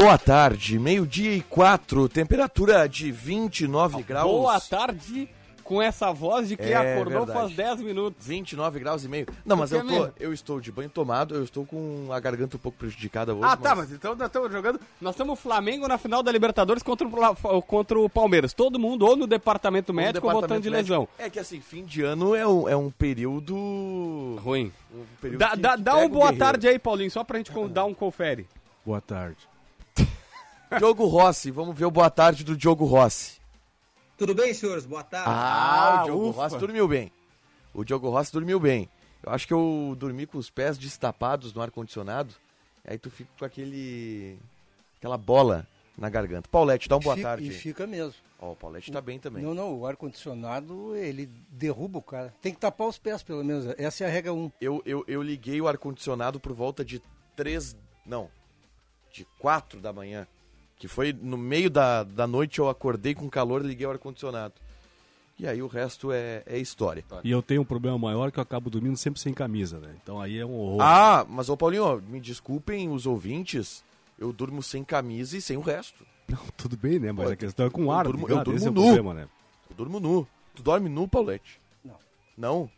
Boa tarde, meio-dia e quatro, temperatura de 29 graus. Boa tarde com essa voz de quem É acordou verdade. faz 10 minutos. 29 graus e meio. Não, mas eu tô, mesmo? eu estou de banho tomado, eu estou com a garganta um pouco prejudicada hoje. Ah, tá, mas então nós estamos jogando. Nós estamos Flamengo na final da Libertadores contra o, contra o Palmeiras. Todo mundo ou no departamento médico ou voltando de lesão. É que assim, fim de ano é um, é um período. Ruim. Um período Dá, que- dá, que dá um boa guerreiro. tarde aí, Paulinho, só pra gente dar um confere. Boa tarde. Diogo Rossi, vamos ver o boa tarde do Diogo Rossi. Tudo bem, senhores? Boa tarde. Ah, Ah, o Diogo ufa. Rossi dormiu bem. O Diogo Rossi dormiu bem. Eu acho que eu dormi com os pés destapados no ar-condicionado. Aí tu fica com aquele. aquela bola na garganta. Paulette, dá uma boa Fica- tarde. E fica mesmo. Ó, o Paulette tá bem também. Não, não, o ar-condicionado, ele derruba o cara. Tem que tapar os pés, pelo menos. Essa é a regra 1. Eu, eu, eu liguei o ar-condicionado por volta de três. Não. De quatro da manhã. Que foi no meio da, da noite eu acordei com calor e liguei o ar-condicionado. E aí o resto é, é história. E eu tenho um problema maior que eu acabo dormindo sempre sem camisa, né? Então aí é um horror. Ah, mas ô Paulinho, me desculpem os ouvintes. Eu durmo sem camisa e sem o resto. Não, tudo bem, né? Mas Pô, a questão é com eu ar, durmo- ligado? eu durmo Esse é o nu. problema, né? Eu durmo nu. Tu dorme nu, Paulette? Não. Não?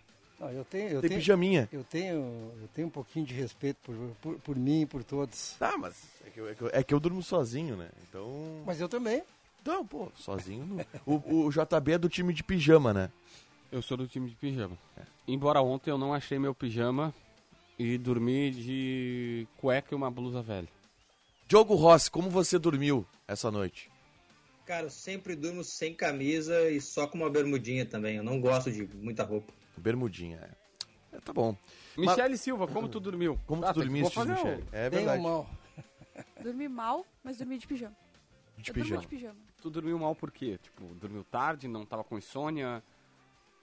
Eu tenho, eu Tem tenho, pijaminha. eu tenho, eu tenho um pouquinho de respeito por, por, por mim e por todos. Tá, mas é que, eu, é, que eu, é que eu durmo sozinho, né? Então. Mas eu também. Não, pô, sozinho não. O, o JB é do time de pijama, né? Eu sou do time de pijama. Embora ontem eu não achei meu pijama e dormi de cueca e uma blusa velha. Diogo Rossi, como você dormiu essa noite? Cara, eu sempre durmo sem camisa e só com uma bermudinha também. Eu não gosto de muita roupa. Bermudinha, é. É, tá bom. Michele Silva, como tu dormiu? Como Ah, tu que- dormiste, fazer um- Michele? É Bem verdade. ou mal. Dormi mal, mas dormi de pijama. De eu dormi pijama. de pijama. Tu dormiu mal por quê? Tipo, dormiu tarde, não tava com insônia,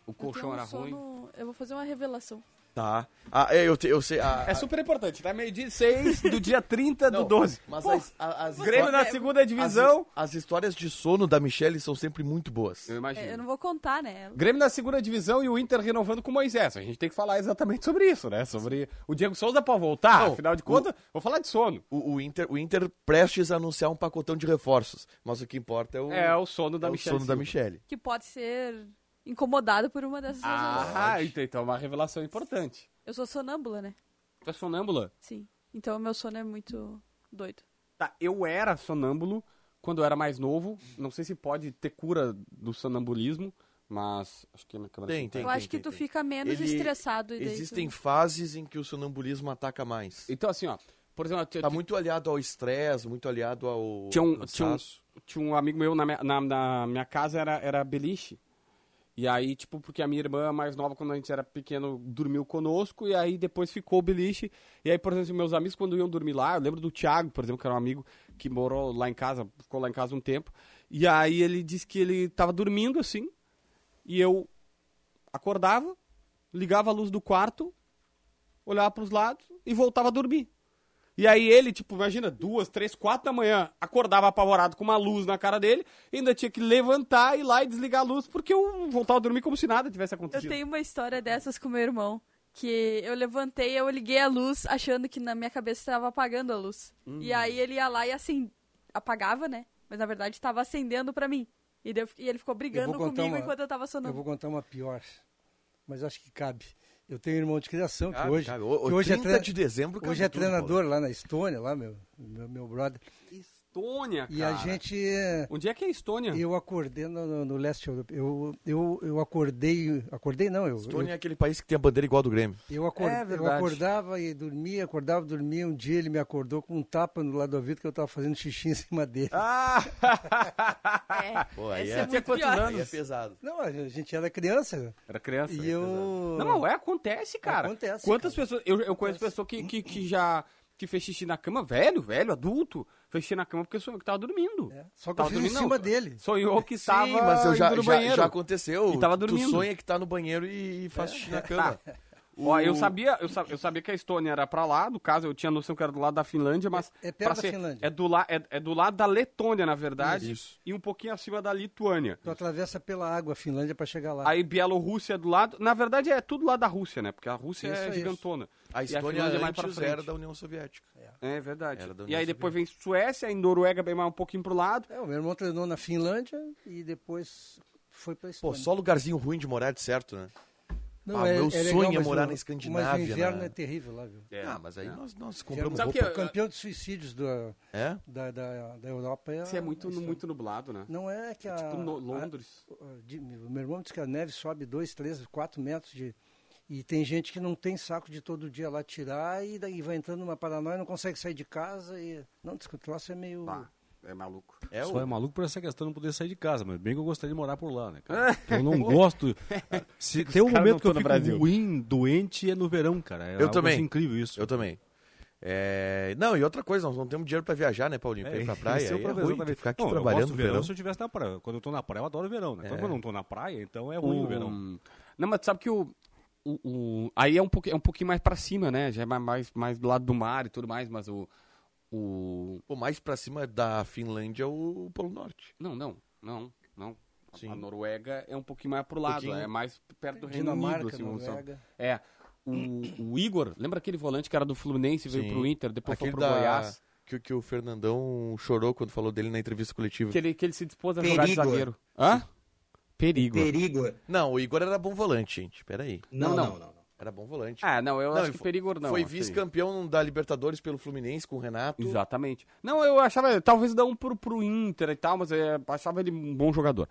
o Eu colchão tenho um era ruim. sono- Eu vou fazer uma revelação. Tá. Ah, é, eu, te- eu sei. a- É super importante, tá? Meio-dia 6 do dia 30 Não, do 12. Mas Pô, as, as Grêmio na histó- segunda divisão. As, as histórias de sono da Michelle são sempre muito boas. Eu imagino. É, eu não vou contar, né? Grêmio na segunda divisão e o Inter renovando com o Moisés. A gente tem que falar exatamente sobre isso, né? Sobre o Diego Souza pra voltar. Não, afinal de contas, vou falar de sono. O, o Inter, o Inter prestes a anunciar um pacotão de reforços. Mas o que importa é o, É o sono da é o Michelle. sono da Silva. Michelle. Que pode ser incomodado por uma dessas razões. Ah, então, então é uma revelação importante. Eu sou sonâmbula, né? Tu é sonâmbula? Sim. Então o meu sono é muito doido. Tá, eu era sonâmbulo quando eu era mais novo. Não sei se pode ter cura do sonambulismo, mas acho que a minha câmera Tem, não tem. eu acho que tu fica menos Ele- estressado. E daí Existem tu... fases em que o sonambulismo ataca mais. Então, assim, ó, por exemplo, tinha, Tá muito aliado ao estresse, muito aliado ao tinha, um, tinha, um, cansaço. tinha um amigo meu na minha, na, na minha casa, era, era beliche. E aí, tipo, porque a minha irmã mais nova, quando a gente era pequeno, dormiu conosco, e aí depois ficou o beliche. E aí, por exemplo, meus amigos, quando iam dormir lá, eu lembro do Thiago, por exemplo, que era um amigo que morou lá em casa, ficou lá em casa um tempo. E aí ele disse que ele tava dormindo assim, e eu acordava, ligava a luz do quarto, olhava pros lados e voltava a dormir. E aí ele, tipo, imagina, duas, três, quatro da manhã, acordava apavorado com uma luz na cara dele, e ainda tinha que levantar, ir lá e desligar a luz, porque eu voltava a dormir como se nada tivesse Eu acontecido. tenho uma história dessas com meu irmão. Que eu levantei, eu liguei a luz, achando que na minha cabeça estava apagando a luz. Hum. E aí ele ia lá e assim, apagava, né? Mas na verdade estava acendendo pra mim. E, daí eu- e ele ficou brigando comigo uma- enquanto eu tava Eu sonando. vou contar uma pior. Mas acho que cabe. Eu tenho um irmão de criação que Cabe, hoje, cabe. O- que hoje, é, 30 tre- de dezembro cabe hoje é treinador lá na Estônia, lá, meu, meu, meu brother. Estônia, cara. E a gente. Onde é que é a Estônia? Eu acordei no, no- no leste europeu. Eu, eu, eu acordei. Acordei não, eu. Estônia é aquele país que tem a bandeira igual a do Grêmio. Eu, acord- É eu acordava e dormia, acordava, dormia. Um dia ele me acordou com um tapa no lado do ouvido que eu tava fazendo xixi em cima dele. Ah! É, Pô, aí é- é, Tinha quantos pior. anos? Aí é pesado. Não, a gente era criança. Era criança. E eu. Não, é, acontece, cara. Acontece, Quantas cara. pessoas. Eu, eu conheço pessoas que, que, que já que fez xixi na cama, velho, velho, adulto, fez xixi na cama porque sonhou que tava dormindo. É, Só que eu Tava fiz em dormindo, cima não. dele. Sonhou que tava Sim, mas eu já, no já, banheiro. já aconteceu. E tava tu dormindo. sonha que tá no banheiro e faz xixi na cama. Ó, eu sabia, eu sabia, eu sabia que a Estônia era pra lá, no caso eu tinha noção que era do lado da Finlândia, mas É- é perto da ser- Finlândia. É do, la, é, é do lado da Letônia, na verdade, Isso. e um pouquinho acima da Lituânia. Tu atravessa pela água a Finlândia pra chegar lá. Aí Bielorrússia do lado, na verdade é tudo lá da Rússia, né? Porque a Rússia Isso, é isso. gigantona. A Estônia é mais pra antes frente. era da União Soviética. É verdade. Era da E aí depois vem Suécia, e Noruega bem mais um pouquinho pro lado. É, o meu irmão treinou na Finlândia e depois foi pra Pô, Estônia. só lugarzinho ruim de morar de certo, né? Não, Ah, é- meu é legal, sonho é mas morar o- na Escandinávia, Mas o inverno né? é terrível lá, viu? ah, mas aí é. nós, nós compramos roupa. que- O campeão de suicídios do, É? da, da, da Europa é. Isso é muito, Estônia. muito nublado, né? Não é que a. Tipo no- Londres. a- de- o meu irmão disse que a neve sobe 2, 3, 4 metros de. E tem gente que não tem saco de todo dia lá tirar e daí vai entrando numa paranoia, não consegue sair de casa e. Não, diz o troço é meio. Pá, é maluco. É Só o... é maluco por essa questão de não poder sair de casa, mas bem que eu gostaria de morar por lá, né, cara? Eu não gosto. Se tem um momento que eu no fico Brasil. ruim, doente, é no verão, cara. É Eu também. assim, incrível isso. Eu também. É... Não, e outra coisa, nós não temos dinheiro pra viajar, né, Paulinho? Pra ir pra praia. é o é ruim ficar aqui Não, eu trabalhando gosto no do verão, verão. se eu estivesse na praia. Quando eu tô na praia, eu adoro o verão, né? Então, É. quando eu não tô na praia, então é ruim o verão. Não, mas tu sabe que o, o, o- aí é um, pouquinho, é um pouquinho mais pra cima, né? Já é mais, mais do lado do mar e tudo mais, mas o, o... Pô, mais pra cima da Finlândia é o Polo Norte. Não, não, não, não. A- Sim. A Noruega é um pouquinho mais pro lado, é mais perto do Reino Dinamarca, Unido, assim. Noruega. É. O, o Igor, lembra aquele volante que era do Fluminense, veio Sim. pro Inter, depois Aquele foi pro da... Goiás? Que, que o Fernandão chorou quando falou dele na entrevista coletiva. Que ele, que ele se dispôs a jogar de Perigo. zagueiro. Hã? Perigo. Perigo. Não, o Igor era bom volante, gente. Peraí. Não, Não, não, não. não. Era bom volante. Ah, não, eu Não, acho que perigo não. Foi assim. vice-campeão da Libertadores pelo Fluminense com o Renato. Exatamente. Não, eu achava, talvez dar um pro, pro Inter e tal, mas eu achava ele um bom jogador.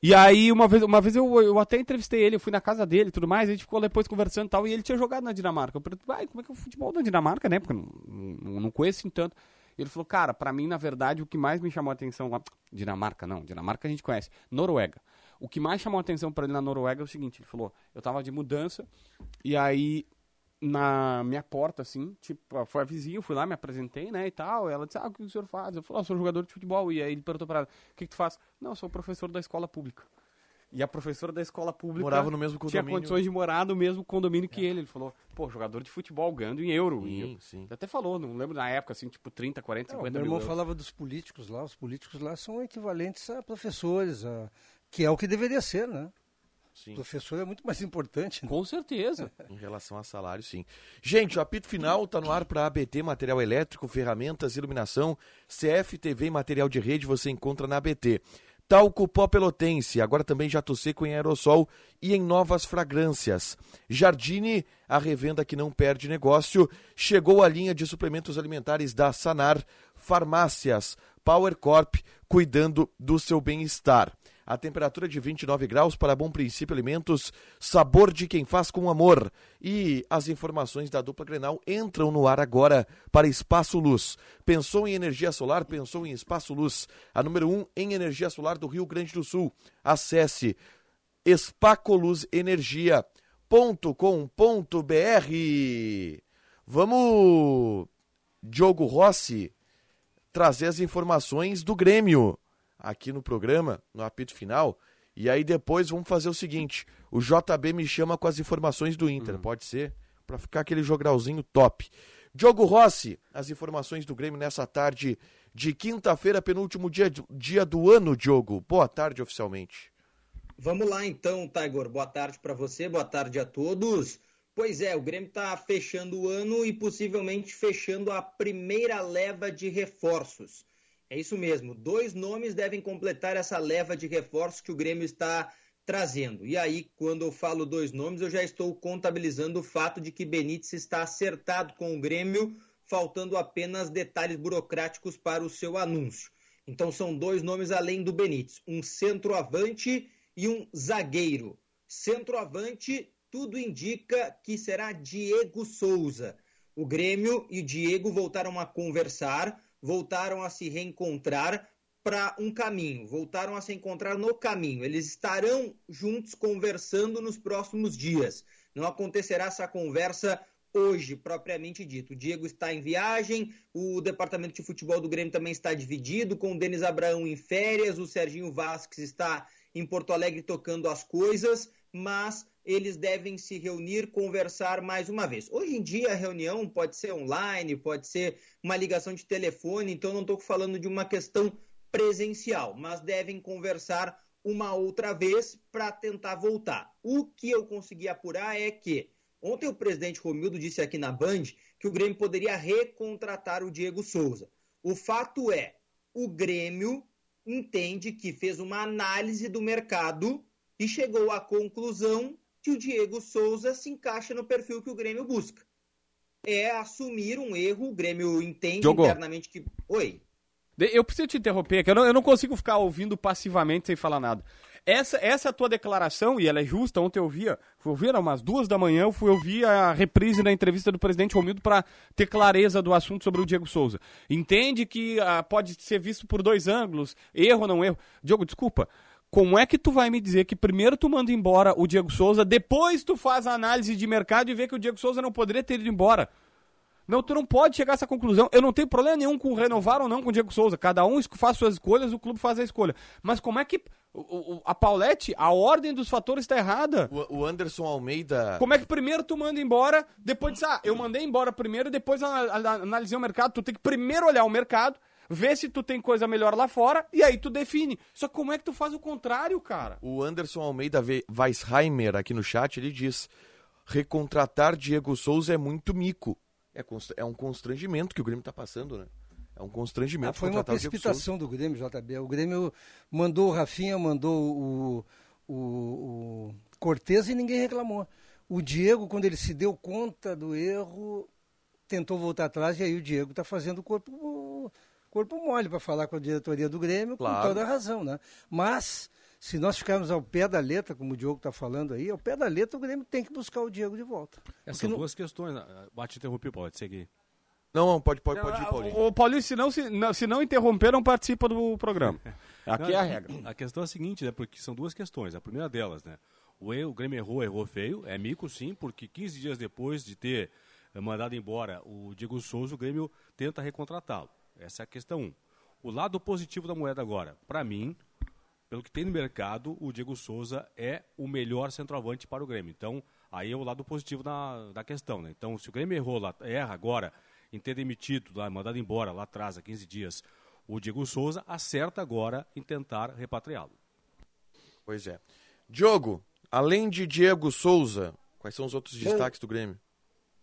E aí, uma vez, uma vez eu, eu até entrevistei ele, eu fui na casa dele e tudo mais, a gente ficou depois conversando e tal, e ele tinha jogado na Dinamarca. Eu perguntei, "Ai, como é que é o futebol da Dinamarca, né? Porque eu não, não, não conheço assim tanto. Ele falou, cara, pra mim, na verdade, o que mais me chamou a atenção. Dinamarca, não, Dinamarca a gente conhece. Noruega. O que mais chamou a atenção pra ele na Noruega é o seguinte: ele falou, eu tava de mudança, e aí na minha porta, assim, tipo, foi a vizinha, eu fui lá, me apresentei, né, e tal, ela disse, ah, o que o senhor faz? Eu falei, ah, eu sou jogador de futebol, e aí ele perguntou pra ela, o que que tu faz? Não, eu sou professor da escola pública. E a professora da escola pública Morava no mesmo tinha condomínio. condições de morar no mesmo condomínio que ele. Ele falou, pô, jogador de futebol ganhando em euro. Sim, eu- sim. Ele até falou, não lembro na época, assim, tipo 30, 40, Não, 50 meu mil irmão euros. falava dos políticos lá, os políticos lá são equivalentes a professores, a- que é o que deveria ser, né? Sim. Professor é muito mais importante. né? Com certeza. Em relação a salário, sim. Gente, o apito final está no ar para ABT Material Elétrico, Ferramentas, Iluminação, CFTV e Material de Rede você encontra na ABT. Talco Pó Pelotense, agora também jato seco em aerossol e em novas fragrâncias. Jardine, a revenda que não perde negócio. Chegou a linha de suplementos alimentares da Sanar Farmácias. Power Corp, cuidando do seu bem-estar. A temperatura de 29 graus para Bom Princípio Alimentos, sabor de quem faz com amor. E as informações da dupla Grenal entram no ar agora para Espaço Luz. Pensou em energia solar? Pensou em Espaço Luz. A número 1 um em energia solar do Rio Grande do Sul. Acesse espacoluzenergia.com.br. Vamos, Diogo Rossi, trazer as informações do Grêmio aqui no programa, no apito final. E aí depois vamos fazer o seguinte: o JB me chama com as informações do Inter, pode ser? Para ficar aquele jogralzinho top. Diogo Rossi, as informações do Grêmio nessa tarde de quinta-feira, penúltimo dia, dia do ano, Diogo. Boa tarde oficialmente. Vamos lá então, Tiger. Boa tarde para você, boa tarde a todos. Pois é, o Grêmio está fechando o ano e possivelmente fechando a primeira leva de reforços. É isso mesmo, dois nomes devem completar essa leva de reforços que o Grêmio está trazendo. E aí, quando eu falo dois nomes, eu já estou contabilizando o fato de que Benítez está acertado com o Grêmio, faltando apenas detalhes burocráticos para o seu anúncio. Então são dois nomes além do Benítez, um centroavante e um zagueiro. Centroavante, tudo indica que será Diego Souza. O Grêmio e o Diego voltaram a conversar, voltaram a se reencontrar para um caminho, voltaram a se encontrar no caminho. Eles estarão juntos conversando nos próximos dias. Não acontecerá essa conversa hoje, propriamente dito. O Diego está em viagem, o departamento de futebol do Grêmio também está dividido, com o Denis Abraão em férias, o Serginho Vasques está em Porto Alegre tocando as coisas, mas eles devem se reunir, conversar mais uma vez. Hoje em dia a reunião pode ser online, pode ser uma ligação de telefone, então não estou falando de uma questão presencial, mas devem conversar uma outra vez para tentar voltar. O que eu consegui apurar é que ontem o presidente Romildo disse aqui na Band que o Grêmio poderia recontratar o Diego Souza. O fato é, o Grêmio entende que fez uma análise do mercado e chegou à conclusão que o Diego Souza se encaixa no perfil que o Grêmio busca. É assumir um erro, o Grêmio entende Jogou. internamente que. Oi. Eu preciso te interromper, que eu não, eu não consigo ficar ouvindo passivamente sem falar nada. Essa, essa tua declaração, e ela é justa, ontem eu via, fui ouvir, era umas duas da manhã, eu fui ouvir a reprise da entrevista do presidente Romildo para ter clareza do assunto sobre o Diego Souza. Entende que ah, pode ser visto por dois ângulos, erro ou não erro. Diogo, desculpa, como é que tu vai me dizer que primeiro tu manda embora o Diego Souza, depois tu faz a análise de mercado e vê que o Diego Souza não poderia ter ido embora? Não, tu não pode chegar a essa conclusão. Eu não tenho problema nenhum com renovar ou não com o Diego Souza. Cada um faz suas escolhas, o clube faz a escolha. Mas como é que a Paulette, a ordem dos fatores está errada? O, Anderson Almeida. Como é que primeiro tu manda embora, depois diz, ah, eu mandei embora primeiro, depois ana- ana- analisei o mercado. Tu tem que primeiro olhar o mercado, ver se tu tem coisa melhor lá fora, e aí tu define. Só que como é que tu faz o contrário, cara? O Anderson Almeida Weisheimer aqui no chat, ele diz: recontratar Diego Souza é muito mico. É, const- é um constrangimento que o Grêmio tá passando, né? É um constrangimento Ah, foi uma precipitação do Grêmio, JB. O Grêmio mandou o Rafinha, mandou o, o, o Cortez e ninguém reclamou. O Diego, quando ele se deu conta do erro, tentou voltar atrás e aí o Diego está fazendo o corpo, corpo mole para falar com a diretoria do Grêmio, Claro. com toda a razão, né? Mas, se nós ficarmos ao pé da letra, como o Diogo está falando aí, ao pé da letra o Grêmio tem que buscar o Diego de volta. Essas Porque não- duas questões. né? Bate interromper, pode seguir. Não, não, pode, pode, pode ir, Paulinho. O Paulinho, se não, se, não, se não interromper, não participa do programa. Aqui Não, é a regra. A questão é a seguinte, né? Porque são duas questões. A primeira delas, né? O, erro, o Grêmio errou, errou feio. É mico, sim, porque 15 dias depois de ter eh, mandado embora o Diego Souza, o Grêmio tenta recontratá-lo. Essa é a questão 1. Um. O lado positivo da moeda agora, para mim, pelo que tem no mercado, o Diego Souza é o melhor centroavante para o Grêmio. Então, aí é o lado positivo da, da questão, né? Então, se o Grêmio errou lá, erra agora em ter demitido, lá, mandado embora lá atrás, há 15 dias, o Diego Souza, acerta agora em tentar repatriá-lo. Pois é. Diogo, além de Diego Souza, quais são os outros destaques do Grêmio?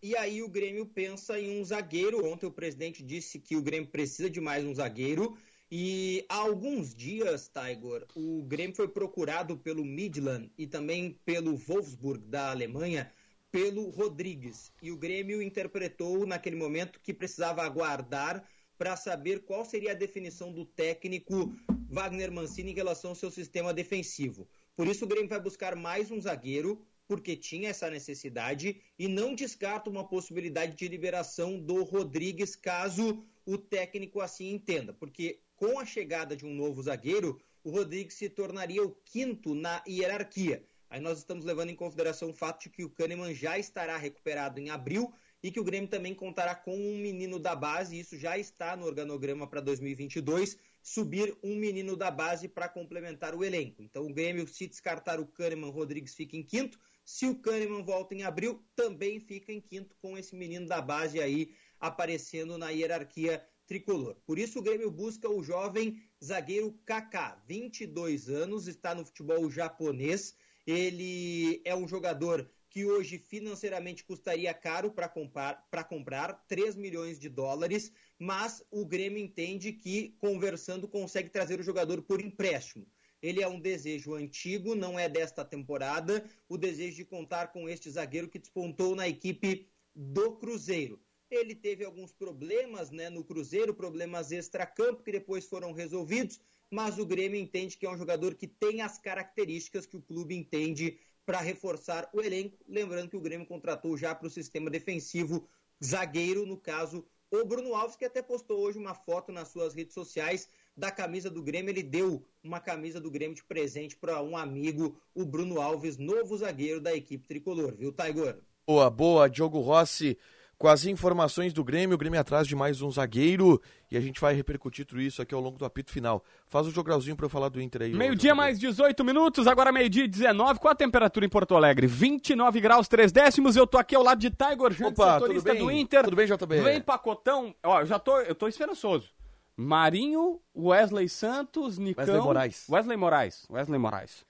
E aí o Grêmio pensa em um zagueiro. Ontem o presidente disse que o Grêmio precisa de mais um zagueiro. E há alguns dias, Tiger, o Grêmio foi procurado pelo Midland e também pelo Wolfsburg da Alemanha, pelo Rodrigues. E o Grêmio interpretou naquele momento que precisava aguardar para saber qual seria a definição do técnico Wagner Mancini em relação ao seu sistema defensivo. Por isso o Grêmio vai buscar mais um zagueiro, porque tinha essa necessidade, e não descarta uma possibilidade de liberação do Rodrigues caso o técnico assim entenda. Porque com a chegada de um novo zagueiro, o Rodrigues se tornaria o quinto na hierarquia. Aí nós estamos levando em consideração o fato de que o Kahneman já estará recuperado em abril e que o Grêmio também contará com um menino da base, isso já está no organograma para 2022, subir um menino da base para complementar o elenco. Então o Grêmio, se descartar o Kahneman, Rodrigues fica em quinto. Se o Kahneman volta em abril, também fica em quinto com esse menino da base aí aparecendo na hierarquia tricolor. Por isso o Grêmio busca o jovem zagueiro Kaká, 22 anos, está no futebol japonês. Ele é um jogador que hoje financeiramente custaria caro para comprar, pra comprar 3 milhões de dólares, mas o Grêmio entende que, conversando, consegue trazer o jogador por empréstimo. Ele é um desejo antigo, não é desta temporada, o desejo de contar com este zagueiro que despontou na equipe do Cruzeiro. Ele teve alguns problemas né, no Cruzeiro, problemas extra-campo que depois foram resolvidos, mas o Grêmio entende que é um jogador que tem as características que o clube entende para reforçar o elenco. Lembrando que o Grêmio contratou já para o sistema defensivo zagueiro, no caso, o Bruno Alves, que até postou hoje uma foto nas suas redes sociais da camisa do Grêmio. Ele deu uma camisa do Grêmio de presente para um amigo, o Bruno Alves, novo zagueiro da equipe tricolor, viu, Taigor? Boa, boa, Diogo Rossi com as informações do Grêmio, o Grêmio atrás de mais um zagueiro e a gente vai repercutir tudo isso aqui ao longo do apito final. Faz o jogralzinho para eu falar do Inter aí. Meio-dia mais 18 minutos, agora meio-dia e 19. Qual a temperatura em Porto Alegre? 29 graus, 3 décimos. Eu tô aqui ao lado de Tiger Opa, setorista tudo bem? do Inter. Tudo bem, JB? Vem pacotão. Ó, eu já tô, eu tô esperançoso. Marinho, Wesley Santos, Nicão... Wesley Moraes. Wesley Moraes. Wesley Moraes.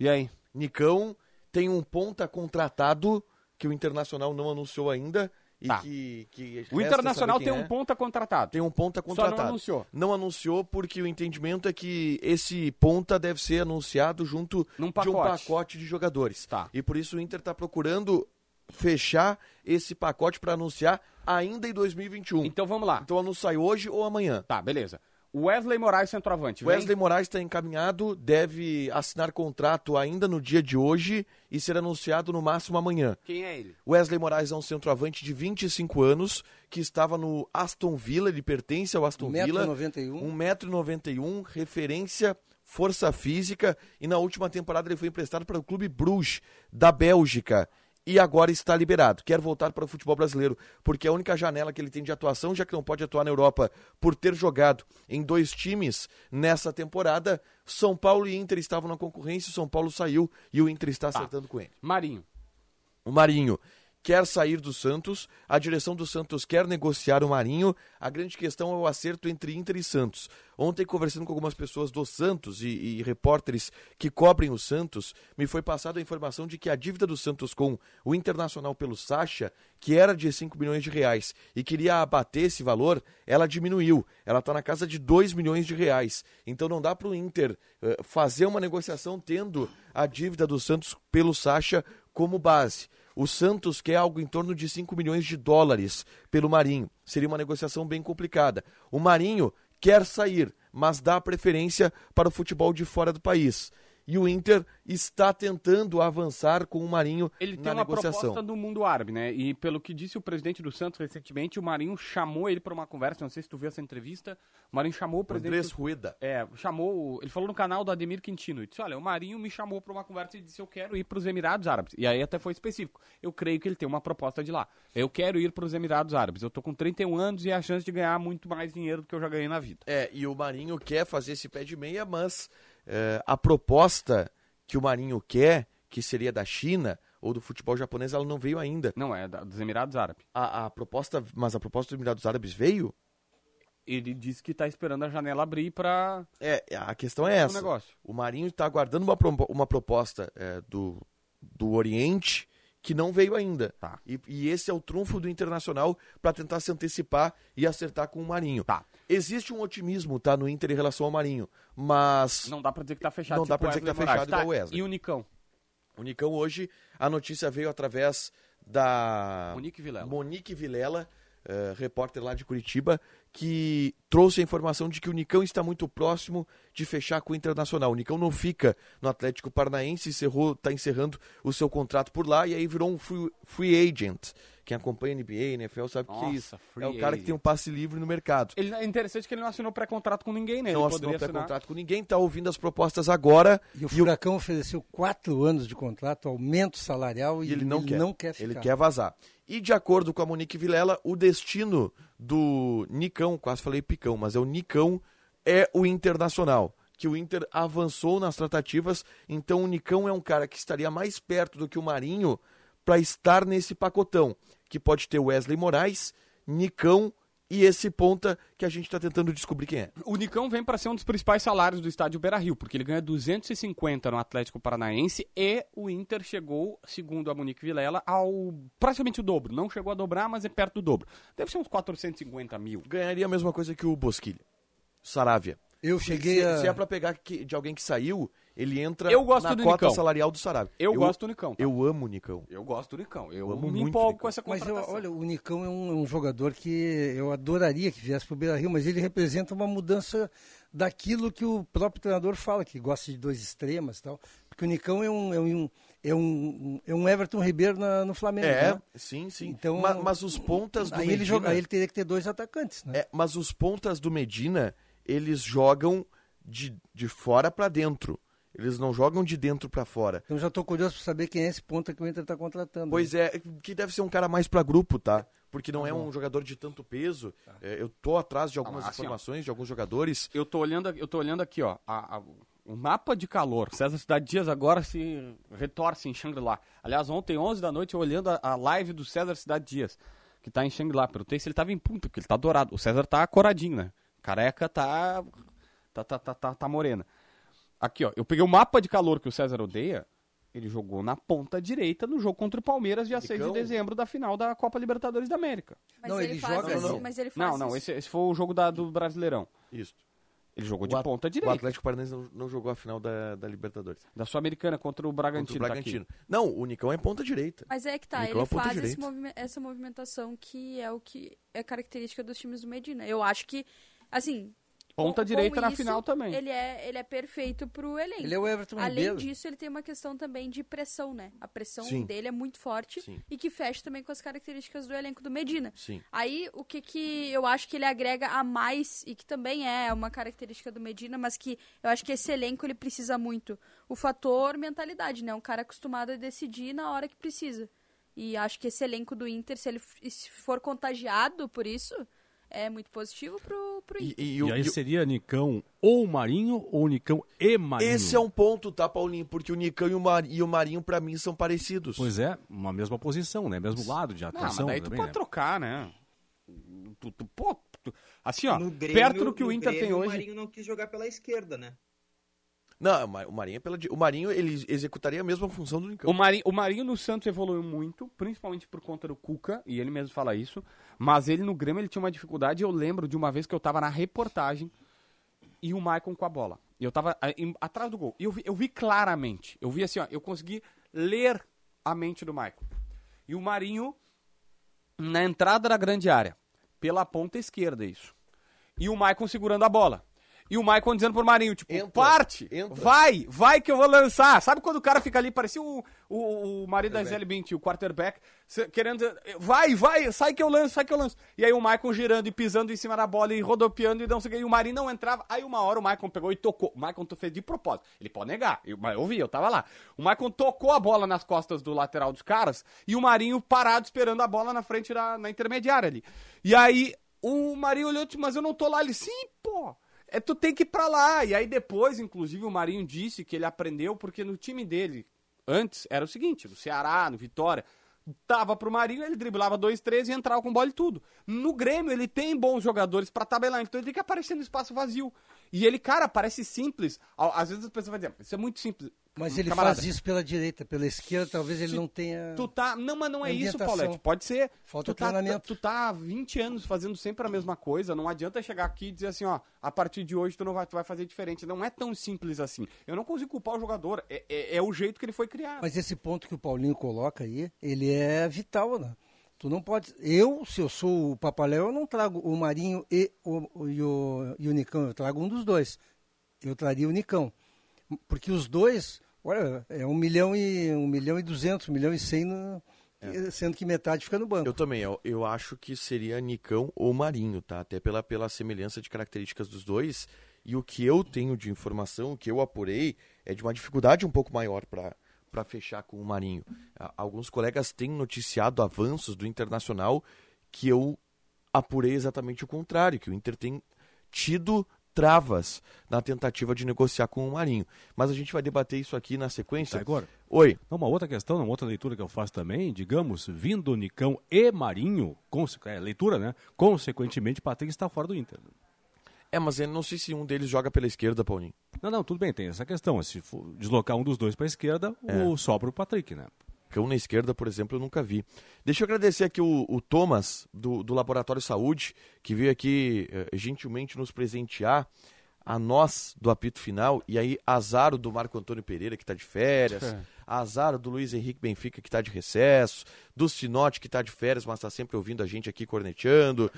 E aí? Nicão tem um ponta contratado que o Internacional não anunciou ainda e Tá. que, que O Internacional tem quem um é. ponta contratado. Tem um ponta Só não contratado. anunciou. Não anunciou porque o entendimento é que esse ponta deve ser anunciado junto de um pacote. pacote de jogadores. Tá. E por isso o Inter está procurando fechar esse pacote para anunciar ainda em 2021. Então vamos lá. Então o anúncio sai hoje ou amanhã. Tá, beleza. Wesley Moraes, centroavante. vem? Wesley Moraes está encaminhado, deve assinar contrato ainda no dia de hoje e ser anunciado no máximo amanhã. Quem é ele? Wesley Moraes é um centroavante de 25 anos que estava no Aston Villa, ele pertence ao Aston Villa. 1,91m. 1,91m, referência, força física e na última temporada ele foi emprestado para o Clube Bruges da Bélgica. E agora está liberado. Quer voltar para o futebol brasileiro, porque é a única janela que ele tem de atuação, já que não pode atuar na Europa, por ter jogado em dois times nessa temporada. São Paulo e Inter estavam na concorrência, o São Paulo saiu e o Inter está acertando com ele. Marinho. O Marinho quer sair do Santos, a direção do Santos quer negociar o Marinho. A grande questão é o acerto entre Inter e Santos. Ontem, conversando com algumas pessoas do Santos e, e repórteres que cobrem o Santos, me foi passada a informação de que a dívida do Santos com o Internacional pelo Sacha, que era de 5 milhões de reais e queria abater esse valor, ela diminuiu. Ela está na casa de 2 milhões de reais. Então não dá para o Inter eh, fazer uma negociação tendo a dívida do Santos pelo Sacha como base. O Santos quer algo em torno de 5 milhões de dólares pelo Marinho. Seria uma negociação bem complicada. O Marinho quer sair, mas dá preferência para o futebol de fora do país. E o Inter está tentando avançar com o Marinho Ele tem na uma negociação. proposta do mundo árabe, né? E pelo que disse o presidente do Santos recentemente, o Marinho chamou ele para uma conversa. Não sei se tu viu essa entrevista. O Marinho chamou o presidente. Andrés do- Rueda. É, chamou. Ele falou no canal do Ademir Quintino. Ele disse: Olha, o Marinho me chamou para uma conversa e disse: Eu quero ir para os Emirados Árabes. E aí até foi específico. Eu creio que ele tem uma proposta de lá. Eu quero ir para os Emirados Árabes. Eu tô com 31 anos e a chance de ganhar muito mais dinheiro do que eu já ganhei na vida. É, e o Marinho quer fazer esse pé de meia, mas é, a proposta que o Marinho quer, que seria da China ou do futebol japonês, ela não veio ainda. Não, é da- dos Emirados Árabes. A, a proposta, mas a proposta dos Emirados Árabes veio? Ele disse que tá esperando a janela abrir para É, a questão é o essa. negócio. O Marinho está aguardando uma, uma proposta é, do, do Oriente que não veio ainda. Tá. E, e esse é o trunfo do Internacional para tentar se antecipar e acertar com o Marinho. Tá. Existe um otimismo tá, no Inter em relação ao Marinho, mas Não dá pra dizer que tá fechado. Não dá tipo pra dizer que tá Wesley Moraes. fechado igual o Wesley. E o Nicão? o Nicão hoje, a notícia veio através da Monique Vilela. Monique Vilela, eh, repórter lá de Curitiba, que trouxe a informação de que o Nicão está muito próximo de fechar com o Internacional. O Nicão não fica no Atlético Paranaense, está encerrando o seu contrato por lá e aí virou um free, free agent. Quem acompanha a NBA, NFL, sabe o que é Nossa, isso. É o cara que agent. tem um passe livre no mercado. Ele, é interessante que ele não assinou pré-contrato com ninguém, né? Não ele assinou pré-contrato com ninguém, está ouvindo as propostas agora. E o Furacão ofereceu quatro anos de contrato, aumento salarial e, E ele não quer. ficar. Ele quer vazar. E de acordo com a Monique Vilela, o destino do Nicão, quase falei Picão, mas é o Nicão, é o Internacional. Que o Inter avançou nas tratativas, então o Nicão é um cara que estaria mais perto do que o Marinho para estar nesse pacotão, que pode ter Wesley Moraes, Nicão e esse ponta que a gente está tentando descobrir quem é. O Nicão vem para ser um dos principais salários do estádio Beira-Rio, porque ele ganha 250 no Atlético Paranaense e o Inter chegou, segundo a Monique Vilela, ao praticamente o dobro. Não chegou a dobrar, mas é perto do dobro. Deve ser uns 450 mil. Ganharia a mesma coisa que o Bosquilha. Saravia. Eu Se- cheguei se, a... se é pra pegar que- de alguém que saiu, ele entra Eu gosto na do cota Nicão. salarial do Sarabia. Eu, gosto do Nicão. tá? Eu amo o Nicão. Eu gosto do Nicão. Eu, amo me empolgo Nicão. com essa Mas eu, contratação. olha, o Nicão é um, é um jogador que eu adoraria que viesse para o Beira-Rio, mas ele representa uma mudança daquilo que o próprio treinador fala, que gosta de dois extremas e tal. Porque o Nicão é um, é um, é um, é um Everton Ribeiro na- no Flamengo. É, né? sim, sim. Então, Ma- mas, os pontas do Aí Medina... ele, joga, aí ele teria que ter dois atacantes, né? é, mas os pontas do Medina, eles jogam de, de fora pra dentro. Eles não jogam de dentro pra fora. Então já tô curioso pra saber quem é esse ponta que o Inter tá contratando. Pois é, que deve ser um cara mais pra grupo, tá? Porque não é um jogador de tanto peso. É, eu tô atrás de algumas mas assim, ó. informações de alguns jogadores. Eu tô olhando, eu tô olhando aqui, ó, a- a- o mapa de calor. César Cidade Dias agora se retorce em Shangri-La. Aliás, ontem, 11 da noite, eu olhando a, a live do César Cidade Dias, que tá em Shangri-La. Perguntei se ele tava em punta, porque ele tá dourado. O César tá coradinho, né? Careca tá tá, tá, tá, tá, tá morena. Aqui, ó, eu peguei o mapa de calor que o César odeia. Ele jogou na ponta direita no jogo contra o Palmeiras, dia 6 de Nicão? dezembro, da final da Copa Libertadores da América. Mas Não, ele, ele faz joga- isso, Não, não. mas ele faz Não, não, isso. esse, esse foi o jogo da- do Brasileirão. Isso. Ele jogou O de ponta O direita. Atlético Paranaense não, não jogou a final da, da Libertadores. Da Sul-Americana contra o Contra Bragantino. o tá Bragantino. aqui. não, o Nicão é ponta direita. Mas é que tá, Nicão é ele ponta faz essa movimentação que é o que é característica dos times do Medina. Eu acho que, assim... Ponta com- direita com na isso, final também. Ele é, ele é perfeito pro elenco. Ele é o Everton Além Ribeiro. disso, ele tem uma questão também de pressão, né? A pressão Sim. dele é muito forte Sim. e que fecha também com as características do elenco do Medina. Sim. Aí, o que que eu acho que ele agrega a mais, e que também é uma característica do Medina, mas que eu acho que esse elenco ele precisa muito, o fator mentalidade, né? Um cara acostumado a decidir na hora que precisa. E acho que esse elenco do Inter, se ele for contagiado por isso, é muito positivo pro, pro E, Inter. e E, o- aí e o- seria Nicão ou Marinho ou Nicão e Marinho? esse é um ponto, tá, Paulinho? Porque o Nicão e o, Mar- e o Marinho, pra mim, são parecidos. Pois é, uma mesma posição, né? Mesmo lado de Não, mas atuação daí tu também, pode né? trocar, né? Tu, tu- pô, tu- assim, ó, Grêmio- perto do que o Inter Grêmio, tem O hoje. Marinho não quis jogar pela esquerda, né? Não, o Ma- o Marinho é pela O Marinho, ele executaria a mesma função do Nicão. O Marinho, o Marinho no Santos evoluiu muito, principalmente por conta do Cuca, e ele mesmo fala isso. Mas ele no Grêmio ele tinha uma dificuldade. Eu lembro de uma vez que eu tava na reportagem e o Maicon com a bola. E eu tava em- atrás do gol. E eu vi, eu vi claramente. Eu vi assim, ó, eu consegui ler a mente do Maicon. E o Marinho na entrada da grande área, pela ponta esquerda, isso. E o Maicon segurando a bola. E o Maicon dizendo pro Marinho, tipo, Entra, parte, entra. vai, vai que eu vou lançar. Sabe quando o cara fica ali, parecia o, o, o marido da Zé Bint, o quarterback, querendo dizer, vai, vai, sai que eu lanço, sai que eu lanço. E aí o Maicon girando e pisando em cima da bola e rodopiando e não sei o que, e o Marinho não entrava. Aí uma hora o Maicon pegou e tocou. O Maicon fez de propósito. Ele pode negar, eu, mas eu vi, eu tava lá. O Maicon tocou a bola nas costas do lateral dos caras e o Marinho parado esperando a bola na frente da na intermediária ali. E aí o Marinho olhou mas eu não tô lá. Ele, sim, pô. É, tu tem que ir pra lá. E aí depois, inclusive, o Marinho disse que ele aprendeu porque no time dele, antes, era o seguinte, no Ceará, no Vitória, dava pro Marinho, ele driblava dois, três e entrava com bola e tudo. No Grêmio, ele tem bons jogadores pra tabelar, então ele tem que aparecer no espaço vazio. E ele, cara, parece simples. Às vezes as pessoas vão dizer, isso é muito simples. Mas ele Camarada, faz isso pela direita, pela esquerda, talvez ele Se não tenha. Tu tá. Não, mas não é isso. Paulette. Pode ser. Falta tu tá, treinamento. Tu tá há 20 anos fazendo sempre a mesma coisa. Não adianta chegar aqui e dizer assim, ó, a partir de hoje tu não vai, tu vai fazer diferente. Não é tão simples assim. Eu não consigo culpar o jogador. É, é, é o jeito que ele foi criado. Mas esse ponto que o Paulinho coloca aí, ele é vital, né? Tu não pode. Eu, se eu sou o Papaléu, eu não trago o Marinho e o, e o, e o Nicão, eu trago um dos dois. Eu traria o Nicão. Porque os dois, olha, é um milhão e um milhão e duzentos, um milhão e cem, no- sendo que metade fica no banco. Eu também, eu, eu acho que seria Nicão ou Marinho, tá? Até pela, pela semelhança de características dos dois. E o que eu tenho de informação, o que eu apurei, é de uma dificuldade um pouco maior para fechar com o Marinho. Alguns colegas têm noticiado avanços do Internacional que eu apurei exatamente o contrário, que o Inter tem tido travas na tentativa de negociar com o Marinho. Mas a gente vai debater isso aqui na sequência. Tá, agora. Oi. Uma outra questão, uma outra leitura que eu faço também, digamos, vindo Nicão e Marinho, é, leitura, né? Consequentemente, Patrick está fora do Inter. É, mas eu não sei se um deles joga pela esquerda, Paulinho. Não, não, tudo bem, tem essa questão. Se for deslocar um dos dois para a esquerda, o sobra o Patrick, né? Cão na esquerda, por exemplo, eu nunca vi. Deixa eu agradecer aqui o, o Thomas, do, do Laboratório Saúde, que veio aqui eh, gentilmente nos presentear, a nós do apito final, e aí azar do Marco Antônio Pereira, que está de férias, É. azar do Luiz Henrique Benfica, que está de recesso, do Sinote, que está de férias, mas está sempre ouvindo a gente aqui corneteando,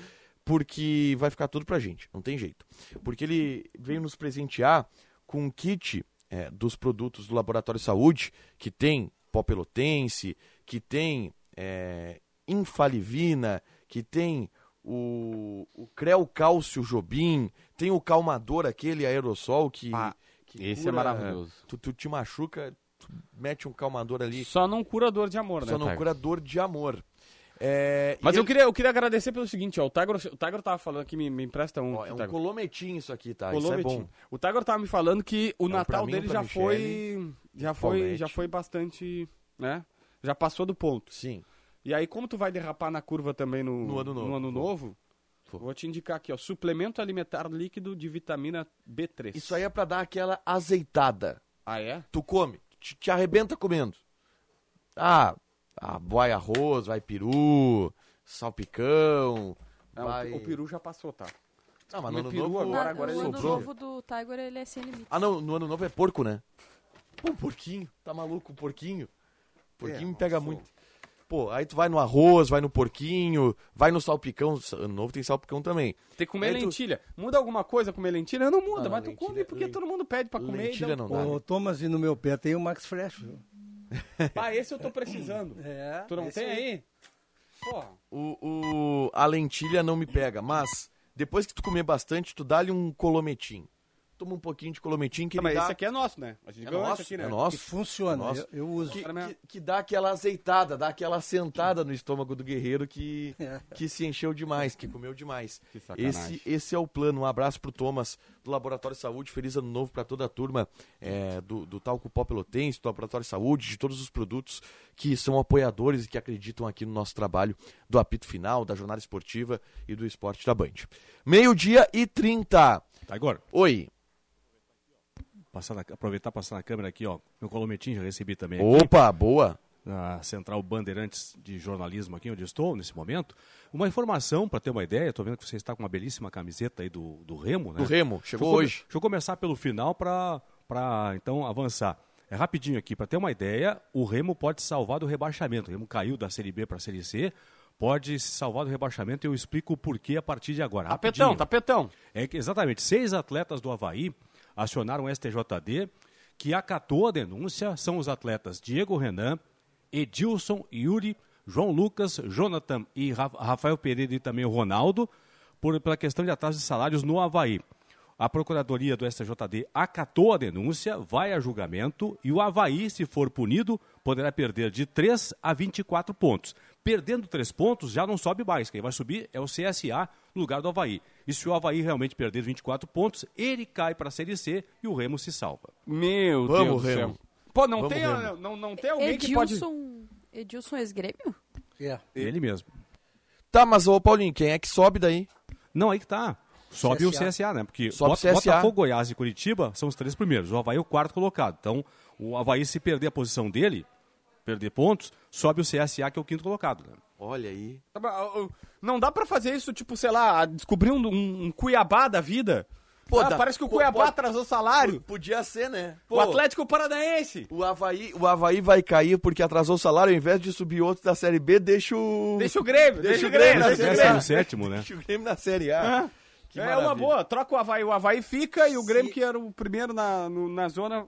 porque vai ficar tudo pra gente, não tem jeito. Porque ele veio nos presentear com um kit eh, dos produtos do Laboratório Saúde, que tem pó pelotense, que tem eh, infalivina, que tem o, o Creu Cálcio Jobim, tem o calmador aquele aerossol que, Ah. que Esse cura- é maravilhoso. Tu, tu te machuca, tu mete um calmador ali, Só não cura dor de amor, né, só não Tiger? cura dor de amor. É, Mas eu ele- queria, eu queria agradecer pelo seguinte, ó, o Tiger, o Tiger tava falando aqui, me, me empresta um. Ó, é um Tiger. colometinho isso aqui, tá? Isso é Colometinho. bom. O Tiger tava me falando que o É Natal mim, dele já Michele, foi, já foi, Paulette. já foi bastante, né? Já passou do ponto. Sim. E aí, como tu vai derrapar na curva também no, No ano novo. ano novo, Vou. vou te indicar aqui, ó, suplemento alimentar líquido de vitamina B3. Isso aí é pra dar aquela azeitada. Ah, é? Tu come, te, te arrebenta comendo. Ah, ah, vai arroz, vai peru, salpicão. Não, vai... o peru já passou, tá? Ah, mas o no ano peru novo agora- Na- agora o ele ano sobrou. novo do Tiger, ele é sem limite. Ah, não, no ano novo é porco, né? Pô, porquinho, tá maluco, porquinho. Porquinho É, me pega nossa. muito. Pô, aí tu vai no arroz, vai no porquinho, vai no salpicão. Ano novo tem salpicão também. Tem que comer Aí tu- lentilha. Muda alguma coisa comer lentilha? Não muda, Ah, mas tu lentilha- come porque len- todo mundo pede pra comer. lentilha um não dá. come. Ô, Thomas, e no meu pé tem o Max Fresh. viu? Ah, esse eu tô precisando. É, Tu não tem aí? Porra. O, o, a lentilha não me pega, mas depois que tu comer bastante, tu dá-lhe um colometim. Toma um pouquinho de colometim que ele mas dá... esse aqui é nosso, né? A gente é ganhou nosso, aqui, né? é Que nosso. funciona, Nossa. eu, eu uso. Que, que- que dá aquela azeitada, dá aquela sentada no estômago do guerreiro que, É. que se encheu demais, que comeu demais. Que sacanagem. Esse, esse é o plano. Um abraço pro Thomas do Laboratório de Saúde. Feliz ano novo para toda a turma é, do, do Talco Pó Pelotense, do Laboratório de Saúde, de todos os produtos que são apoiadores e que acreditam aqui no nosso trabalho do apito final, da jornada esportiva e do esporte da Band. Meio-dia e 30. Tá, agora, Oi. Passar na- aproveitar e passar na câmera aqui, ó. Meu colometinho já recebi também aqui. Opa, boa. na Central Bandeirantes de Jornalismo aqui onde estou nesse momento. Uma informação para ter uma ideia, estou vendo que você está com uma belíssima camiseta aí do, do Remo, né? Do Remo, chegou Deixa hoje. Deixa eu começar pelo final para então avançar. É rapidinho aqui, para ter uma ideia, o Remo pode se salvar do rebaixamento. O Remo caiu da Série B para a Série C, pode se salvar do rebaixamento e eu explico o porquê a partir de agora. Tapetão, Rapidinho. tapetão. É que exatamente seis atletas do Havaí acionaram o STJD, que acatou a denúncia. São os atletas Diego Renan, Edilson, Yuri, João Lucas, Jonathan e Ra- Rafael Pereira e também o Ronaldo, por, pela questão de atraso de salários no Havaí. A Procuradoria do STJD acatou a denúncia, vai a julgamento e o Havaí, se for punido, poderá perder de 3 a 24 pontos. Perdendo 3 pontos, já não sobe mais. Quem vai subir é o CSA no lugar do Havaí. E se o Havaí realmente perder 24 pontos, ele cai para a Série C e o Remo se salva. Meu Vamos, Deus do Remo. céu. Pô, não Vamos, tem, Remo. não, não tem alguém que pode... Edilson. Edilson ex-grêmio? É. Ele mesmo. Tá, mas ô Paulinho, quem é que sobe daí? Não, aí que tá. Sobe o CSA. CSA, né? Porque Sobe Bota- CSA. Botafogo, Goiás e Curitiba são os três primeiros. O Havaí é o quarto colocado. Então, o Havaí, se perder a posição dele, perder pontos, sobe o CSA, que é o quinto colocado. Né? Olha aí. Não dá pra fazer isso, tipo, sei lá, descobrir um, um- um Cuiabá da vida. Pô, Ah, dá- parece que o pô, Cuiabá pode- atrasou salário. Podia ser, né? O Atlético Paranaense. O Havaí, o Havaí vai cair porque atrasou o salário, ao invés de subir outro da Série B, deixa o. Deixa o Grêmio, deixa, Deixa o Grêmio, Grêmio, deixa o né? Décimo Grêmio. e sétimo, né? Deixa o Grêmio na Série A. Ah, Que é maravilha. uma boa, troca o Havaí. O Havaí fica e o Grêmio, que era o primeiro na, no- na zona.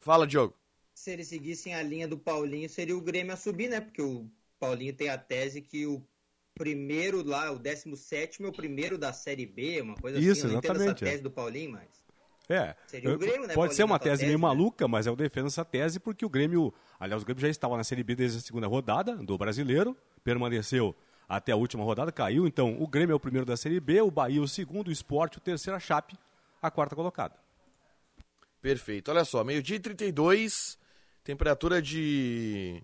Fala, Diogo. Se eles seguissem a linha do Paulinho, seria o Grêmio a subir, né? Porque o Paulinho tem a tese que o primeiro lá, o 17 é o primeiro da Série B, uma coisa Isso, assim. Eu não entendo essa exatamente, é. tese do Paulinho, mas. É. Seria o Eu- Grêmio, né, Pode ser Paulinho, uma na tua tese tese, meio né? maluca, mas eu defendo essa tese porque o Grêmio, aliás, o Grêmio já estava na Série B desde a segunda rodada do Brasileiro, permaneceu até a última rodada, caiu. Então, o Grêmio é o primeiro da Série B, o Bahia o segundo, o Sport o terceiro, a Chape a quarta colocada. Perfeito. Olha só, meio-dia e 32, temperatura de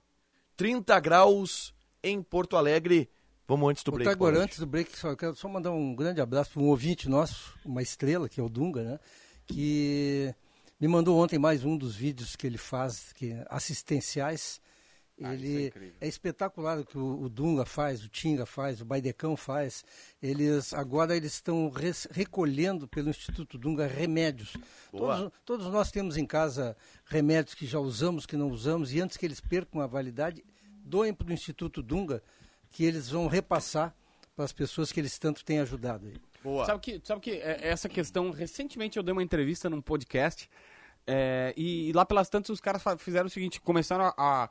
30 graus em Porto Alegre. Vamos antes do break. agora, antes do break, só quero só mandar um grande abraço para um ouvinte nosso, uma estrela, que é o Dunga, né? Que me mandou ontem mais um dos vídeos que ele faz, que assistenciais. Ele é, espetacular o que o, o Dunga faz, o Tinga faz, o Baidecão faz. Eles agora eles estão res- recolhendo pelo Instituto Dunga remédios. Todos, todos nós temos em casa remédios que já usamos, que não usamos, e antes que eles percam a validade, doem para o Instituto Dunga, que eles vão repassar para as pessoas que eles tanto têm ajudado. aí. Boa. Sabe que, sabe que é, essa questão. Recentemente eu dei uma entrevista num podcast é, e, lá pelas tantas os caras fizeram o seguinte: começaram a, a,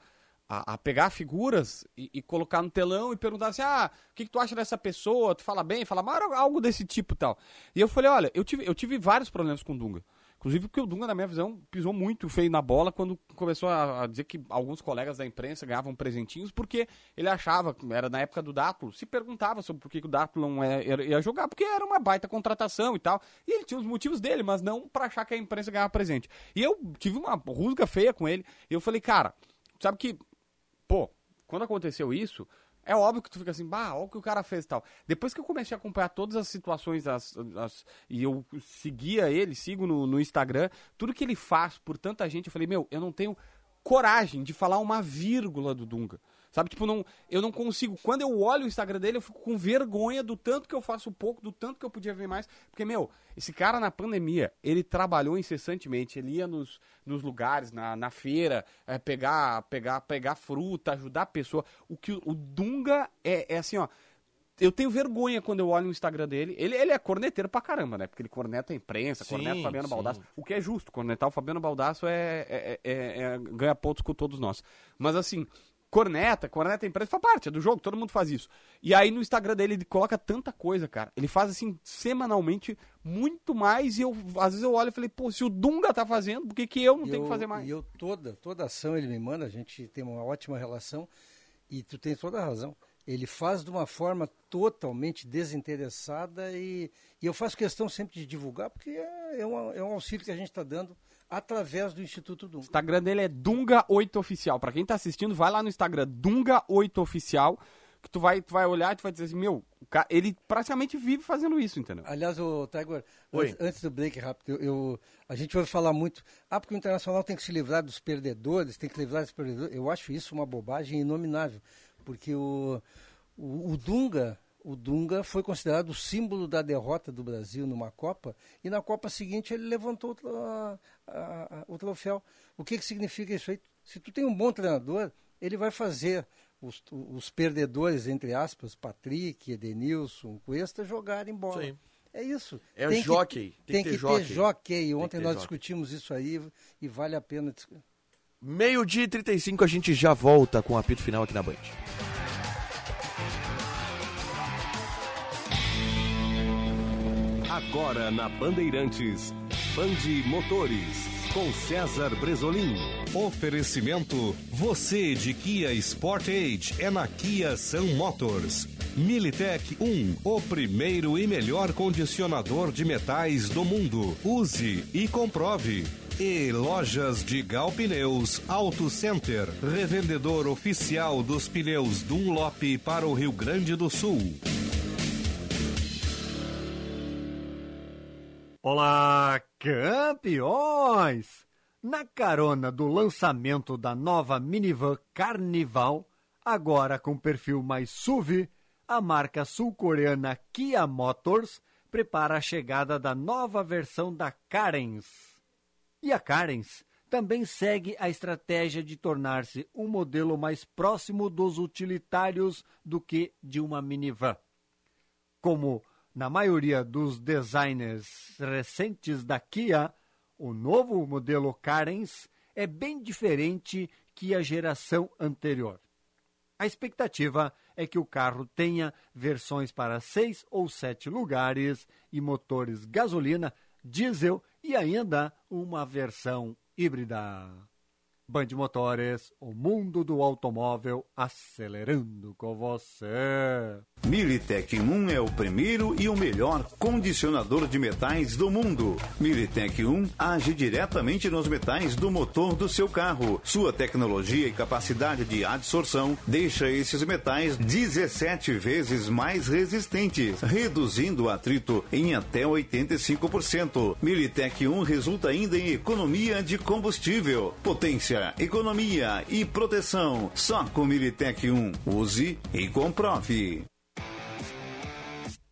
a- a pegar figuras e, e colocar no telão e perguntar assim: ah, o que, que tu acha dessa pessoa? Tu fala bem, fala mal, algo desse tipo tal. E eu falei: olha, eu tive, eu tive vários problemas com o Dunga. Inclusive porque o Dunga, na minha visão, pisou muito feio na bola quando começou a, a dizer que alguns colegas da imprensa ganhavam presentinhos porque ele achava, era na época do Dátulo, se perguntava sobre por que, o Dátulo não é, ia jogar, porque era uma baita contratação e tal. E ele tinha os motivos dele, mas não pra achar que a imprensa ganhava presente. E eu tive uma rusga feia com ele, e eu falei, cara, sabe que, pô, quando aconteceu isso, é óbvio que tu fica assim, bah, olha o que o cara fez e tal. Depois que eu comecei a acompanhar todas as situações as, as, e eu seguia ele, sigo no, no Instagram, tudo que ele faz por tanta gente, eu falei, meu, eu não tenho coragem de falar uma vírgula do Dunga. Sabe, tipo, não, eu não consigo. Quando eu olho o Instagram dele, eu fico com vergonha do tanto que eu faço pouco, do tanto que eu podia ver mais. Porque, meu, esse cara na pandemia, ele trabalhou incessantemente. Ele ia nos, nos lugares, na, na feira, é, pegar, pegar, pegar fruta, ajudar a pessoa. O que o Dunga é, é assim, ó eu tenho vergonha quando eu olho o Instagram dele. Ele, ele é corneteiro pra caramba, né? Porque ele corneta a imprensa, sim, corneta o Fabiano sim. Baldasso. O que é justo, cornetar o Fabiano Baldasso é, é, é, é, ganha pontos com todos nós. Mas assim, corneta, corneta a imprensa, faz parte, é do jogo, todo mundo faz isso. E aí no Instagram dele ele coloca tanta coisa, cara. Ele faz assim, semanalmente, muito mais. E eu, às vezes eu olho e falei, pô, se o Dunga tá fazendo, por que, que eu não e tenho eu, que fazer mais? E eu, toda, toda ação ele me manda, a gente tem uma ótima relação. E tu tens toda a razão. Ele faz de uma forma totalmente desinteressada e, e eu faço questão sempre de divulgar, porque é, é, um, é um auxílio que a gente está dando através do Instituto Dunga. O Instagram dele é Dunga8Oficial. Para quem tá assistindo, vai lá no Instagram Dunga8Oficial, que tu vai, tu vai olhar e tu vai dizer assim, meu, cara, ele praticamente vive fazendo isso, entendeu? Aliás, o Tiger, antes, antes, do break rápido, eu, eu, a gente vai falar muito, ah, porque o Internacional tem que se livrar dos perdedores, tem que se livrar dos perdedores. Eu acho isso uma bobagem inominável, porque o, o, o Dunga o Dunga foi considerado o símbolo da derrota do Brasil numa Copa e na Copa seguinte ele levantou o, a, a, o troféu. O que, que significa isso aí? Se tu tem um bom treinador, ele vai fazer os, os perdedores, entre aspas, Patrick, Edenilson, Cuesta, jogarem bola. Sim. É isso. É tem o jockey. Tem, tem que, ter, jockey. ter jockey. Ontem nós jockey. discutimos isso aí e vale a pena. Meio-dia e 35 a gente já volta com o apito final aqui na Band. Agora na Bandeirantes, Bande Motores, com César Bresolim. Oferecimento, você de Kia Sportage é na Kia Sun Motors. Militech 1, o primeiro e melhor condicionador de metais do mundo. Use e comprove. E lojas de Gal Pneus Auto Center, revendedor oficial dos pneus Dunlop para o Rio Grande do Sul. Olá, campeões! Na carona do lançamento da nova minivan Carnival, agora com perfil mais SUV, a marca sul-coreana Kia Motors prepara a chegada da nova versão da Carens. E a Carens também segue a estratégia de tornar-se um modelo mais próximo dos utilitários do que de uma minivan. Como na maioria dos designers recentes da Kia, o novo modelo Carens é bem diferente que a geração anterior. A expectativa é que o carro tenha versões para seis ou sete lugares e motores gasolina, diesel e ainda uma versão híbrida. Band Motores, o mundo do automóvel acelerando com você. Militech 1 é o primeiro e o melhor condicionador de metais do mundo. Militech 1 age diretamente nos metais do motor do seu carro. Sua tecnologia e capacidade de adsorção deixa esses metais 17 vezes mais resistentes, reduzindo o atrito em até 85%. Militech 1 resulta ainda em economia de combustível, potência, economia e proteção. Só com Militech 1. Use e comprove.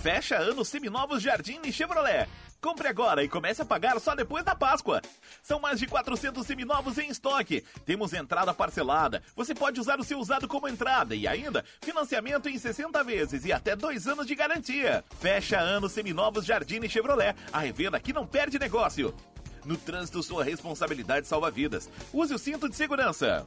Fecha ano seminovos Jardine Chevrolet. Compre agora e comece a pagar só depois da Páscoa. São mais de 400 seminovos em estoque. Temos entrada parcelada. Você pode usar o seu usado como entrada e ainda financiamento em 60 vezes e até dois anos de garantia. Fecha ano seminovos Jardine Chevrolet. A revenda que não perde negócio. No trânsito, sua responsabilidade salva vidas. Use o cinto de segurança.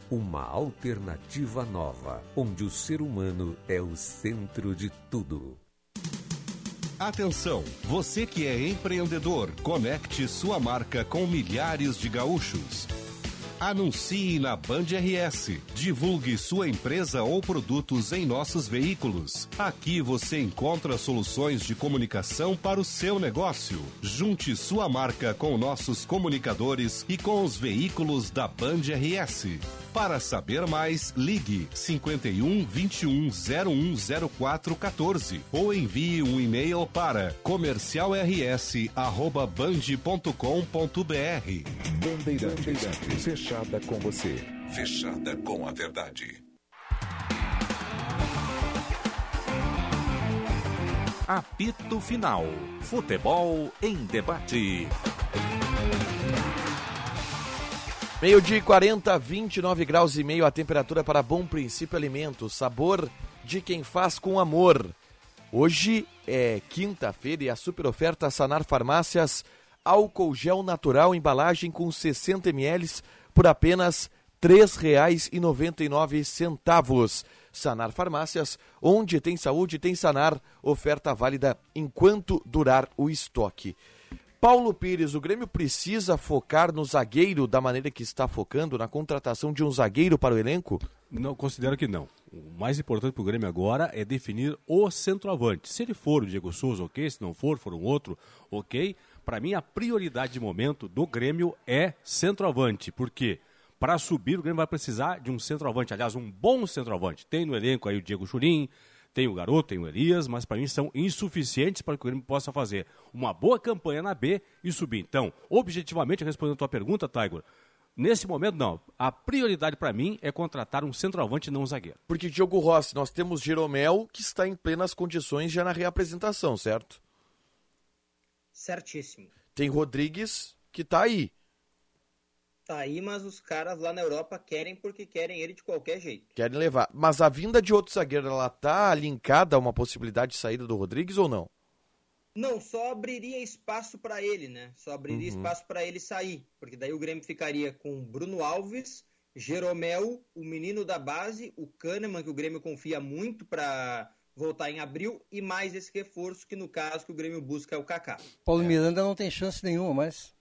Uma alternativa nova, onde o ser humano é o centro de tudo. Atenção, você que é empreendedor, conecte sua marca com milhares de gaúchos. Anuncie na Band RS. Divulgue sua empresa ou produtos em nossos veículos. Aqui você encontra soluções de comunicação para o seu negócio. Junte sua marca com nossos comunicadores e com os veículos da Band RS. Para saber mais, ligue 51 21 0104 14 ou envie um e-mail para comercialrs@band.com.br. Bandeirantes, fechada com você, fechada com a verdade. Apito Final. Futebol em debate. Meio-dia e 40, 29 graus e meio a temperatura para Bom Princípio Alimentos. Sabor de quem faz com amor. Hoje é quinta-feira e a super oferta Sanar Farmácias álcool gel natural embalagem com 60 ml por apenas R$ 3,99. Sanar Farmácias, onde tem saúde, tem Sanar. Oferta válida enquanto durar o estoque. Paulo Pires, o Grêmio precisa focar no zagueiro da maneira que está focando, na contratação de um zagueiro para o elenco? Não, considero que não. O mais importante para o Grêmio agora é definir o centroavante. Se ele for o Diego Souza, ok. Se não for, for um outro, ok. Para mim, a prioridade de momento do Grêmio é centroavante. Por quê? Para subir, o Grêmio vai precisar de um centroavante. Aliás, um bom centroavante. Tem no elenco aí o Diego Churim, tem o garoto, tem o Elias, mas para mim são insuficientes para que o Grêmio possa fazer uma boa campanha na B e subir. Então, objetivamente, respondendo a tua pergunta, Tiger, nesse momento não. A prioridade para mim é contratar um centroavante e não um zagueiro. Porque Diogo Rossi, nós temos Jeromel que está em plenas condições já na reapresentação, certo? Certíssimo. Tem Rodrigues que está aí. Tá aí, mas os caras lá na Europa querem porque querem ele de qualquer jeito. Querem levar. Mas a vinda de outro zagueiro, ela tá linkada a uma possibilidade de saída do Rodrigues ou não? Não, só abriria espaço para ele, né? Só abriria Uhum. espaço para ele sair, porque daí o Grêmio ficaria com Bruno Alves, Jeromel, o menino da base, o Kahneman que o Grêmio confia muito para voltar em abril e mais esse reforço que no caso que o Grêmio busca é o Kaká. Paulo Miranda não tem chance nenhuma, mas.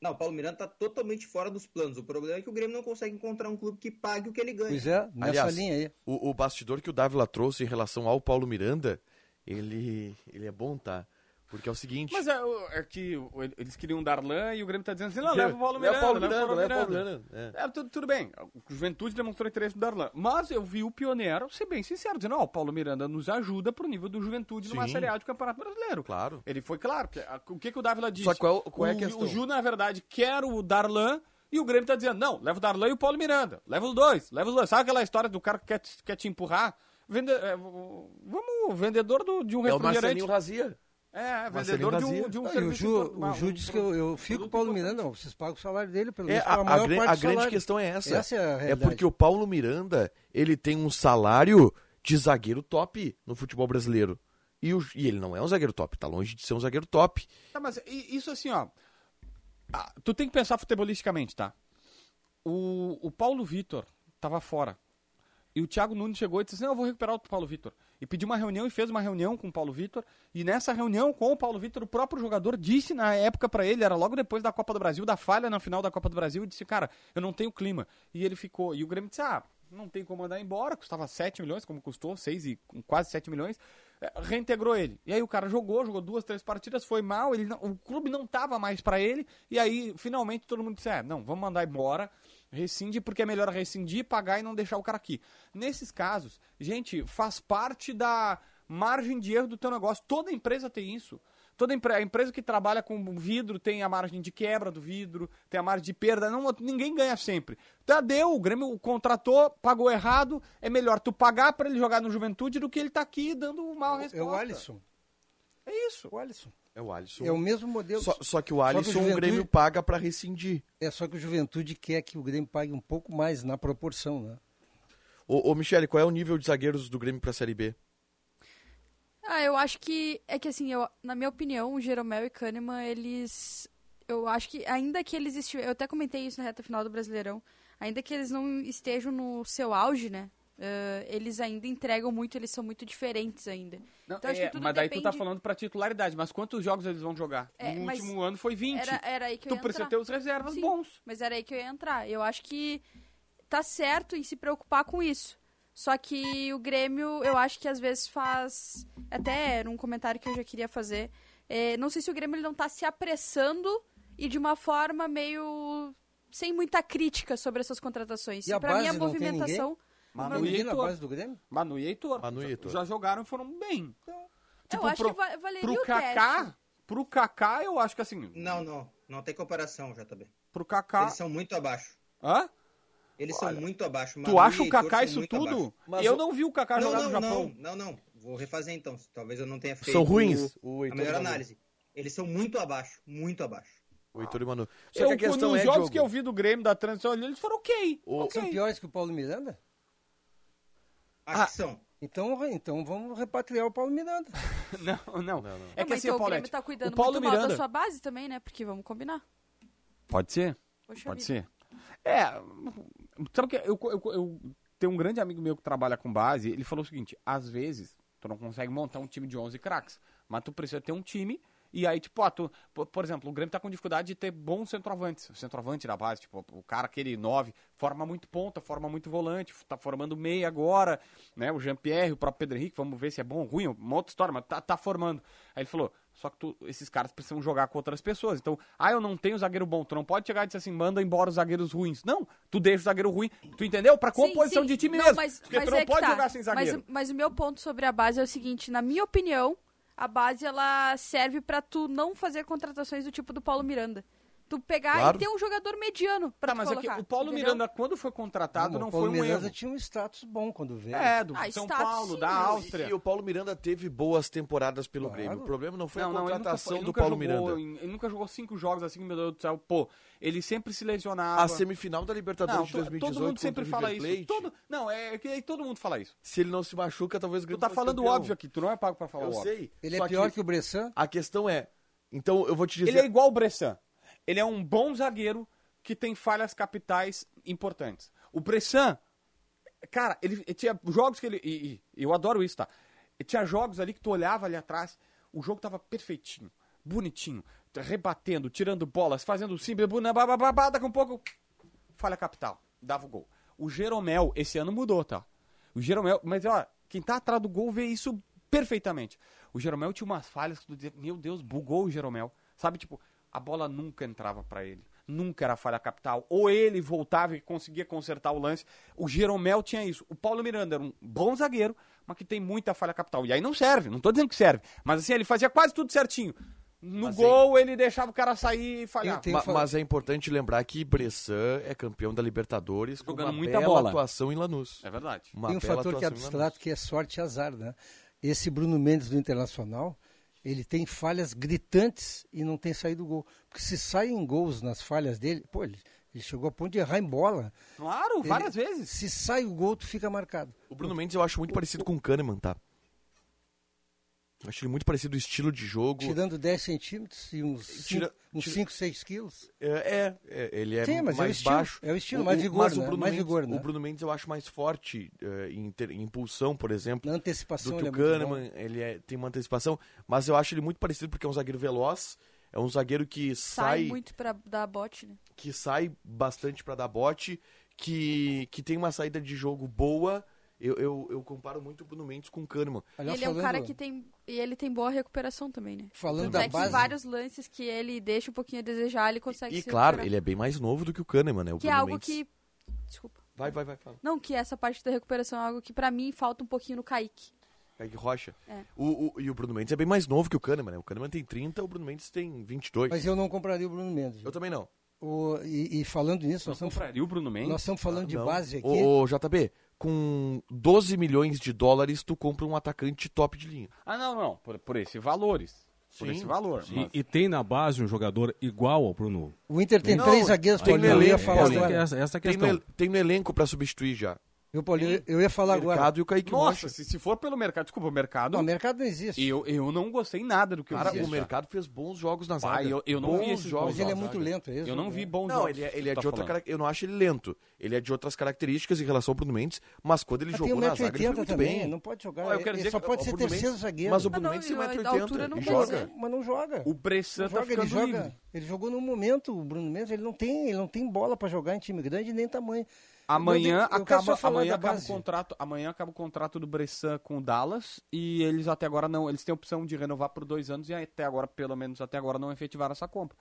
Não, o Paulo Miranda tá totalmente fora dos planos. O problema é que o Grêmio não consegue encontrar um clube que pague o que ele ganha. Pois é, nessa Aliás, linha aí. O, o bastidor que o Dávila trouxe em relação ao Paulo Miranda, ele, ele é bom, tá? Porque é o seguinte. Mas é, o- é que o- eles queriam o Darlan e o Grêmio tá dizendo assim, não, Leva leva o Paulo o Paulo Miranda. Miranda, leva o Paulo Miranda. Miranda, É, tudo, tudo bem. O Juventude demonstrou interesse do Darlan. Mas eu vi o Pioneiro ser bem sincero, dizendo, ó, o Paulo Miranda nos ajuda pro nível do Juventude numa Sim. Série A de Campeonato Brasileiro. Claro. Ele foi claro. que- a- O que, que o Dávila disse? Só qual- qual é a o, questão? O Ju, na verdade, quer o Darlan e o Grêmio tá dizendo, não, leva o Darlan e o Paulo Miranda. Leva os dois, leva os dois. Sabe aquela história do cara que quer, te- quer te empurrar? Vende, é, vamos, vendedor do, de um É o refrigerante. Marcelinho Razia. É, Marcelinho vendedor de um, de um Não, e o serviço Ju, o Ju um- disse que eu, eu fico com o Paulo Miranda, não. Vocês pagam o salário dele, pelo É, menos a, a maior gran- parte a do grande salário. questão é essa. Essa é a é porque o Paulo Miranda, ele tem um salário de zagueiro top no futebol brasileiro. E, o- e ele não é um zagueiro top, tá longe de ser um zagueiro top. Tá, mas isso assim, ó. tu tem que pensar futebolisticamente, tá? O, o Paulo Vitor tava fora. E o Thiago Nunes chegou e disse assim: Não, eu vou recuperar o Paulo Vitor. E pediu uma reunião e fez uma reunião com o Paulo Vitor. E nessa reunião com o Paulo Vitor, o próprio jogador disse na época pra ele, era logo depois da Copa do Brasil, da falha na final da Copa do Brasil, e disse: Cara, eu não tenho clima. E ele ficou. E o Grêmio disse: Ah, não tem como mandar embora, custava 7 milhões, como custou, 6 e quase 7 milhões, é, reintegrou ele. E aí o cara jogou, jogou duas, três partidas, foi mal, ele não- o clube não tava mais pra ele, e aí finalmente todo mundo disse, é, não, vamos mandar embora, rescinde, porque é melhor rescindir, pagar e não deixar o cara aqui. Nesses casos, gente, faz parte da margem de erro do teu negócio, toda empresa tem isso. Toda empre- a empresa que trabalha com vidro tem a margem de quebra do vidro, tem a margem de perda, não, ninguém ganha sempre. Tá, deu, o Grêmio contratou, pagou errado, é melhor tu pagar pra ele jogar no Juventude do que ele tá aqui dando mal resposta. É o Alisson. É isso. O Alisson. É o Alisson. É o mesmo modelo. Só, só que o Só Alisson, o, Juventude- Grêmio paga pra rescindir. É só que o Juventude quer que o Grêmio pague um pouco mais na proporção, né? Ô, ô Michele, qual é o nível de zagueiros do Grêmio pra Série B? Ah, eu acho que. É que assim, eu, na minha opinião, o Jeromel e Kahneman, eles. Eu acho que, ainda que eles estiverem. Eu até comentei isso na reta final do Brasileirão. Ainda que eles não estejam no seu auge, né? Eh, eles ainda entregam muito, eles são muito diferentes ainda. Não, então, acho é, que tudo mas daí tu tá depende- falando pra titularidade, mas quantos jogos eles vão jogar? É, no último ano foi 20. Era, era aí que eu tu ia precisa entrar. ter os reservas Sim, bons. Mas era aí que eu ia entrar. Eu acho que tá certo em se preocupar com isso. Só que o Grêmio, eu acho que às vezes faz. Até era um comentário que eu já queria fazer. É, não sei se o Grêmio ele não tá se apressando e de uma forma meio. sem muita crítica sobre essas contratações. E a pra mim, a base não tem movimentação. Manu e Heitor. base do Grêmio? Manu e Heitor. Manu e Heitor. Já jogaram e foram bem. eu acho que va- valeria pro o Kaká, teste. pro Kaká, eu acho que assim, Não, não. Não tem comparação, JB. pro Kaká... Eles são muito abaixo. Hã? Eles são muito abaixo. Tu Manu acha e o Kaká isso tudo? eu o- não vi o Kaká Não, jogar não, no Japão. não, não, não. Vou refazer então. Talvez eu não tenha feito São ruins, o- o a melhor análise. Eles são muito abaixo, muito abaixo. O Heitor e Manu. Só Eu, que a questão nos é, jogos Diogo, que eu vi do Grêmio, da transição ali, eles foram ok. O- ok. São piores que o Paulo Miranda? Acho Ah. que são. Então, então vamos repatriar o Paulo Miranda. Não, não. É Não, que mas assim, então o Paulete, Grêmio tá cuidando o Paulo muito mal Miranda... da sua base também, né? Porque vamos combinar. Pode ser. Poxa Pode vida. ser. É, sabe que eu, eu, eu tenho um grande amigo meu que trabalha com base, ele falou o seguinte, às vezes tu não consegue montar um time de 11 craques, mas tu precisa ter um time e aí, tipo, ah, tu, por, exemplo, o Grêmio tá com dificuldade de ter bons centroavantes. O centroavante da base, tipo, o cara, aquele 9, forma muito ponta, forma muito volante, tá formando meia agora, né? O Jean-Pierre, o próprio Pedro Henrique, vamos ver se é bom ou ruim, uma outra história, mas tá, tá formando. Aí ele falou, só que tu- esses caras precisam jogar com outras pessoas. Então, ah, eu não tenho zagueiro bom. Tu não pode chegar e dizer assim, manda embora os zagueiros ruins. Não, tu deixa o zagueiro ruim. Tu entendeu? Pra Sim, composição sim. de time Não, mesmo. Mas, Porque mas tu não é pode tá. jogar sem zagueiro. Mas, mas o meu ponto sobre a base é o seguinte, na minha opinião, a base ela serve pra tu não fazer contratações do tipo do Paulo Miranda. Tu pegar Claro. e ter um jogador mediano pra Tá, tu mas é que colocar. o Paulo entendeu? Miranda, quando foi contratado, Não, não, o Paulo foi um Miranda erro. tinha um status bom quando veio. É, do Ah, São status, Paulo, sim, da Áustria. E o Paulo Miranda teve boas temporadas pelo Claro. Grêmio. O problema não foi Não, a não, ele nunca contratação ele do nunca Paulo jogou Miranda. em- ele nunca jogou cinco jogos assim, meu Deus do céu. Pô, ele sempre se lesionava. A semifinal da Libertadores Não, de to- 2018 todo mundo sempre fala isso. Todo, não, é que aí todo mundo fala isso. Se ele não se machuca, talvez o Tu Grêmio tá fosse falando óbvio aqui, tu não é pago pra falar Eu óbvio. sei. Ele é pior que... o Bressan? A questão é... Então, eu vou te dizer... Ele é igual o Bressan. Ele é um bom zagueiro que tem falhas capitais importantes. O Bressan, cara, ele, ele tinha jogos que ele. E, e eu adoro isso, tá? Ele tinha jogos ali que tu olhava ali atrás, o jogo tava perfeitinho, bonitinho, rebatendo, tirando bolas, fazendo simples, daqui um pouco, falha capital, dava o gol. O Jeromel, esse ano mudou, tá? O Jeromel, mas ó, quem tá atrás do gol vê isso perfeitamente. O Jeromel tinha umas falhas que tu dizia, meu Deus, bugou o Jeromel. Sabe, tipo, a bola nunca entrava pra ele. Nunca era falha capital. Ou ele voltava e conseguia consertar o lance. O Jeromel tinha isso. O Paulo Miranda era um bom zagueiro, mas que tem muita falha capital. E aí não serve, não tô dizendo que serve. Mas assim, ele fazia quase tudo certinho. No Mas, gol, ele deixava o cara sair e falhar. Ma- mas é importante lembrar que Bressan é campeão da Libertadores com Jogando uma muita bela bola. atuação em Lanús. É verdade. Uma Tem um fator que é abstrato, que é sorte e azar, né? Esse Bruno Mendes do Internacional, ele tem falhas gritantes e não tem saído gol. Porque se saem gols nas falhas dele, pô, ele, ele chegou a ponto de errar em bola. Claro, várias Ele- vezes. Se sai o gol, tu fica marcado. O Bruno Mendes eu acho muito parecido com o Kahneman, tá? Acho ele muito parecido o estilo de jogo. Tirando 10 centímetros e uns Tira- 5, tira- 5 6 quilos. É, é, é, ele é Sim, mas é o mais estilo, baixo. é o estilo, mais vigor, mas o né? Bruno Mais Mendes, vigor, né? O Bruno Mendes eu acho mais forte eh, em, ter- em impulsão, por exemplo. Na antecipação do ele que é o muito Kahneman, ele é- tem uma antecipação, mas eu acho ele muito parecido porque é um zagueiro veloz, é um zagueiro que Sai sai, muito pra dar bote, né? que sai bastante pra dar bote, que, que tem uma saída de jogo boa, eu, eu, eu comparo muito o Bruno Mendes com o Kahneman. E ele é um cara que tem. E ele tem boa recuperação também, né? Falando Tanto da é que base- vários lances que ele deixa um pouquinho a desejar, ele consegue E se claro, recuperar. ele é bem mais novo do que o Kahneman, né? O Que é Bruno algo Mendes. que. Desculpa. Vai, vai, vai, fala. Não, que essa parte da recuperação é algo que pra mim falta um pouquinho no Kaique. Kaique Rocha. É. O, o- e o Bruno Mendes é bem mais novo que o Kahneman, né? O Kahneman tem 30, o Bruno Mendes tem 22. Mas eu não compraria o Bruno Mendes. Eu também não. O, e, e falando nisso, nós estamos, compraria o Bruno Mendes? nós estamos falando de Não. base aqui. Ô, ô, JB, com 12 milhões de dólares, tu compra um atacante top de linha. Ah, não, não. Por, por esse valores. Por Sim, esse valor. E, mas- e tem na base um jogador igual ao Bruno. O Inter tem Não, três zagueiros, tem Eu ia falar agora. Essa, essa é a Tem questão. no, tem no elenco pra substituir já. Viu, Paulinho? Eu ia falar agora. Mercado e o Kaique Nossa, Rocha. se, se for pelo mercado, desculpa, o mercado. Não, o mercado não existe. Eu, eu não gostei nada do que Cara, eu vi. o mercado fez bons jogos na zaga. Pai, eu- eu não bons vi esses jogos Mas ele é muito zaga. lento, é isso? Eu não vi bons Não, jogos. ele é, ele é tu de tá outra cara- Eu não acho ele lento. Ele é de outras características em relação ao Bruno Mendes, mas quando ele Mas tem jogou na zaga, ele foi 1,80m muito também, bem. não pode jogar. Eu quero ele dizer só que pode ser terceiro zagueiro. Mas o Ah, Bruno não, Mendes tem a- 1,80m da altura não joga. Mas não joga. O Bressan Não tá ficando joga, livre. ele jogou no momento, o Bruno Mendes, ele não tem, ele não tem bola pra jogar em time grande nem tamanho. Amanhã Eu acaba, amanhã acaba o contrato, amanhã acaba o contrato do Bressan com o Dallas e eles até agora não, eles têm a opção de renovar por dois anos e até agora, pelo menos até agora, não efetivaram essa compra.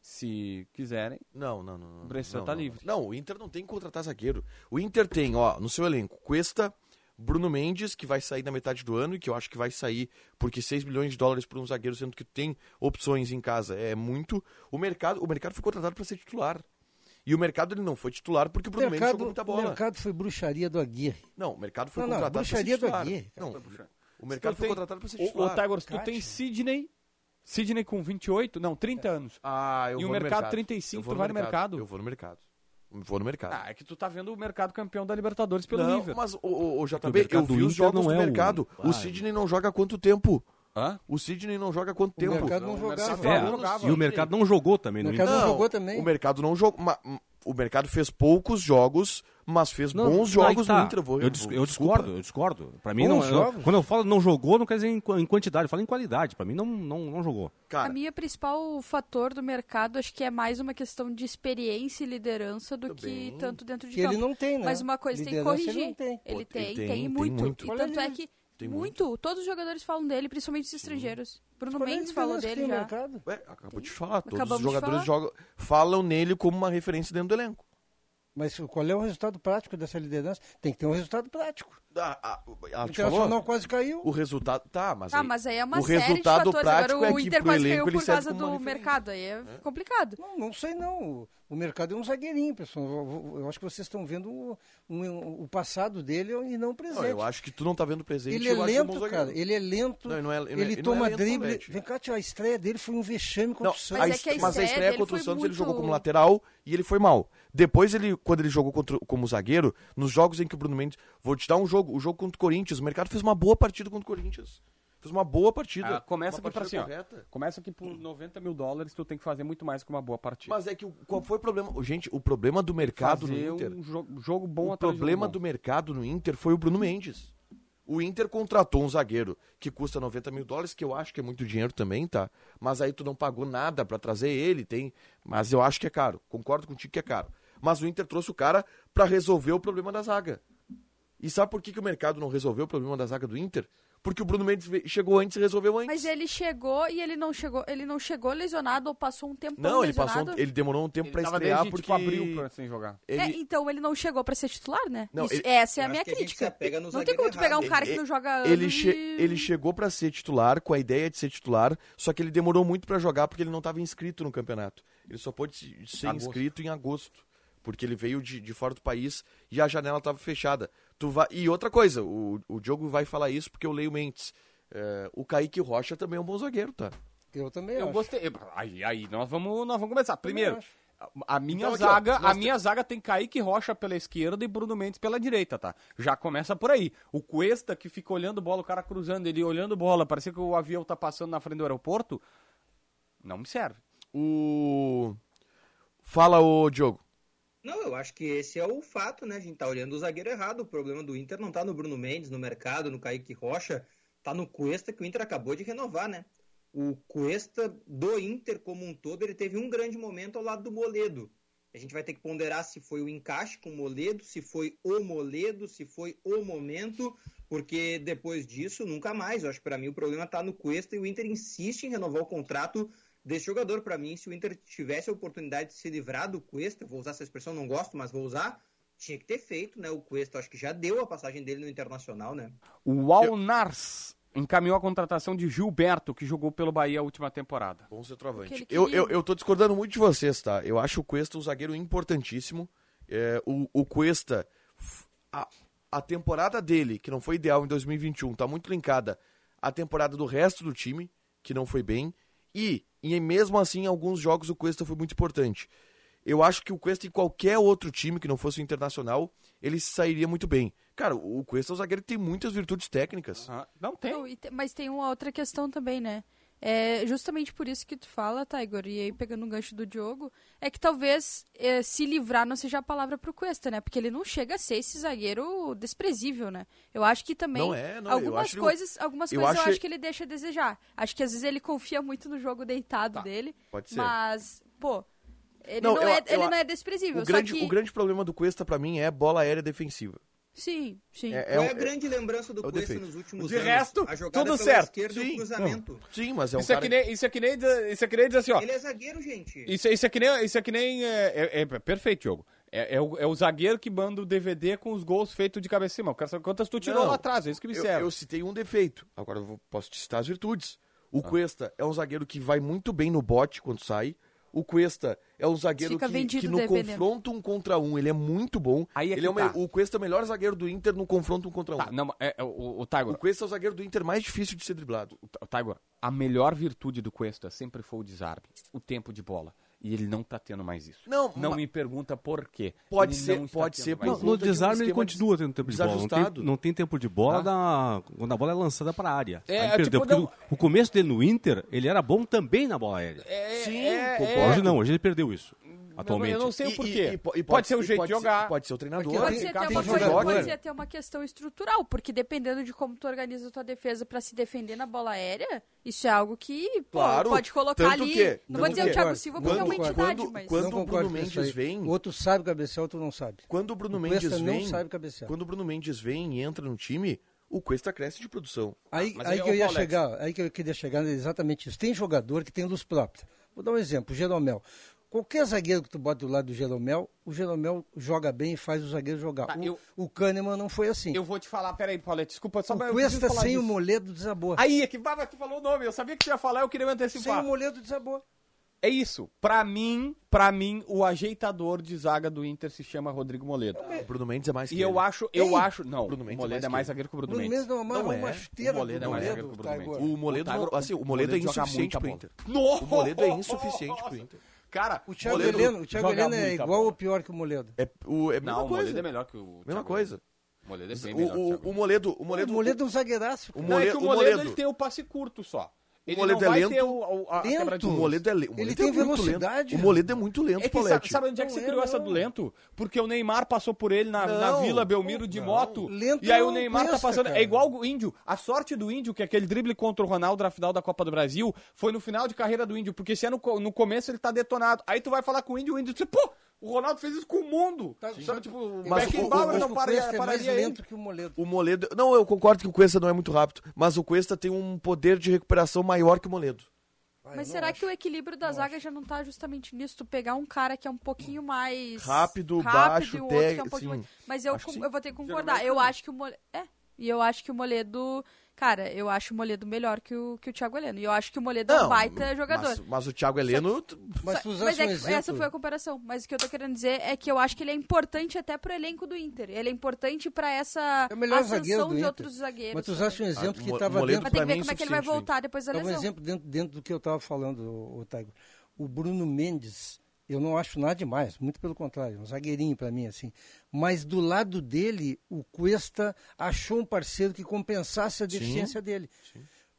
Se quiserem, Não, não, não. não O Bressan não, tá não. livre. Não, o Inter não tem que contratar zagueiro. O Inter tem, ó, no seu elenco, Cuesta, Bruno Mendes, que vai sair na metade do ano e que eu acho que vai sair porque 6 milhões de dólares por um zagueiro, sendo que tem opções em casa, é muito. O mercado, o mercado foi contratado para ser titular. E o mercado ele não foi titular porque o O Bruno Mendes jogou mercado, muita o bola. mercado foi bruxaria do Aguirre. Não, o mercado foi Não, não, contratado para ser bruxaria do titular. Aguirre. Não, o mercado foi tem- contratado para ser o, titular. o Tiger, tu tem Sidney, Sidney com 28, não, 30 anos. Ah, eu E o vou no mercado 35, Eu vou tu vai no mercado? Eu vou no mercado. Vou no mercado. Ah, é que tu tá vendo o mercado campeão da Libertadores pelo não, nível. mas o, o, o JB, mercado eu vi os jogos não do é o- mercado. Ah, O Sidney não joga há quanto tempo? Hã? O Sidney não joga há quanto O tempo? mercado não o jogava. mercado É, não jogava. e o mercado não jogou também O no mercado Inter. não jogou também. O mercado não jogou. O mercado fez poucos jogos, mas fez Não, bons jogos tá. no Inter. Eu, vou, eu, dis- eu discordo, eu discordo. Pra mim, Bons não, eu- quando eu falo não jogou, não quer dizer em, em quantidade, eu falo em qualidade. Pra mim, não, não, não jogou. A Cara, minha principal fator do mercado acho que é mais uma questão de experiência e liderança do Também. que tanto dentro de Que campo. ele não tem, né? Mas uma coisa tem que Liderança corrigir. Ele não tem. Ele Pô, tem, ele tem, tem, tem muito. muito. E tanto é que Tem muito. Todos os jogadores falam dele, principalmente os estrangeiros. Bruno é a Mendes falou dele já. mercado? ué, acabou de falar. Todos Acabamos os jogadores jogam, falam nele como uma referência dentro do elenco. Mas qual é o resultado prático dessa liderança? Tem que ter um resultado prático. Ah, ah, O ela te Internacional falou? quase caiu. O resultado. Tá, mas. Tá, aí- mas aí é uma o série resultado de fatores. prático Agora é o que Inter quase caiu por causa do mercado. Aí é complicado. Não, não sei não. O- mercado é um zagueirinho, pessoal. Eu, acho que vocês estão vendo o, um- o passado dele e não o presente. Não, eu acho que tu não tá vendo o presente. Ele é um lento, zagueiro. cara. Ele é lento. Não, ele não é- ele não é- ele ele não toma é lento, drible. Vem cá, tia, a estreia dele foi um vexame contra Não, o Santos. a Mas é a mas a estreia contra o Santos ele muito- jogou como lateral e ele foi mal. Depois, ele, quando ele jogou contra- como zagueiro, nos jogos em que o Bruno Mendes. Vou te dar um jogo, o jogo contra o Corinthians. O mercado fez uma boa partida contra o Corinthians. Fez uma boa partida. Ah, começa uma aqui assim, ó. correta. Começa aqui por 90 mil dólares, tu tem que fazer muito mais que uma boa partida. Mas é que o- qual foi o problema? Gente, o problema do mercado fazer no Inter. um jogo, jogo bom o problema do bom. mercado no Inter foi o Bruno Mendes. O Inter contratou um zagueiro que custa 90 mil dólares, que eu acho que é muito dinheiro também, tá? Mas aí tu não pagou nada pra trazer ele, tem. Mas eu acho que é caro. Concordo contigo que é caro. Mas o Inter trouxe o cara pra resolver o problema da zaga. E sabe por que, que o mercado não resolveu o problema da zaga do Inter? Porque o Bruno Mendes chegou antes e resolveu antes. Mas ele chegou e ele não chegou, ele não chegou lesionado ou passou um tempo não, ele lesionado. passou, ele demorou um tempo tava estrear desde, porque tipo, abril pra sem jogar. ele- É, então ele não chegou pra ser titular, né? Não, Isso- ele- essa é a minha que a crítica. no não tem como tu pegar um cara que Ele- não joga ele, che- e- ele chegou pra ser titular, com a ideia de ser titular, só que ele demorou muito pra jogar porque ele não estava inscrito no campeonato. Ele só pôde se- ser Agosto. inscrito em agosto, porque ele veio de, de fora do país e a janela estava fechada. Tu vai... E outra coisa, o, o Diogo vai falar isso porque eu leio mentes. É, o Kaique Rocha também é um bom zagueiro, tá? Eu também Eu acho. gostei. Aí, aí nós vamos, nós vamos começar. Primeiro, a, minha Então, aqui, ó, zaga, a minha zaga tem Kaique Rocha pela esquerda e Bruno Mendes pela direita, tá? Já começa por aí. O Cuesta que fica olhando bola, o cara cruzando, ele olhando bola, parecia que o avião tá passando na frente do aeroporto. Não me serve. O. Fala, ô Diogo. Não, eu acho que esse é o fato, né? A gente tá olhando o zagueiro errado. O problema do Inter não tá no Bruno Mendes, no mercado, no Kaique Rocha, tá no Cuesta que o Inter acabou de renovar, né? O Cuesta do Inter como um todo, ele teve um grande momento ao lado do Moledo. A gente vai ter que ponderar se foi o encaixe com o Moledo, se foi o Moledo, se foi o momento, porque depois disso, nunca mais. Eu acho que para mim o problema está no Cuesta e o Inter insiste em renovar o contrato desse jogador. Para mim, se o Inter tivesse a oportunidade de se livrar do Cuesta, vou usar essa expressão, não gosto, mas vou usar, tinha que ter feito, né? O Cuesta, acho que já deu a passagem dele no Internacional, né? O Alnars encaminhou a contratação de Gilberto, que jogou pelo Bahia a última temporada. Bom centroavante. Eu, eu, eu tô discordando muito de vocês, tá? Eu acho o Cuesta um zagueiro importantíssimo. É, o, o Cuesta, a, a temporada dele, que não foi ideal em 2021, tá muito linkada à temporada do resto do time, que não foi bem. E, e mesmo assim, em alguns jogos o Cuesta foi muito importante. Eu acho que o Cuesta em qualquer outro time que não fosse o Internacional, ele sairia muito bem. Cara, o Cuesta é um zagueiro que tem muitas virtudes técnicas. não tem. Não, e te- mas tem uma outra questão também, né? É justamente por isso que tu fala, Tiger, e aí pegando o gancho do Diogo, é que talvez é, se livrar não seja a palavra pro Cuesta, né? Porque ele não chega a ser esse zagueiro desprezível, né? Eu acho que também Não é, não, algumas acho- coisas, algumas eu coisas eu acho- acho que ele deixa a desejar. Acho que às vezes ele confia muito no jogo deitado dele, Tá, pode ser. mas pô, ele Não, não, eu- é, ele não é desprezível, O grande, que o grande problema do Cuesta, pra mim, é bola aérea defensiva. Sim, sim. É- Qual é, a grande lembrança do é Cuesta defeito. nos últimos De anos? resto, a jogada tudo pela certo. esquerda e Sim. o cruzamento. Sim, mas é um Isso é, cara... que nem, isso, é que nem, dizer- isso é que nem dizer assim, ó. Ele é zagueiro, gente. Isso, isso é que nem. Isso é, que nem é, é- é perfeito, Diogo. É, é o, é o zagueiro que manda o DVD com os gols feitos de cabeça em cima. Eu quero saber quantas tu tirou Não, lá atrás, é isso que me eu, serve. eu citei um defeito. Agora eu vou- posso te citar as virtudes. O Ah. Cuesta é um zagueiro que vai muito bem no bote quando sai. O Cuesta é um zagueiro Fica que, que no dependendo. confronto um contra um ele é muito bom. Aí é ele que é o, me- tá. o Cuesta é o melhor zagueiro do Inter no confronto um contra um. Tá, não, é, é, o, o Tiger, O Cuesta é o zagueiro do Inter mais difícil de ser driblado. o Tiger, a melhor virtude do Cuesta sempre foi o desarme, o tempo de bola. E ele não tá tendo mais isso. Não, não ma- me pergunta por quê. Pode Ele ser- não está pode ser isso. No desarme ele continua tendo tempo de bola. Não tem, não tem tempo de bola Ah. da- quando a bola é lançada para a área. É, é perdeu, tipo, porque não- o começo dele no Inter, ele era bom também na bola aérea. Sim, é, concordo. Hoje não, hoje ele perdeu isso. Atualmente. Eu não sei o E- porquê. e- e e pode, ser o jeito de jogar. Pode ser o treinador. Pode ser até tem uma coisa, pode ser até uma questão estrutural, porque dependendo de como tu organiza a tua defesa pra se defender na bola aérea, isso é algo que pô, Claro, pode colocar ali. que- não vou dizer que- o Thiago Quando- Silva porque é uma entidade, quando- mas. quando não o Bruno Mendes vem- O outro sabe cabecear, o outro não sabe. Quando o Bruno O Mendes não vem, sabe cabecear. quando o Bruno Mendes vem e entra no time, o Cuesta cresce de produção. Aí, aí aí, que eu ia chegar, aí que eu queria chegar é exatamente isso. Tem jogador que tem luz própria. Vou dar um exemplo, o Jeromel. Qualquer zagueiro que tu bota do lado do Jeromel, o Jeromel joga bem e faz o zagueiro jogar. Tá, o, eu- o Kahneman não foi assim. Eu vou te falar, peraí, Paulette, desculpa, só o eu Cuesta falar sem o disso. Moledo desabou. Aí, é que baba, tu falou o nome, eu sabia que tu ia falar, eu queria me sem antecipar. o Moledo desabou. É isso. Pra mim, pra mim, o ajeitador de zaga do Inter se chama Rodrigo Moledo. O Bruno Mendes é mais que E eu ele. acho, eu Ei, acho, não, Bruno o Mendes é Moledo mais é que mais zagueiro que o Bruno Bruno Mendes. Mendes não Não uma é. chuteira O Moledo do é mais Moledo, zagueiro que o Bruno Taigo. Mendes. O Moledo, não- assim, o Moledo é joga insuficiente muita pro. Inter. No! O Moledo é insuficiente pro Inter. Cara, O Thiago Moledo Heleno, o Thiago Heleno é igual bola. ou pior que o Moledo? É, o, é a mesma Não, o coisa. Moledo é melhor que o Mesma Thiago coisa. Heleno. O Moledo é bem O, melhor que o o, Thiago o Moledo, o O Moledo, Moledo é um zagueiraço. o cara. Não, é que o o Moledo, Moledo- ele tem o passe curto só. Ele Moledo não é vai lento. ter o, o- a Lento. quebra de o. Moledo é, le- o Ele Moledo tem é muito velocidade. lento. O Moledo é muito lento, É que sabe, sabe onde é que Não você é, criou essa não. do lento? Porque o Neymar passou por ele na, na. Vila Belmiro de Não. moto. Lento e aí é o o Neymar tá passando. cara. É igual o Índio. A sorte do Índio, que é aquele drible contra o Ronaldo na final da Copa do Brasil, foi no final de carreira do Índio. Porque se é no, no começo ele tá detonado. Aí tu vai falar com o Índio, o Índio diz, pô, o Ronaldo fez isso com o mundo. sabe, tipo, o Mas o- o- não o pararia, Cuesta é mais lento que o Moledo. O Moledo. Não, eu concordo que o Cuesta não é muito rápido, mas o Cuesta tem um poder de recuperação maior que o Moledo. Ah, Mas será não que o equilíbrio da zaga já não tá justamente nisso? Tu pegar um cara que é um pouquinho mais. Rápido, rápido baixo, e o outro que é um pouquinho sim. mais. Mas eu, Acho com- eu vou ter que concordar. Eu acho que o Moledo. É. E eu acho que o Moledo. Cara, eu acho o Moledo melhor que o, que o Thiago Heleno. E eu acho que o Moledo é um baita jogador. Mas, mas o Thiago Heleno. t- Mas Só- tu usaste mas é um que exemplo. essa foi a comparação. Mas o que eu tô querendo dizer é que eu acho que ele é importante até pro elenco do Inter. Ele é importante pra essa É ascensão de Inter. outros zagueiros. Mas tu usaste um também. exemplo Ah, que estava Moledo dentro, Mas tem que pra ver como é que ele vai voltar depois da tava um lesão. exemplo dentro, dentro do que eu estava falando, o, o Taigo. O Bruno Mendes, eu não acho nada demais, muito pelo contrário, um zagueirinho para mim, assim. Mas do lado dele, o Cuesta achou um parceiro que compensasse a deficiência dele.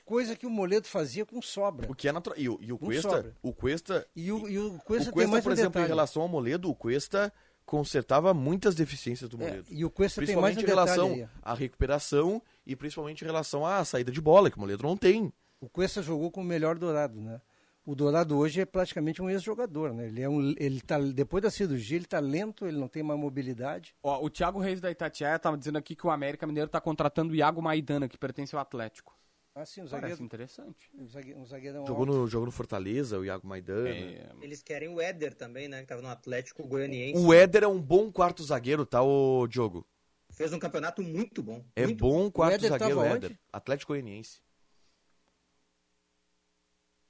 Coisa que o Moledo fazia com sobra. O que é natural. E, o- e o Cuesta. sobra. O Cuesta. E o, e o O Cuesta, Cuesta, tem mais por exemplo, detalhe. em relação ao Moledo, o Cuesta consertava muitas deficiências do É, Moledo. e o Cuesta tem mais principalmente em relação aí. à recuperação e principalmente em relação à saída de bola, que o Moledo não tem. O Cuesta jogou com o melhor dourado, né? O Dourado hoje é praticamente um ex-jogador, né? Ele é um, ele tá depois da cirurgia ele tá lento, ele não tem mais mobilidade. Ó, o Thiago Reis da Itatiaia tava dizendo aqui que o América Mineiro tá contratando o Iago Maidana, que pertence ao Atlético. Ah, sim, um Parece zagueiro, interessante. um zagueiro, um Jogou alto. no, jogou no Fortaleza, o Iago Maidana. É, Eles querem o Éder também, né? Que tava no Atlético Goianiense. O Éder é um bom quarto zagueiro, tá, ô Diogo? Fez um campeonato muito bom. É muito bom quarto Éder zagueiro, Éder. Atlético Goianiense.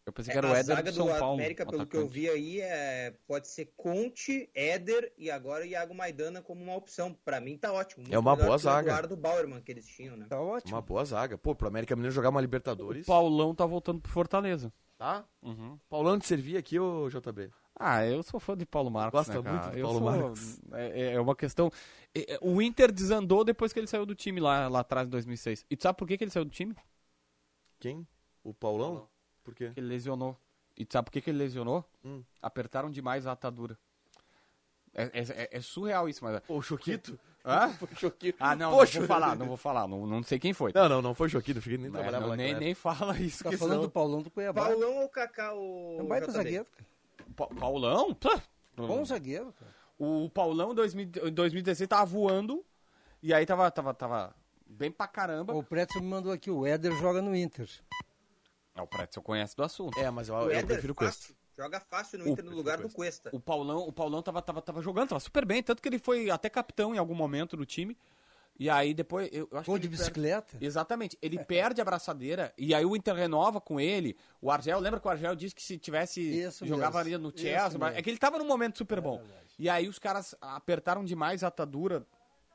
Eu pensei É, que era o a Éder zaga do São do Paulo. América, o pelo que eu atacante. vi aí, é, pode ser Conte, Éder e agora Iago Maidana como uma opção. Pra mim tá ótimo. muito É uma boa zaga. O Eduardo Bauerman que eles tinham, né? Tá ótimo. Uma boa zaga. Pô, pro América Mineiro jogar uma O Libertadores. Paulão tá voltando pro Fortaleza. Tá? Uhum. Paulão te servia aqui, ô JB? Ah, eu sou fã de Paulo Marcos. Gosta né, cara? muito do Eu Paulo sou- Marcos. É, é uma questão. é, é, O Inter desandou depois que ele saiu do time lá, lá atrás, em 2006. E tu sabe por que, que ele saiu do time? Quem? O Paulão? Por quê? Porque ele lesionou. E tu sabe por que, que ele lesionou? Hum. Apertaram demais a atadura. É, é- é- é surreal isso, mas. Pô, o Choquito? Hã? Foi o Choquito. Ah, não, Poxa. não vou falar, não vou falar. Não, não sei quem foi. Não, não, não foi o Choquito. Choquito nem Não, trabalhava não, nem, nem fala isso. Tá que falando senão- do Paulão do Cuiabá. Paulão ou Kaká o É um baita zagueiro. Pa- Paulão? Pá. Bom zagueiro, cara. O Paulão em 2000 em 2016 tava voando. E aí tava, tava, tava bem pra caramba. O Pretzel me mandou aqui, o Éder joga no Inter. É, o Pretzel conhece do assunto. É, mas eu, O eu Éder, prefiro o Cuesta. Joga fácil no O- Inter no lugar do Cuesta. O Paulão, o Paulão tava, tava, tava jogando, tava super bem, tanto que ele foi até capitão em algum momento do time. E aí depois. Eu, eu acho Gol que de bicicleta. Perde, exatamente. Ele perde a braçadeira e aí o Inter renova com ele. O Argel, lembra que o Argel disse que se tivesse. Isso jogava mesmo. ali no Chelsea. mas. É que ele tava num momento super bom. E aí os caras apertaram demais a atadura.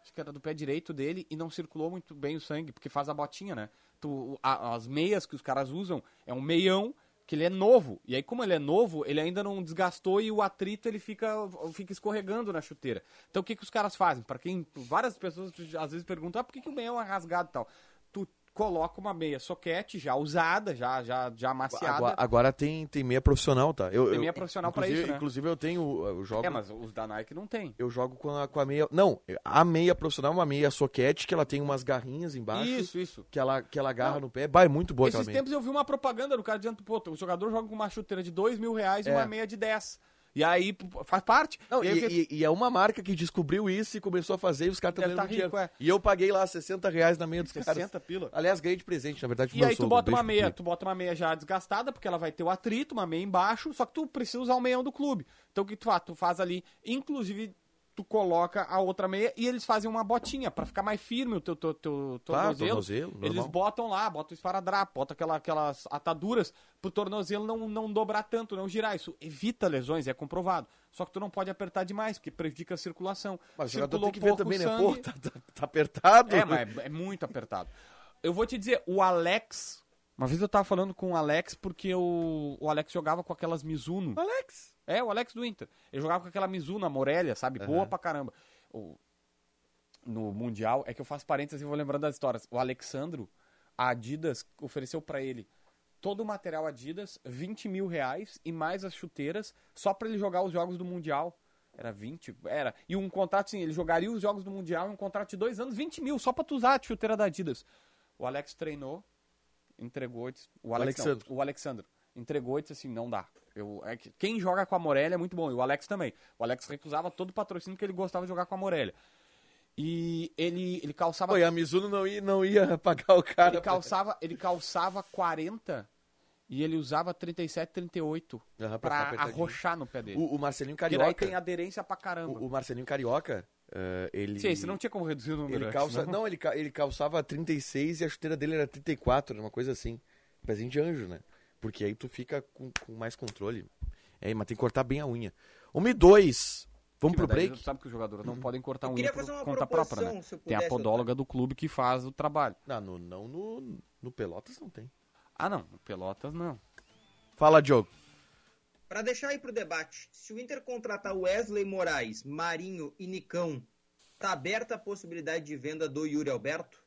Acho que era do pé direito dele e não circulou muito bem o sangue, porque faz a botinha, né? Tu, a- as meias que os caras usam é um meião que ele é novo. E aí, como ele é novo, ele ainda não desgastou e o atrito ele fica, fica escorregando na chuteira. Então, o que, que os caras fazem? Para quem. Várias pessoas às vezes perguntam: ah, por que, que o meião é rasgado e tal? Coloca uma meia soquete já usada, já, já, já amaciada. Agora, agora tem, tem meia profissional, tá? Eu, Tem eu- meia profissional pra inclusive- isso, né? Inclusive eu tenho, eu jogo... É, mas os da Nike não tem. Eu jogo com a, com a meia... Não, a meia profissional é uma meia soquete que ela tem umas garrinhas embaixo. Isso, isso. Que ela, que ela agarra Não. no pé. Bah, é muito boa Esses tempos eu vi uma propaganda do cara dizendo, pô, o jogador joga com uma chuteira de dois mil reais e É. uma meia de 10. E aí faz parte. Não, e, e, aí, e- e é uma marca que descobriu isso e começou a fazer e os caras estão tá dinheiro. é. E eu paguei lá 60 reais na meia dos 60 caras. pila. Aliás, ganhei de presente, na verdade. E aí tu bota uma meia, tu bota uma meia já desgastada, porque ela vai ter o atrito, uma meia embaixo, só que tu precisa usar o meião do clube. Então o que tu faz? Tu faz ali, inclusive tu coloca a outra meia e eles fazem uma botinha pra ficar mais firme o teu, teu, teu Tá, tornozelo. tornozelo, normal. Eles botam lá, botam esparadrapo, botam aquela, aquelas ataduras pro tornozelo não, não dobrar tanto, não girar. Isso evita lesões, é comprovado. Só que tu não pode apertar demais, porque prejudica a circulação. Mas o jogador Circulou tem que ver também, né? sangue- Pô, tá, tá- tá apertado. é, mas é, é muito apertado. Eu vou te dizer, o Alex. Uma vez eu tava falando com o Alex porque o, o Alex jogava com aquelas Mizuno. Alex? É, o Alex do Inter. Ele jogava com aquela Mizuno, a Morelia, sabe? Boa Aham. pra caramba. O- no Mundial, é que eu faço parênteses e vou lembrando das histórias. O Alexandro, a Adidas ofereceu pra ele todo o material Adidas, 20 mil reais e mais as chuteiras, só pra ele jogar os jogos do Mundial. Era 20, era. E um contrato, assim, ele jogaria os jogos do Mundial em um contrato de dois anos, 20 mil, só pra tu usar a chuteira da Adidas. O Alex treinou, entregou, disse- o Alex, não, Alexandro. o Alexandro entregou e disse assim, não dá. Eu, é que quem joga com a Morelia é muito bom, e o Alex também. O Alex recusava todo o patrocínio que ele gostava de jogar com a Morelia. E ele, ele calçava e a Mizuno não ia, não ia pagar o cara. ele calçava, ele calçava 40 e ele usava 37, 38 Aham, pra pra arrochar no pé dele. O, o Marcelinho daí Carioca. tem aderência pra caramba. O, o Marcelinho Carioca, eh, ele. Sim, você não tinha como reduzir o número. Ele calça, não? não, ele, ele calçava 36 e a chuteira dele era 34, era uma coisa assim. Pezinho de anjo, né? Porque aí tu fica com, com mais controle. É, mas tem que cortar bem a unha. 1 e 2. Vamos pro Mas daí break? Tu sabe que os jogadores não podem cortar Eu unha queria por fazer uma conta própria, né? Tem a podóloga do clube que faz o trabalho. Não, no, não no, no Pelotas não tem. Ah, não. No Pelotas, não. Fala, Diogo. Para deixar aí pro debate, se o Inter contratar Wesley Moraes, Marinho e Nicão, tá aberta a possibilidade de venda do Yuri Alberto?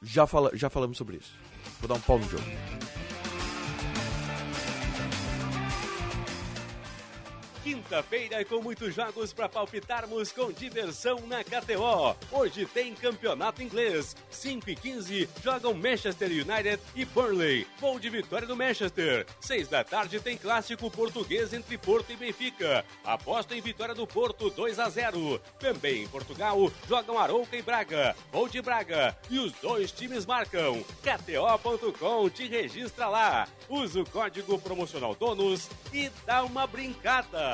Já, fala, já falamos sobre isso. Vou dar um pau no Diogo. Quinta-feira com muitos jogos para palpitarmos com diversão na KTO. Hoje tem campeonato inglês. 5 e 15 jogam Manchester United e Burnley. Voo de vitória do Manchester. 6 da tarde tem clássico português entre Porto e Benfica. Aposta em vitória do Porto 2 a 0. Também em Portugal jogam Arouca e Braga. Voo de Braga. E os dois times marcam. KTO.com te registra lá. Usa o código promocional DONOS e dá uma brincada.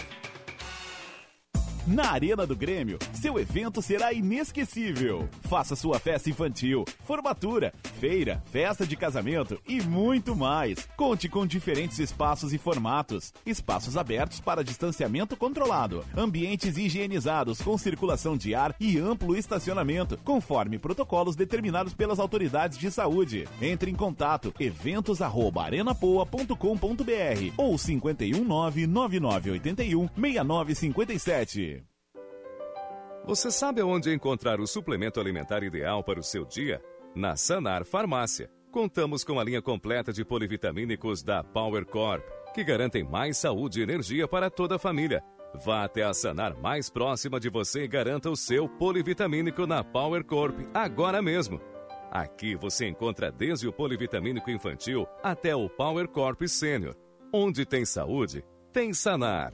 Na Arena do Grêmio, seu evento será inesquecível. Faça sua festa infantil, formatura, feira, festa de casamento e muito mais. Conte com diferentes espaços e formatos. Espaços abertos para distanciamento controlado, ambientes higienizados com circulação de ar e amplo estacionamento, conforme protocolos determinados pelas autoridades de saúde. Entre em contato eventos@arenapoa.com.br ou 519 9981 6957. Você sabe onde encontrar o suplemento alimentar ideal para o seu dia? Na Sanar Farmácia. Contamos com a linha completa de polivitamínicos da Power Corp, que garantem mais saúde e energia para toda a família. Vá até a Sanar mais próxima de você e garanta o seu polivitamínico na Power Corp agora mesmo. Aqui você encontra desde o polivitamínico infantil até o Power Corp Sênior. Onde tem saúde, tem Sanar.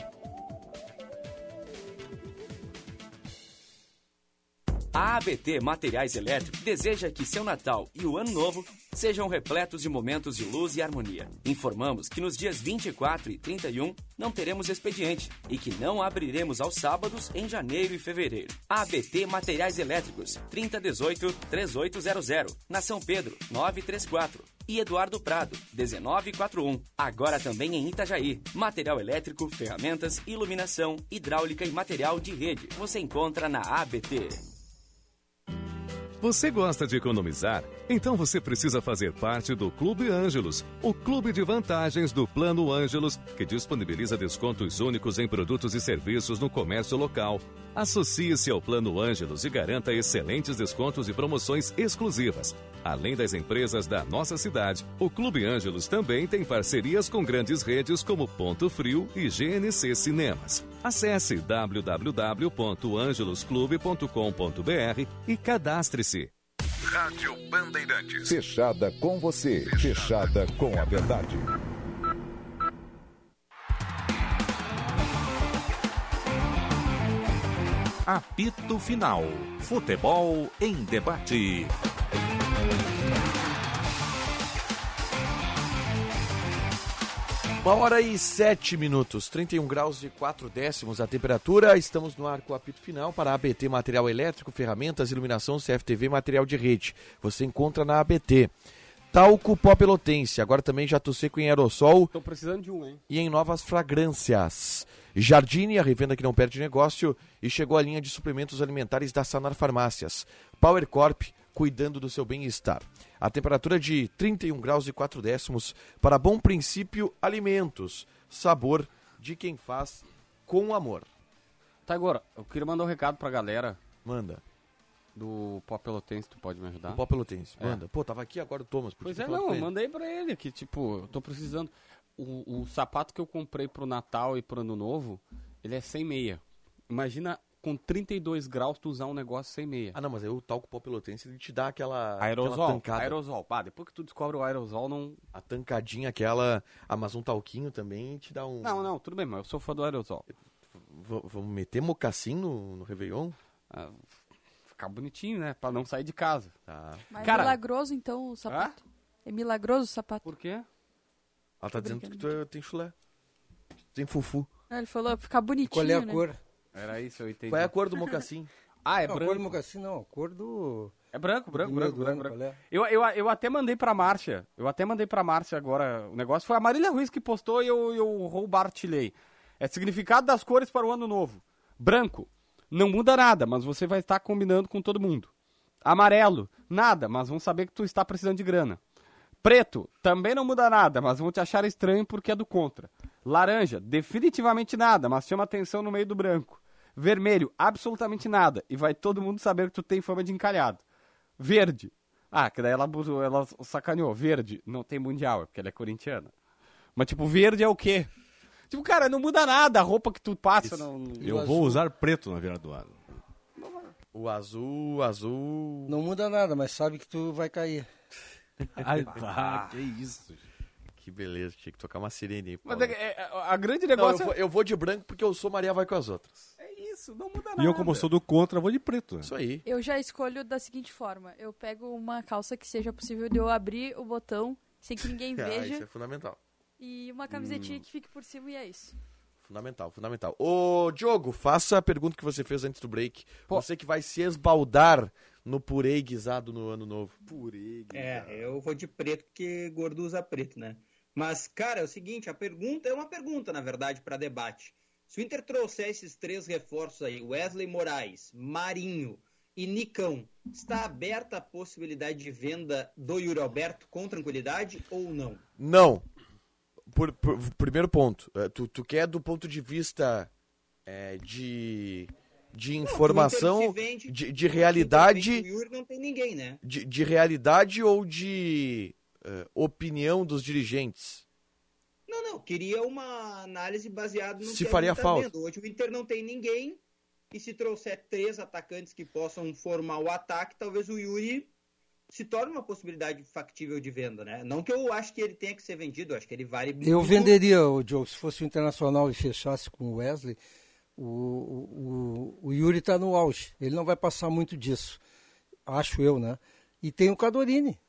A ABT Materiais Elétricos deseja que seu Natal e o Ano Novo sejam repletos de momentos de luz e harmonia. Informamos que nos dias 24 e 31 não teremos expediente e que não abriremos aos sábados em janeiro e fevereiro. ABT Materiais Elétricos 3018-3800, na São Pedro 934 e Eduardo Prado 1941. Agora também em Itajaí. Material elétrico, ferramentas, iluminação, hidráulica e material de rede. Você encontra na ABT. Thank you. Você gosta de economizar? Então você precisa fazer parte do Clube Ângelos, o clube de vantagens do Plano Ângelos, que disponibiliza descontos únicos em produtos e serviços no comércio local. Associe-se ao Plano Ângelos e garanta excelentes descontos e promoções exclusivas. Além das empresas da nossa cidade, o Clube Ângelos também tem parcerias com grandes redes como Ponto Frio e GNC Cinemas. Acesse www.angelosclube.com.br e cadastre-se. Rádio Bandeirantes. Fechada com você, fechada com a verdade. Apito Final. Futebol em debate. Uma hora e sete minutos, 31 graus e 4 décimos a temperatura. Estamos no ar com o apito final para a ABT Material Elétrico, Ferramentas, Iluminação, CFTV Material de Rede. Você encontra na ABT. Talco Pó Pelotense, agora também jato seco em aerossol. Tô precisando de um, hein? E em novas fragrâncias. Jardine, a revenda que não perde negócio. E chegou a linha de suplementos alimentares da Sanar Farmácias. Power Corp, cuidando do seu bem-estar. A temperatura de 31 graus e 4 décimos para Bom Princípio Alimentos. Sabor de quem faz com amor. Tá, agora, eu queria mandar um recado pra galera. Manda. Do Pó Pelotense, tu pode me ajudar? Pó Pelotense, É. manda. Pô, tava aqui agora o Thomas. Pois é, não, eu mandei pra ele que, tipo, eu tô precisando. O, o sapato que eu comprei pro Natal e pro Ano Novo, ele é sem meia. Imagina com 32 graus tu usar um negócio sem meia. Ah, não, mas aí o talco pó pelotense ele te dá aquela. aquela Aerosol, tancada. aerosol. Pá, depois que tu descobre o aerosol, não... A tancadinha, aquela. Ah, mas um talquinho também te dá um. Não, não, tudo bem, mas eu sou fã do aerosol. V- vamos meter mocassim no, no Réveillon? Ah, ficar bonitinho, né? Pra não sair de casa. Tá. Mais Cara- milagroso, então, o sapato. É milagroso o sapato. Por quê? Ela tá dizendo que tu é- tem chulé. Tem fufu. Ah, Ele falou ficar bonitinho, Qual é a né? cor? Era isso, eu entendi. Qual é a cor do mocassim? Ah, é não, a branco. cor do mocassim não, a cor do... É branco, branco, branco, branco, branco. é? Eu, eu, eu até mandei pra Márcia. Eu até mandei pra Márcia agora o negócio. Foi a Marília Ruiz que postou e eu, eu roubartilhei. É significado das cores para o ano novo. Branco, não muda nada, mas você vai estar combinando com todo mundo. Amarelo, nada, mas vão saber que tu está precisando de grana. Preto, também não muda nada, mas vão te achar estranho porque é do contra. Laranja, definitivamente nada, mas chama atenção no meio do branco. Vermelho, absolutamente nada, e vai todo mundo saber que tu tem fama de encalhado. Verde, ah, que daí ela, ela sacaneou. Verde, não tem mundial, é porque ela é corintiana. Mas tipo, verde é o quê? Tipo, cara, não muda nada a roupa que tu passa. Não... Eu vou usar preto na virada do ano. O azul, o azul. Não muda nada, mas sabe que tu vai cair. Ai, tá, que isso. Que beleza, tinha que tocar uma sirene aí. Mas Paulo. é- é- a grande Não, negócio eu, vou, eu vou de branco porque eu sou Maria vai com as outras. é isso, não muda E eu, como sou do contra, vou de preto. né? Isso aí. Eu já escolho da seguinte forma: eu pego uma calça que seja possível de eu abrir o botão sem que ninguém Ah, veja isso é fundamental. e uma camisetinha Hum. que fique por cima e é isso. Fundamental, fundamental. Ô, Diogo, faça a pergunta que você fez antes do break. Você que vai se esbaldar no purê guisado no ano novo. Purê É, eu vou de preto porque gordo usa preto, né? Mas, cara, é o seguinte, a pergunta é uma pergunta, na verdade, para debate. Se o Inter trouxer esses três reforços aí, Wesley Moraes, Marinho e Nicão, está aberta a possibilidade de venda do Yuri Alberto com tranquilidade ou não? Não. Por, por- primeiro ponto, eh, tu, tu quer do ponto de vista eh, de, de informação, o Inter se vende- de, de realidade, vende O Yuri não tem ninguém, né? de, de realidade ou de eh, opinião dos dirigentes? Não, não, queria uma análise baseada no Se que faria tá falta. vendo. Hoje o Inter não tem ninguém, e se trouxer três atacantes que possam formar o ataque, talvez o Yuri se torne uma possibilidade factível de venda, né? Não que eu acho que ele tenha que ser vendido, eu acho que ele vale Eu muito. venderia, o Diogo, se fosse o Internacional e fechasse com o Wesley, o, o, o, o Yuri está no auge. Ele não vai passar muito disso, acho eu, né? E tem o Cadorini.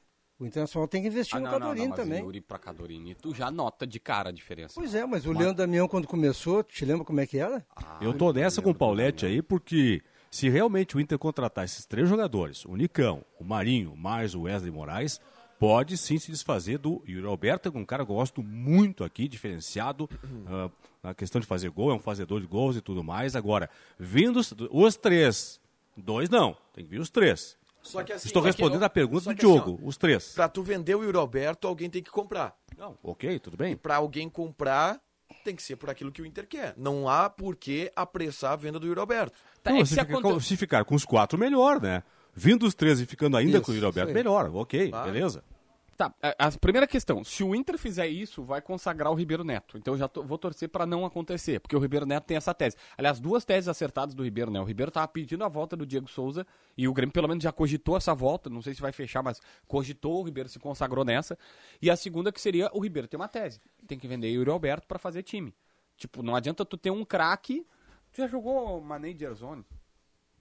O Internacional tem que investir Ah, no não, não, Cadorini não, mas também. Yuri pra Cadorini, tu já nota de cara a diferença. Pois é, mas o Mas- Leandro Damião, quando começou, tu te lembra como é que era? Eu tô nessa com o Paulette aí, porque se realmente o Inter contratar esses três jogadores, o Nicão, o Marinho, mais o Wesley Moraes, pode sim se desfazer do Yuri Alberto, que é um cara que eu gosto muito aqui, diferenciado, ah, na questão de fazer gol, é um fazedor de gols e tudo mais. Agora, vindo os, os três, dois não, tem que vir os três. Só que assim, Estou respondendo não- a pergunta do que assim, Diogo, ó, os três. Pra tu vender o Yuri Alberto, alguém tem que comprar. Não, ok, tudo bem. Pra alguém comprar, tem que ser por aquilo que o Inter quer. Não há por que apressar a venda do Yuri Alberto. Tá, é se, ficar, com- se ficar com os quatro, melhor, né? Vindo os três e ficando ainda Isso, com o aí. melhor, ok, Tá. beleza. Tá, a, a primeira questão, se o Inter fizer isso, vai consagrar o Ribeiro Neto. Então eu já tô- vou torcer pra não acontecer, porque o Ribeiro Neto tem essa tese. Aliás, duas teses acertadas do Ribeiro, né? O Ribeiro tava pedindo a volta do Diego Souza e o Grêmio pelo menos já cogitou essa volta, não sei se vai fechar, mas cogitou, o Ribeiro se consagrou nessa. E a segunda que seria o Ribeiro tem uma tese, tem que vender Yuri Alberto pra fazer time. Tipo, não adianta tu ter um craque, tu já jogou Manager Zone?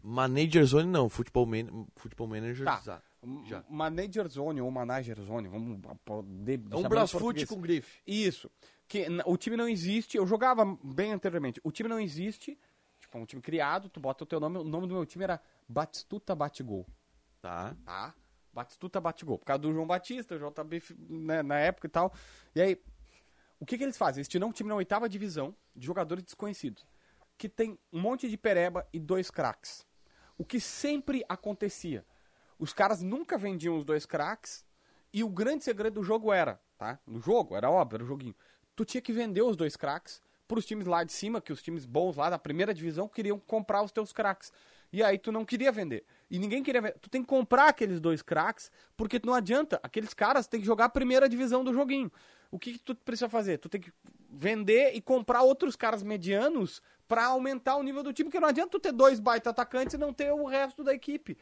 Manager Zone não, Futebol, man, futebol Manager Tá. Já. Manager Zone ou Manager Zone, vamos poder É um Brasfoot com grife. Isso. Que o time não existe, eu jogava bem anteriormente. O time não existe, tipo, é um time criado, tu bota o teu nome, o nome do meu time era Batistuta Batigol. Tá. Tá? Batistuta Batigol. Por causa do João Batista, o JB f- né, na época e tal. E aí, o que que eles fazem? Eles tinham um time na oitava divisão de jogadores desconhecidos. Que tem um monte de pereba e dois craques. O que sempre acontecia. Os caras nunca vendiam os dois craques. E o grande segredo do jogo era, tá? No jogo, era óbvio, era o joguinho. Tu tinha que vender os dois craques pros times lá de cima, que os times bons lá da primeira divisão queriam comprar os teus craques. E aí tu não queria vender. E ninguém queria vender. Tu tem que comprar aqueles dois craques, porque não adianta. Aqueles caras têm que jogar a primeira divisão do joguinho. O que, que tu precisa fazer? Tu tem que vender e comprar outros caras medianos pra aumentar o nível do time, porque não adianta tu ter dois baita atacantes e não ter o resto da equipe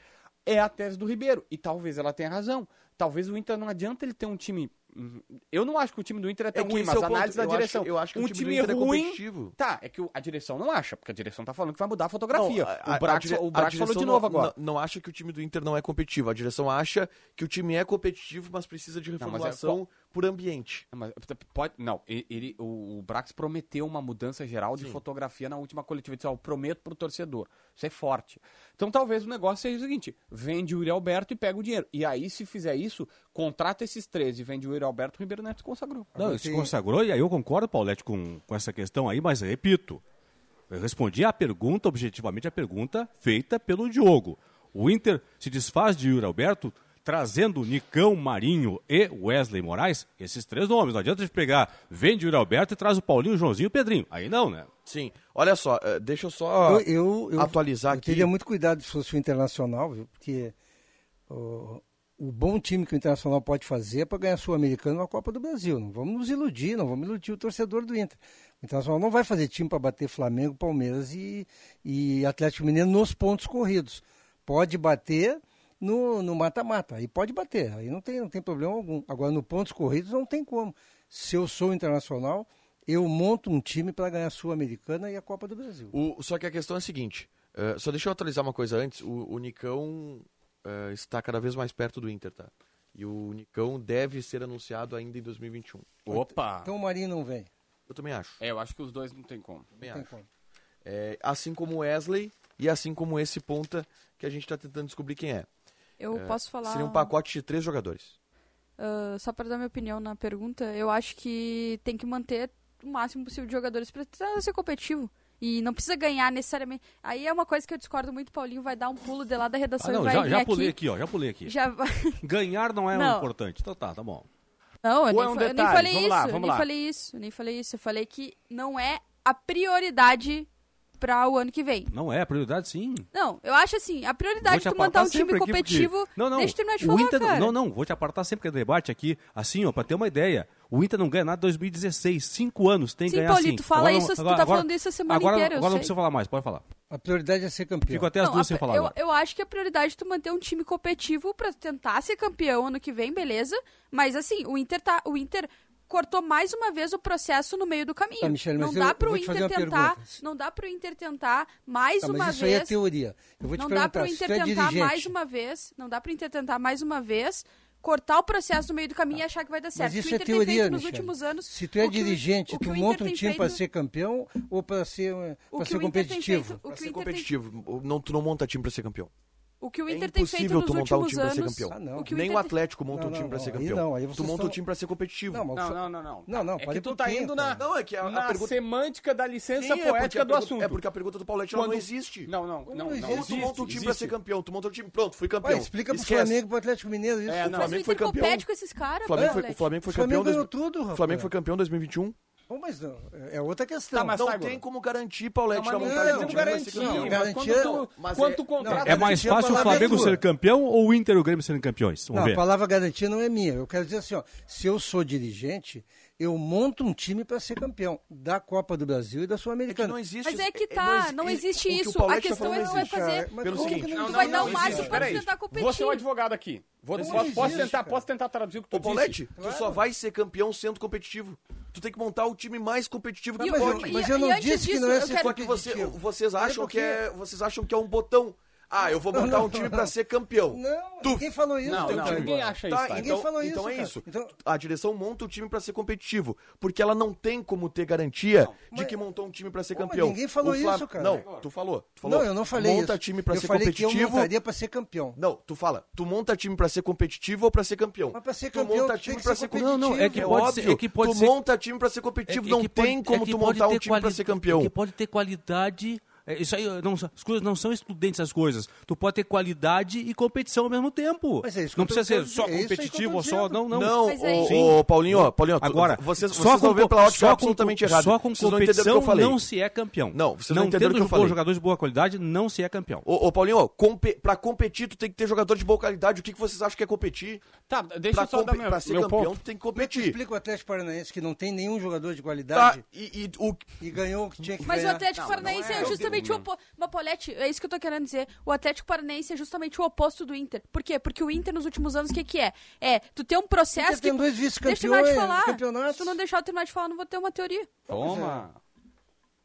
é a tese do Ribeiro. E talvez ela tenha razão. Talvez o Inter não adianta ele ter um time. Hum, eu não acho que o time do Inter é, é tão é ruim, mas é análise da eu direção. Acho, eu acho que um o time, time é ruim. É tá, é que a direção não acha, porque a direção tá falando que vai mudar a fotografia. Não, a, o Brax, a, o Brax falou de novo não, agora. Não, acha que o time do Inter não é competitivo. A direção acha que o time é competitivo, mas precisa de é reformulação. Não, por ambiente. É, mas, pode, não, ele, o, o Brax prometeu uma mudança geral de Sim. fotografia na última coletiva. Ele disse, ó, prometo pro torcedor. Isso é forte. Então talvez o negócio seja o seguinte: vende o Yuri Alberto e pega o dinheiro. E aí, se fizer isso, contrata esses três e vende o Yuri Alberto, o Ribeiro Neto se consagrou. Não, se consagrou, e aí eu concordo, Paulete, com, com essa questão aí, mas repito. Eu respondi a pergunta, objetivamente, a pergunta feita pelo Diogo. O Inter se desfaz de Yuri Alberto trazendo Nicão Marinho e Wesley Moraes, esses três nomes. Não adianta a gente pegar, vende o Alberto e traz o Paulinho, o Joãozinho e o Pedrinho. Aí não, né? Sim. Olha só, eh, deixa eu só eu, eu, atualizar eu, aqui. Eu teria muito cuidado se fosse o Internacional, viu? Porque o, o bom time que o Internacional pode fazer é para ganhar Sul-Americano na Copa do Brasil. Não vamos nos iludir, não vamos iludir o torcedor do Inter. O Internacional não vai fazer time para bater Flamengo, Palmeiras e, e Atlético Mineiro nos pontos corridos. Pode bater no, no mata-mata. Aí pode bater, aí não tem, não tem problema algum. Agora, no pontos corridos, não tem como. Se eu sou internacional, eu monto um time para ganhar a Sul-Americana e a Copa do Brasil. O, só que a questão é a seguinte: uh, só deixa eu atualizar uma coisa antes. O, o Nicão uh, está cada vez mais perto do Inter, tá? E o Nicão deve ser anunciado ainda em 2021. Opa! Então o Marinho não vem. Eu também acho. É, eu acho que os dois não tem como. Também não tem como. É, assim como Wesley e assim como esse ponta que a gente está tentando descobrir quem é. Eu é, posso falar. Seria um pacote de três jogadores. Uh, só para dar minha opinião na pergunta, eu acho que tem que manter o máximo possível de jogadores para ser competitivo. E não precisa ganhar necessariamente. Aí é uma coisa que eu discordo muito, Paulinho vai dar um pulo de lá da redação ah, não, e vai já, já pulei aqui. aqui. ó, já pulei aqui. Já... Ganhar não é não. Importante. Então tá, tá bom. Não, eu, é nem, é um eu nem, falei vamos isso, lá, eu nem lá. falei isso, eu nem falei isso. Eu falei que não é a prioridade para o ano que vem. Não é, a prioridade sim. Não, eu acho assim, a prioridade de montar um time competitivo. Porque... Não, não. Deixa eu terminar de falar, Inter, cara. Não, não, vou te apartar sempre que é debate aqui, assim, ó, para ter uma ideia. O Inter não ganha nada em 2016, cinco anos tem que ganhar Paulito, sim. Sim, fala agora, isso, agora, tu tá agora, falando isso a semana agora, inteira, Agora não precisa falar mais, pode falar. A prioridade é ser campeão. Fico até as não, duas a, sem falar. Eu, eu, acho que a prioridade é tu manter um time competitivo para tentar ser campeão ano que vem, beleza? Mas assim, o Inter tá, o Inter cortou mais uma vez o processo no meio do caminho. Tá, Michelle, não, dá pro Inter tentar, não dá para o Inter tentar mais tá, uma mas isso vez. Isso aí é teoria. Eu vou te não dá para o Inter é mais uma vez. Não dá para o Inter tentar mais uma vez cortar o processo no meio do caminho tá. e achar que vai dar certo. Mas isso é teoria, nos últimos anos. Se tu é dirigente, tu monta um time feito... para ser campeão ou para ser, pra ser competitivo? Para ser competitivo. Tem... Não, tu não monta time para ser campeão. O que o é Inter é tem feito nos últimos um anos. Ah, o que o Nem Inter... o Atlético monta não, um time para pra ser campeão. Não, aí tu monta estão... um time pra ser competitivo. Não, não, não, não. Não, não, não é que tu tá indo na, né? não, é que a, na pergunta... semântica da licença Sim, é poética é do assunto. É porque a pergunta do Pauletti Quando... não existe. Não, não, não. não, não tu monta um time para ser campeão, tu monta um time, pronto, fui campeão. Ué, explica pro Flamengo, pro Atlético Mineiro isso. É, o Flamengo foi campeão. com esses caras, né, O Flamengo foi campeão. O Flamengo foi campeão em 2021. Bom, mas não, é, é outra questão. Tá, mas não tem como garantir, Paulete, não, que a vontade não, não, garantir, não, mas garantia, quando tu, não, quando tu contrata, É, é mais é fácil o Flamengo ser campeão ou o Inter e o Grêmio serem campeões? Vamos não, ver. a palavra garantia não é minha. Eu quero dizer assim, ó, se eu sou dirigente, eu monto um time para ser campeão da Copa do Brasil e da Sul-Americana. É não existe. Mas é que é, tá, não, é, existe, isso. Que a tá questão é não é vai fazer. Mas Pelo seguinte, não, não, vai dar o máximo para tentar competir. Você é um advogado aqui. Vou, posso, existe, posso, tentar, posso tentar traduzir o que tu Ô, Paulete. Claro. tu só vai ser campeão sendo competitivo. Tu tem que montar o time mais competitivo que pode. Mas eu não disse que não é ser competitivo. Só que vocês acham que é, vocês acham que é um botão. Ah, eu vou montar um time para ser campeão. Não, tu... ninguém falou isso. Não, não, ninguém acha isso. Tá. tá. Então, ninguém então, falou então isso. Então é isso. Então... A direção monta o time para ser competitivo, porque ela não tem como ter garantia não, mas... de que montou um time para ser campeão. Ninguém falou Flam... isso, cara. Não, tu falou, tu falou. Não, eu não falei monta isso. Monta time para ser competitivo. Que eu montaria para ser campeão. Não, tu fala. Tu monta time para ser competitivo ou para ser campeão? Mas para ser campeão, tu monta time para ser competitivo. Não, não, é que é pode óbvio. Ser, é que pode tu ser... monta time para ser competitivo, é não tem como tu montar um é time para ser campeão. É que pode ter qualidade é, isso aí, não, as coisas não são estudentes as coisas. Tu pode ter qualidade e competição ao mesmo tempo. Mas é isso não precisa ser só é competitivo ou só. Não, não. Não, é o, o Paulinho, Paulinho, agora, vocês, só com, vão ver pela ótica só absolutamente errada. Só com vocês competição não, não, se é campeão. Não, vocês não, não entenderam o que eu falei. jogadores de boa qualidade, não se é campeão. o Paulinho, para pra competir, tu tem que ter jogador de boa qualidade. O que, que vocês acham que é competir? Tá, deixa pra eu só dar meu, ser meu campeão, ponto. tu tem que competir. Explica o Atlético Paranaense que não tem nenhum jogador de tá, qualidade tá, e, e, o... e ganhou o que tinha que Mas ganhar. Mas o Atlético Paranaense é justamente justamente o oposto. Mas, Paulette, é isso que eu tô querendo dizer. O Atlético Paranaense é justamente o oposto do Inter. Por quê? Porque o Inter, nos últimos anos, o que que é? É, tu tem um processo Inter tem que... dois Deixa eu terminar de vice-campeões, falar. Se tu não deixar eu terminar de falar, eu não vou ter uma teoria. Toma.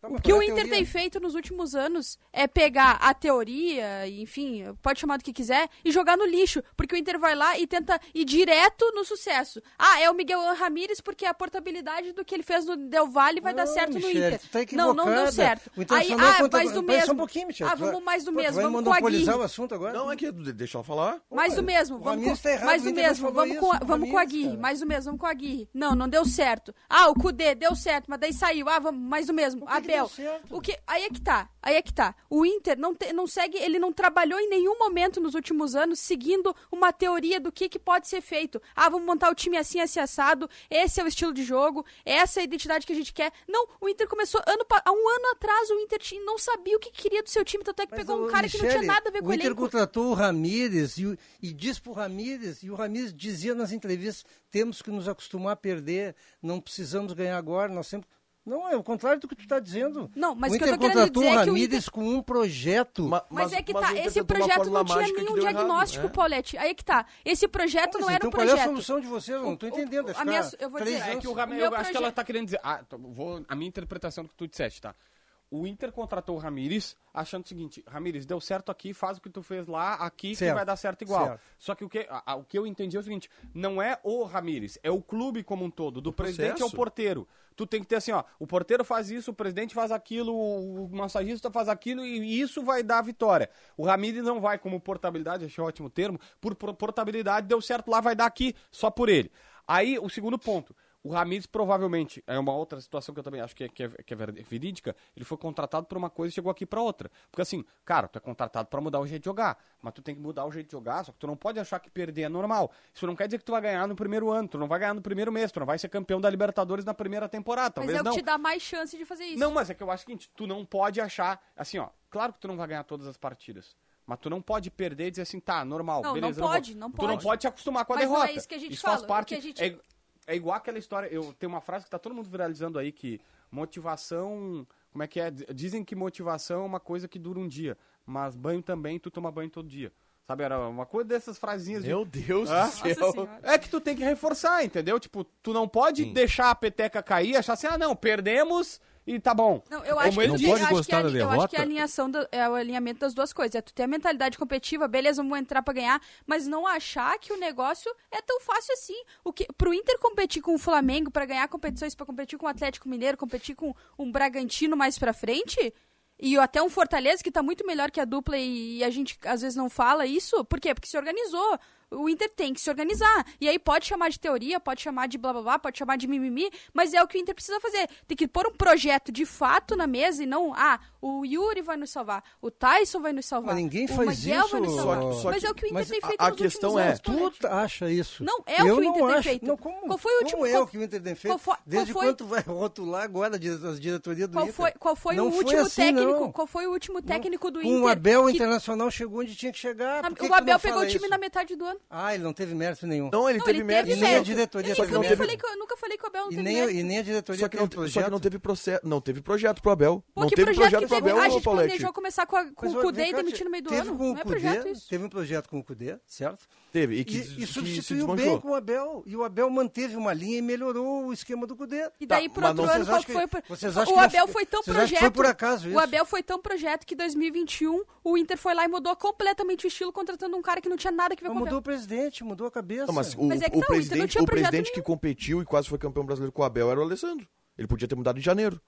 Tá, O que o Inter tem feito nos últimos anos é pegar a teoria, enfim, pode chamar do que quiser, e jogar no lixo. Porque o Inter vai lá e tenta ir direto no sucesso. Ah, é o Miguel Ramírez porque a portabilidade do que ele fez no Del Valle vai dar Não, certo no Michele, Inter. tá não, não deu certo. O Aí, ah, contra- mais do mesmo. um pouquinho, Michele. ah, vamos mais do Pô, mesmo, vamos com a monopolizar o assunto agora? Não, é que deixa ela falar. Mais do mesmo, vamos com, tá errado, mais do mesmo, vamos com, isso, vamos com a cara. mais do mesmo, vamos com a Aguirre. Não, não deu certo. Ah, o Cudê deu certo, mas daí saiu. Ah, vamos, mais do mesmo. Abel. O que, aí é que tá, aí é que tá. O Inter não, te- não segue, ele não trabalhou em nenhum momento nos últimos anos seguindo uma teoria do que, que pode ser feito. Ah, vamos montar o time assim, assim, assado, esse é o estilo de jogo, essa é a identidade que a gente quer. Não, o Inter começou ano, há um ano atrás, o Inter não sabia o que queria do seu time, tanto é que pegou um cara que não Michele, tinha nada a ver com o o Inter elenco. contratou o Ramírez e, e diz pro Ramírez, e o Ramírez dizia nas entrevistas, temos que nos acostumar a perder, não precisamos ganhar agora, nós sempre... Não, é o contrário do que tu está dizendo. Não, mas o o que eu Inter tô querendo contratou dizer o é que o Ramírez com um projeto. Mas, é que tá, esse projeto não tinha nenhum diagnóstico, Paulette. Aí é que tá. Esse projeto não era então um qual é a projeto. solução de vocês? Eu não tô entendendo. é a minha- eu vou dizer, É anos- que o Ramires, Meu eu acho que ela projeto- tá querendo dizer. Ah, vou, a minha interpretação do que tu disseste, tá? O Inter contratou o Ramires achando o seguinte: Ramires, deu certo aqui, faz o que tu fez lá, aqui que Certo, vai dar certo igual. certo. Só que o que, a- a- o que eu entendi é o seguinte: não é o Ramires, é o clube como um todo. Do presidente ao processo. porteiro. Tu tem que ter assim, ó, o porteiro faz isso, o presidente faz aquilo, o massagista faz aquilo e isso vai dar a vitória. O Ramires não vai como portabilidade, achei um ótimo termo, por por- portabilidade deu certo lá, vai dar aqui só por ele. Aí, o segundo ponto. O Ramires provavelmente, é uma outra situação que eu também acho que é, que é, que é ver- verídica, ele foi contratado por uma coisa e chegou aqui pra outra. Porque assim, cara, tu é contratado pra mudar o jeito de jogar, mas tu tem que mudar o jeito de jogar, só que tu não pode achar que perder é normal. Isso não quer dizer que tu vai ganhar no primeiro ano, tu não vai ganhar no primeiro mês, tu não vai ser campeão da Libertadores na primeira temporada, Mas talvez é o não. que te dá mais chance de fazer isso. Não, mas é que eu acho o seguinte, tu não pode achar, assim, ó, claro que tu não vai ganhar todas as partidas. Mas tu não pode perder e dizer assim, tá, normal, Não, não beleza. eu pode, vou. não Tu não pode. pode te acostumar com a Mas não é derrota. isso que a gente faz fala, o parte. É, é igual aquela história, eu tenho uma frase que tá todo mundo viralizando aí, que motivação, como é que é? Dizem que motivação é uma coisa que dura um dia, mas banho também, tu toma banho todo dia. Sabe, era uma coisa dessas frasinhas de... Meu Deus Hã? do céu. É que tu tem que reforçar, entendeu? Tipo, tu não pode deixar a peteca cair e achar assim, ah, não, perdemos e tá bom. Não, eu acho Como ele que, disse. eu acho que, a, eu acho que a alinhação da- é o alinhamento das duas coisas. É tu ter a mentalidade competitiva, beleza, vamos entrar pra ganhar, mas não achar que o negócio é tão fácil assim. O que pro Inter competir com o Flamengo pra ganhar competições, pra competir com o Atlético Mineiro, competir com um Bragantino mais pra frente, e até um Fortaleza que tá muito melhor que a dupla e, e a gente às vezes não fala isso, por quê? Porque se organizou. O Inter tem que se organizar. E aí pode chamar de teoria, pode chamar de blá blá blá, pode chamar de mimimi, mas é o que o Inter precisa fazer. Tem que pôr um projeto de fato na mesa e não, ah, o Yuri vai nos salvar, o Tyson vai nos salvar. Mas ninguém o faz Miguel isso. vai nos salvar. Só que- só mas que- é o que o Inter tem a- feito a nos questão últimos é, anos. Tu acha isso? Não, é o que Eu o Inter não tem acho. feito. Não, como, Qual foi o último- como é qual- o que o Inter tem feito? qual foi- Desde qual foi- quando vai rotular agora as diretorias do Qual Inter? foi, qual foi Não o foi último assim, técnico? não. Qual foi o último técnico do Inter? o Abel, o que- Internacional chegou onde tinha que chegar. Que o Abel pegou o time na metade do ano. Ah, ele não teve mérito nenhum. Não, ele Não, teve ele mérito. teve E nem a mérito. diretoria Eu Só que não nunca teve... falei que, eu nunca falei que o Abel não E teve nem, mérito. e nem a diretoria Só que, não, teve só que projeto. não teve processo. Não teve projeto pro Abel. Pô, não que teve projeto que pro? Abel, A gente planejou começar com, a, com o Cudê e demitir no meio do teve ano. Com Não o é Cudê, projeto isso. Teve um projeto com o Cudê, certo? Teve. E, que, E, que e substituiu bem com o Abel. E o Abel manteve uma linha e melhorou o esquema do Cudê. E daí, Tá, pro outro ano, qual que que- foi? pro- vocês acham O que Abel foi tão que projeto. foi por acaso O isso? Abel foi tão projeto que em 2021 o Inter foi lá e mudou completamente o estilo, contratando um cara que não tinha nada a ver com o mudou o presidente, mudou a cabeça. Não, mas o, Mas é que o tá, o Inter não presidente, tinha o presidente que nenhum. competiu e quase foi campeão brasileiro com o Abel era o Alessandro. Ele podia ter mudado em janeiro.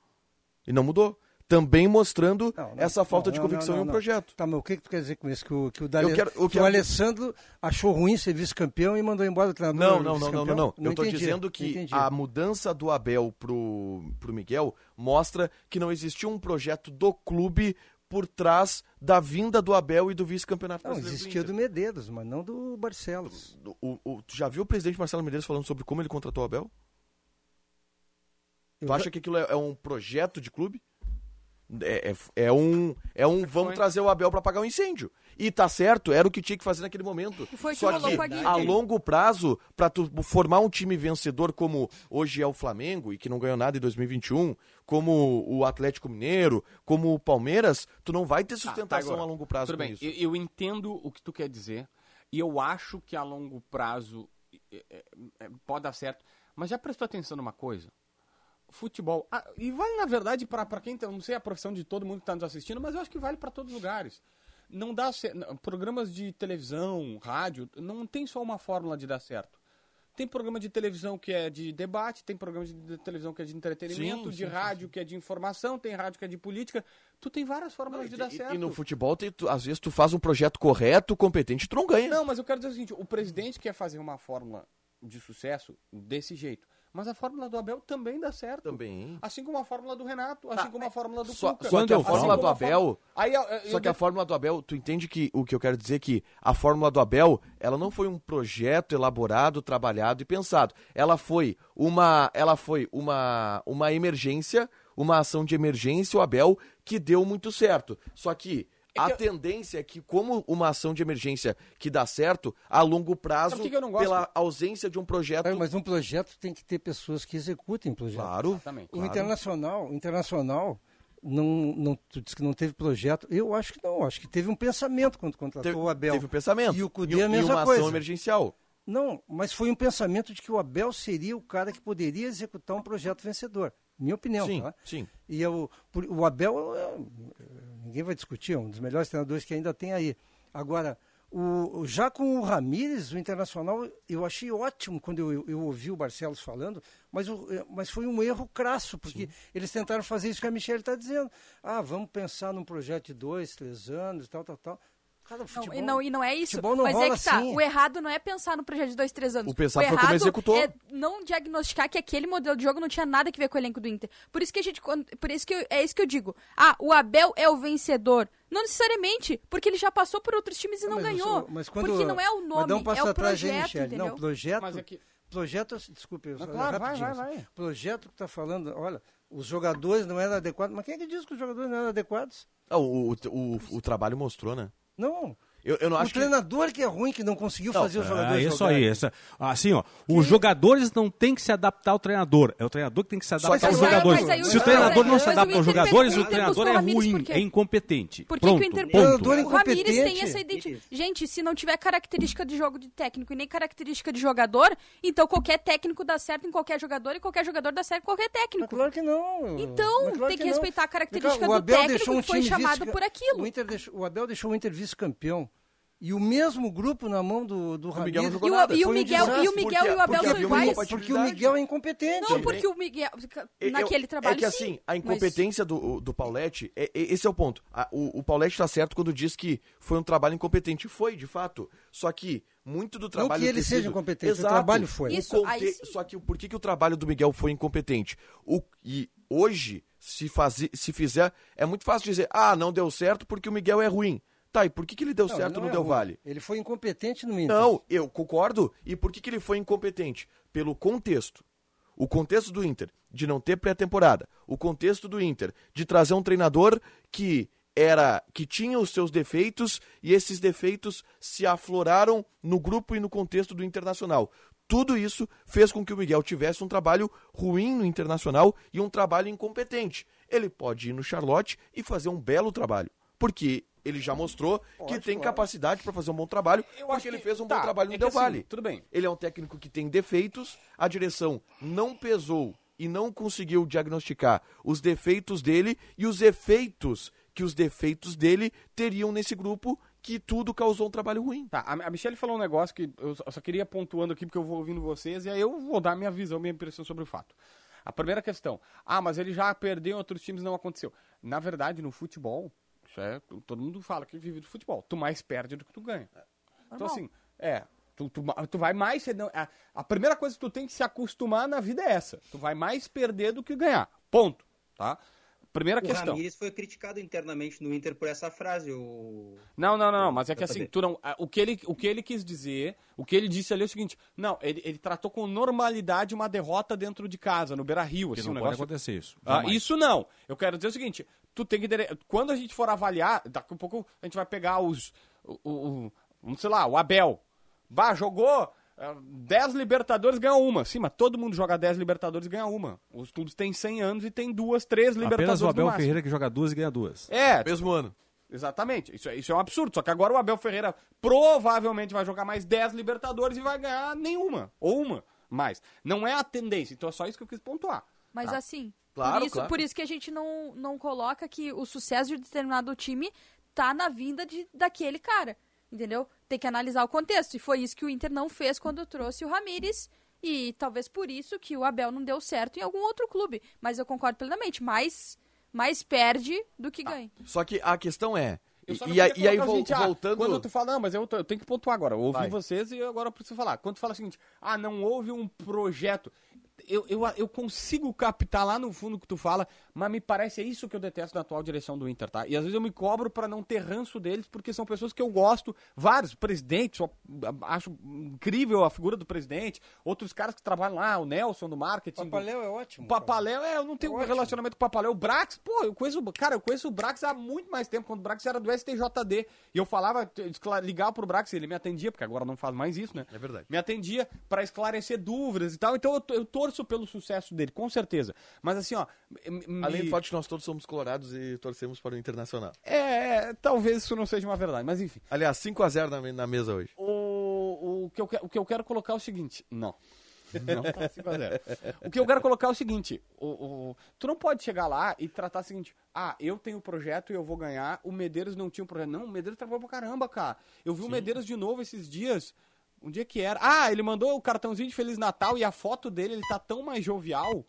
E não mudou. Também mostrando Não, não, essa falta não, de não, convicção não, em um não. projeto. Tá, mas o que, que tu quer dizer com isso? Que o, que o, Dale... Quero- que o Alessandro achou ruim ser vice-campeão e mandou embora o treinador Não, não, não, não, não, não. Eu entendi, dizendo não que a mudança do Abel pro, pro Miguel mostra que não existia um projeto do clube por trás da vinda do Abel e do vice-campeonato Não, brasileiro. existia do do Medeiros, mas não do Barcelos. O, o- Tu já viu o presidente Marcelo Medeiros falando sobre como ele contratou o Abel? Tu Eu- acha que aquilo é, é um projeto de clube? É, é, é um, é um vamos trazer o Abel para apagar o incêndio. E tá certo, era o que tinha que fazer naquele momento. Foi que Só que com a longo prazo, para tu formar um time vencedor como hoje é o Flamengo e que não ganhou nada em 2021, como o Atlético Mineiro, como o Palmeiras, tu não vai ter Tá, sustentação agora, a longo prazo Tudo com bem, isso. eu, eu entendo o que tu quer dizer e eu acho que a longo prazo é, é, é, pode dar certo. Mas já prestou atenção numa coisa? Futebol, ah, e vale na verdade para quem, tá- não sei a profissão de todo mundo que está nos assistindo, mas eu acho que vale para todos os lugares. Não dá não, programas de televisão, rádio, não tem só uma fórmula de dar certo. Tem programa de televisão que é de debate, tem programa de televisão que é de entretenimento, Sim, de sim, rádio que é de informação, tem rádio que é de política. Tu tem várias fórmulas de dar certo. E no futebol, tem- tu- às vezes tu faz um projeto correto, competente, tu não ganha. Não, mas eu quero dizer o seguinte: o presidente quer fazer uma fórmula de sucesso desse jeito. Mas a fórmula do Abel também dá certo. Também. Assim como a fórmula do Renato, assim como a fórmula do Só, Cuca. só que a Assim fórmula como do a fórmula- Abel. Aí, eu- eu- só eu que a de- fórmula do Abel, tu entende que o que eu quero dizer é que a fórmula do Abel, ela não foi um projeto elaborado, trabalhado e pensado. Ela foi uma, ela foi uma, uma emergência, uma ação de emergência, o Abel, que deu muito certo. Só que a tendência é que, como uma ação de emergência que dá certo, a longo prazo, que que eu não gosto? pela ausência de um projeto. É, mas um projeto tem que ter pessoas que executem o projeto. Claro, Exatamente. O claro. internacional, o internacional não, não, tu disse que não teve projeto. Eu acho que não. Acho que teve um pensamento quando contratou Teve- o Abel. teve um pensamento. E o Cudê E- a e mesma uma ação coisa. emergencial. Não, mas foi um pensamento de que o Abel seria o cara que poderia executar um projeto vencedor. Minha opinião. Sim, tá? sim. E eu, por- o Abel, é, ninguém vai discutir, é um dos melhores treinadores que ainda tem aí. Agora, o, já com o Ramires, o Internacional, eu achei ótimo quando eu, eu, eu ouvi o Barcelos falando, mas, o- é, mas foi um erro crasso, porque eles tentaram fazer isso que a Michelle está dizendo. Ah, vamos pensar num projeto de dois, três anos, tal, tal, tal. Cara, Não, e, não, e não é isso. não mas é que tá. assim. O errado não é pensar no projeto de dois, três anos. O pensar o foi como errado executou. é não diagnosticar que aquele modelo de jogo não tinha nada a ver com o elenco do Inter. Por isso que a gente. Por isso que eu- é isso que eu digo. Ah, o Abel é o vencedor. Não necessariamente, porque ele já passou por outros times e não mas ganhou. mas quando- porque não é o nome, um passo é o atrás aí, projeto, Michele. entendeu? Não, projeto. Mas é que- Projeto, desculpe, eu só- claro, vai, vai, assim. vai. Projeto que está falando, olha, os jogadores não eram adequados. Mas quem é que diz que os jogadores não eram adequados? Ah, o, o, o, o trabalho mostrou, né? Não. Eu, eu não o acho que. treinador que... é ruim, que não conseguiu Não, fazer os É jogadores isso jogarem. aí. Essa, assim, ó, os jogadores não têm que se adaptar ao treinador. É o treinador que tem que se adaptar que aos jogadores. aí o- Se o treinador não se o adapta aos jogadores, o o treinador é o ruim, é incompetente. Por que, Pronto, que o Inter ponto. Treinador O Ramires tem essa identidade. Gente, se não tiver característica de jogo de técnico e nem característica de jogador, então qualquer técnico dá certo em qualquer jogador e qualquer jogador dá certo em qualquer técnico. Claro que não. Então, claro tem que, respeitar a característica o do técnico que foi chamado por aquilo. O, Inter deixou- o Abel deixou o Inter vice-campeão. E o mesmo grupo na mão do, do não jogou E o- nada. e o um Miguel- desastre. e o Miguel e o Abel porque são iguais. Porque o Miguel é incompetente. Não, porque o Miguel. Eu- Naquele trabalho. É que sim, assim, a mas- incompetência do, do Pauletti, é- é- esse é o ponto. A- o, o Pauletti tá certo quando diz que foi um trabalho incompetente. Foi, de fato. Só que muito do trabalho. que ele ter seja incompetente, o Exato. trabalho foi. O Isso, conte-. Só que por que, que o trabalho do Miguel foi incompetente? O, e hoje, se, fazer, se fizer, é muito fácil dizer, ah, não deu certo porque o Miguel é ruim. Tá, e por que, que ele deu Não, certo no é Del ruim. Valle? Ele foi incompetente no Inter. Não, eu concordo. E por que, que ele foi incompetente? Pelo contexto. O contexto do Inter de não ter pré-temporada. O contexto do Inter de trazer um treinador que era que tinha os seus defeitos e esses defeitos se afloraram no grupo e no contexto do Internacional. Tudo isso fez com que o Miguel tivesse um trabalho ruim no Internacional e um trabalho incompetente. Ele pode ir no Charlotte e fazer um belo trabalho, porque ele já mostrou que tem capacidade para fazer um bom trabalho, Eu porque ele que- fez um tá, bom trabalho no é Del assim, Valle. tudo bem. Ele é um técnico que tem defeitos, a direção não pesou e não conseguiu diagnosticar os defeitos dele e os efeitos que os defeitos dele teriam nesse grupo, que tudo causou um trabalho ruim. Tá, a Michelle falou um negócio que eu só- queria pontuando aqui porque eu vou ouvindo vocês e aí eu vou dar minha visão, minha impressão sobre o fato. A primeira questão, ah, mas ele já perdeu em outros times não aconteceu. Na verdade, no futebol, é, todo mundo fala que vive do futebol, tu mais perde do que tu ganha. Então Normal. assim, é, tu, tu, tu vai mais, a, a primeira coisa que tu tem que se acostumar na vida é essa, tu vai mais perder do que ganhar, ponto, tá? Primeira o questão. Ramires foi criticado internamente no Inter por essa frase. O... Não, não, não, não, mas é que assim, tu não, o, que ele, o que ele quis dizer, o que ele disse ali é o seguinte: não, ele, ele tratou com normalidade uma derrota dentro de casa, no Beira Rio. Assim, não um pode negócio... acontecer isso. Ah, isso não. Eu quero dizer o seguinte: tu tem que. Quando a gente for avaliar, daqui a pouco a gente vai pegar os. O, o, o- sei lá, o Abel. Bah, jogou. ah, 10 Libertadores ganha uma. Sim, mas todo mundo joga 10 Libertadores e ganha uma. Os clubes têm 100 anos e tem duas, três Libertadores. Apenas o Abel. Ferreira que joga duas e ganha duas. É. Mesmo ano. Exatamente. Isso, é- isso é um absurdo. Só que agora o Abel Ferreira provavelmente vai jogar mais 10 Libertadores e vai ganhar nenhuma. Ou uma mais. Não é a tendência. Então é só isso que eu quis pontuar. Mas Tá. assim, Claro, por, isso, claro. por isso que a gente não, não coloca que o sucesso de determinado time tá na vinda de, daquele cara. Entendeu? Tem que analisar o contexto. E foi isso que o Inter não fez quando trouxe o Ramires. E talvez por isso que o Abel não deu certo em algum outro clube. Mas eu concordo plenamente. Mais, mais perde do que ganha. Só que a questão é. Eu E, e aí, e ah, voltando. Quando tu fala, não, mas eu, eu tenho que pontuar agora. Eu ouvi Vai. vocês e agora eu preciso falar. Quando tu fala o seguinte, ah, não houve um projeto. Eu, eu, eu consigo captar lá no fundo o que tu fala, mas me parece é isso que eu detesto da atual direção do Inter, tá? E às vezes eu me cobro pra não ter ranço deles, porque são pessoas que eu gosto, vários presidentes, acho incrível a figura do presidente, outros caras que trabalham lá, o Nelson do marketing. Papaléu é ótimo. Papaléu, é, eu não tenho um relacionamento com o Papaléu. O Brax, pô, eu conheço, o- cara, eu conheço o Brax há muito mais tempo, quando o Brax era do STJD. E eu falava, ligava pro Brax, ele me atendia, porque agora não faz mais isso, né? É verdade. Me atendia pra esclarecer dúvidas e tal. Então eu, eu torço pelo sucesso dele, com certeza. Mas assim, ó. me- Além do fato de que nós todos somos colorados e torcemos para o Internacional. É, é, talvez isso não seja uma verdade, mas enfim. Aliás, 5x0 na, na mesa hoje. O, o, que eu, o que eu quero colocar é o seguinte. Não. Não tá 5 a 0. O que eu quero colocar é o seguinte: o, o- tu não pode chegar lá e tratar o seguinte: ah, eu tenho o projeto e eu vou ganhar. O Medeiros não tinha um projeto. Não, o Medeiros trabalhou pra caramba, cara. Eu vi o Medeiros de novo esses dias. Um dia que era. Ah, ele mandou o cartãozinho de Feliz Natal e a foto dele, ele tá tão mais jovial.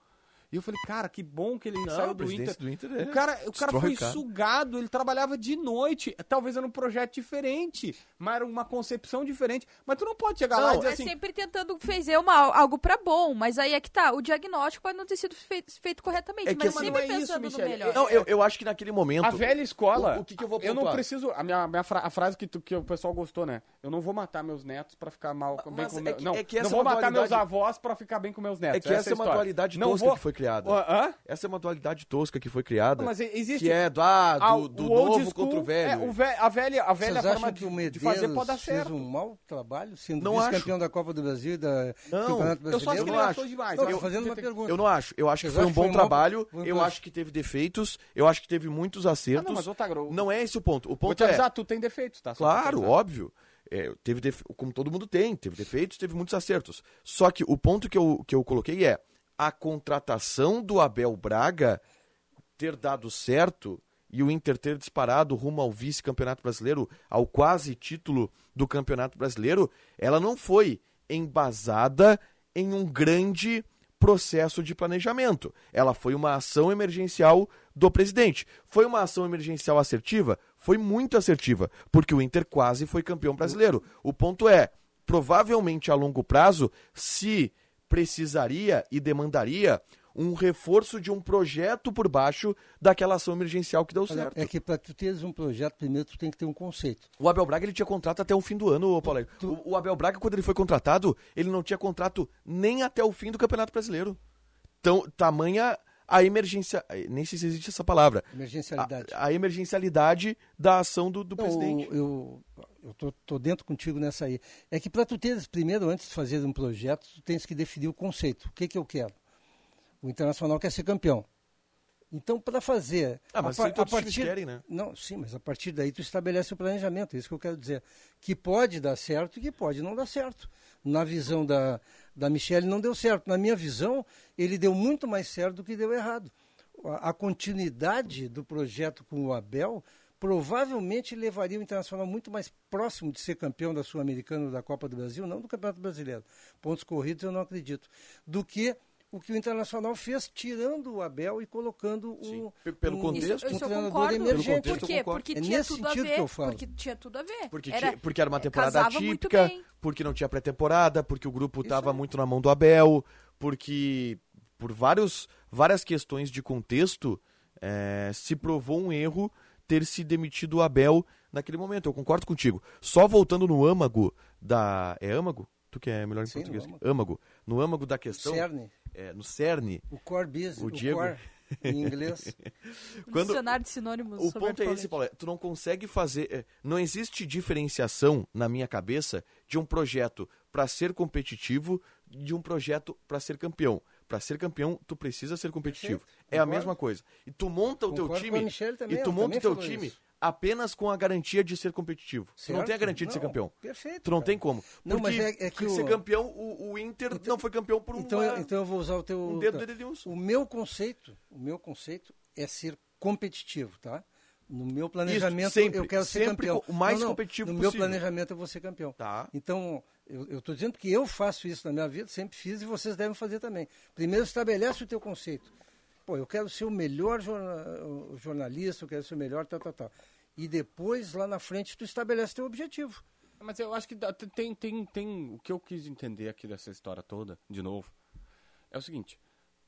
E eu falei, cara, que bom que ele Não, saiu do Inter. do Inter é- O cara, o cara foi cara. sugado, ele trabalhava de noite. Talvez era um projeto diferente, mas era uma concepção diferente. Mas tu não pode chegar lá e dizer é assim. sempre tentando fazer uma, algo pra bom, mas aí é que tá. O diagnóstico pode não ter sido feito, feito corretamente, É que mas assim- sempre não é isso, pensando no Michele. melhor. Não, eu, eu acho que naquele momento. A velha escola. O, o que, que eu vou Eu não pontuar? preciso. A minha, minha fra- a frase que, tu- que o pessoal gostou, né? Eu não vou matar meus netos pra ficar mal bem Mas com é meu- que- Não, é que não vou é uma matar meus avós pra ficar bem com meus netos. É que essa é a uma dualidade Não tosca vou- que foi criada. Hã? Essa é uma dualidade tosca que foi criada. Mas existe. Que é do, ah, do, Ah, do novo school, contra o velho. é, o ve- a velha, a velha Vocês forma acham de, que o de fazer pode dar fez certo. um mau trabalho, sendo Não vice-campeão da Copa do Brasil e da Não, Campeonato eu só acho Brasileiro? que ele não achou acho. demais. Não, Eu- fazendo uma tem- pergunta. Eu não acho. Eu acho que foi um bom trabalho. Eu acho que teve defeitos. Eu acho que teve muitos acertos. Ah, não, mas, Otávio, Não é esse o ponto. O Vou ponto te é. avisar, tu tem defeitos, tá? Te Claro, óbvio. É, teve def- Como todo mundo tem, teve defeitos, teve muitos acertos. Só que o ponto que eu, que eu coloquei é a contratação do Abel Braga ter dado certo e o Inter ter disparado rumo ao vice-campeonato brasileiro, ao quase título do campeonato brasileiro, ela não foi embasada em um grande processo de planejamento. Ela foi uma ação emergencial do presidente. Foi uma ação emergencial assertiva? Foi muito assertiva, porque o Inter quase foi campeão brasileiro. O ponto é, provavelmente a longo prazo, se precisaria e demandaria um reforço de um projeto por baixo daquela ação emergencial que deu Olha, certo. É que para tu teres um projeto, primeiro tu tem que ter um conceito. O Abel Braga ele tinha contrato até o fim do ano, ô Paulo. O, o Abel Braga, quando ele foi contratado, ele não tinha contrato nem até o fim do Campeonato Brasileiro. Então, tamanha a emergência. Nem sei se existe essa palavra. Emergencialidade. A, a emergencialidade da ação do, do Não, presidente. Eu, eu tô, tô dentro contigo nessa aí. É que para tu teres, primeiro, antes de fazer um projeto, tu tens que definir o conceito. O que, que eu quero? O Internacional quer ser campeão. Então, para fazer. Ah, mas a, os times querem, né? Não, sim, mas a partir daí tu estabelece o planejamento. É isso que eu quero dizer. Que pode dar certo e que pode não dar certo. Na visão da, da Michelle, não deu certo. Na minha visão, ele deu muito mais certo do que deu errado. A, a continuidade do projeto com o Abel provavelmente levaria o Internacional muito mais próximo de ser campeão da Sul-Americana da Copa do Brasil, não do Campeonato Brasileiro. Pontos corridos eu não acredito. Do que o que o Internacional fez, tirando o Abel e colocando o. P- pelo um, contexto. Isso, um isso eu treinador concordo. emergente. Pelo Por quê? eu concordo. Porque É tinha tudo a ver. que eu falo. Porque tinha tudo a ver. Porque, Era- tinha- porque era uma temporada atípica, porque não tinha pré-temporada, porque o grupo estava muito na mão do Abel, porque por vários, várias questões de contexto É, se provou um erro ter se demitido o Abel naquele momento. Eu concordo contigo. Só voltando no âmago da. É âmago? Tu que é melhor em Sim, no português. âmago. âmago. No âmago da questão. Cerne. É, no cerne. O core business, O o, Diego. core em inglês. Quando- Dicionário de sinônimos. O sobre ponto é esse. Paulo. Tu não consegue fazer. é, Não existe diferenciação na minha cabeça de um projeto para ser competitivo de um projeto para ser campeão. Para ser campeão, tu precisa ser competitivo. Perfeito, É a concordo. mesma coisa. E tu monta o teu Concordo com time a também, e tu monta o teu time isso. Apenas com a garantia de ser competitivo. Tu não Certo. tem a garantia de ser campeão. perfeito, Tu não cara. tem como. Não, mas Porque é- é que ser o- campeão, o, o Inter não foi campeão por um Então, eu- então eu vou usar o teu. um dedo de Edenilson. O meu conceito, o meu conceito é ser competitivo, tá? No meu planejamento sempre, eu quero ser campeão. o mais Não, não, competitivo No possível. meu planejamento eu vou ser campeão. Tá. Então, eu estou dizendo que eu faço isso na minha vida, sempre fiz e vocês devem fazer também. Primeiro estabelece o teu conceito. Pô, eu quero ser o melhor jornalista, eu quero ser o melhor, tal, tal, tal. E depois, lá na frente, tu estabelece teu objetivo. Mas eu acho que tem, tem, tem. O que eu quis entender aqui dessa história toda, de novo, é o seguinte: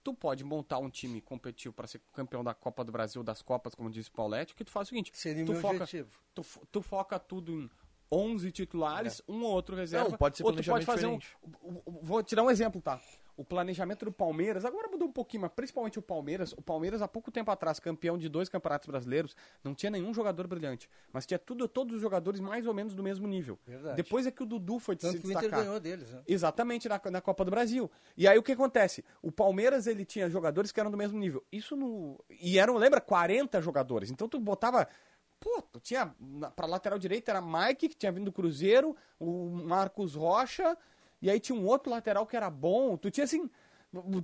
tu pode montar um time competitivo para ser campeão da Copa do Brasil, das Copas, como disse o Paulette, que tu faz o seguinte: Seria tu meu foca, objetivo. Tu, tu foca tudo em 11 titulares, um ou outro reserva. É. Não, pode ser ou tu pode fazer um. diferente. o- Vou te dar um exemplo, tá? O planejamento do Palmeiras, agora mudou um pouquinho, mas principalmente o Palmeiras. O Palmeiras, há pouco tempo atrás, campeão de dois campeonatos brasileiros, não tinha nenhum jogador brilhante. Mas tinha tudo, todos os jogadores mais ou menos do mesmo nível. Verdade. Depois é que o Dudu foi Tanto se que o Inter destacar. ganhou deles, né? Exatamente, na, na Copa do Brasil. E aí o que acontece? O Palmeiras, ele tinha jogadores que eram do mesmo nível. Isso no... E eram, lembra, 40 jogadores. Então tu botava... Pô, tu tinha... Pra lateral direita era Mike, que tinha vindo do Cruzeiro, o Marcos Rocha, e aí tinha um outro lateral que era bom. Tu tinha, assim...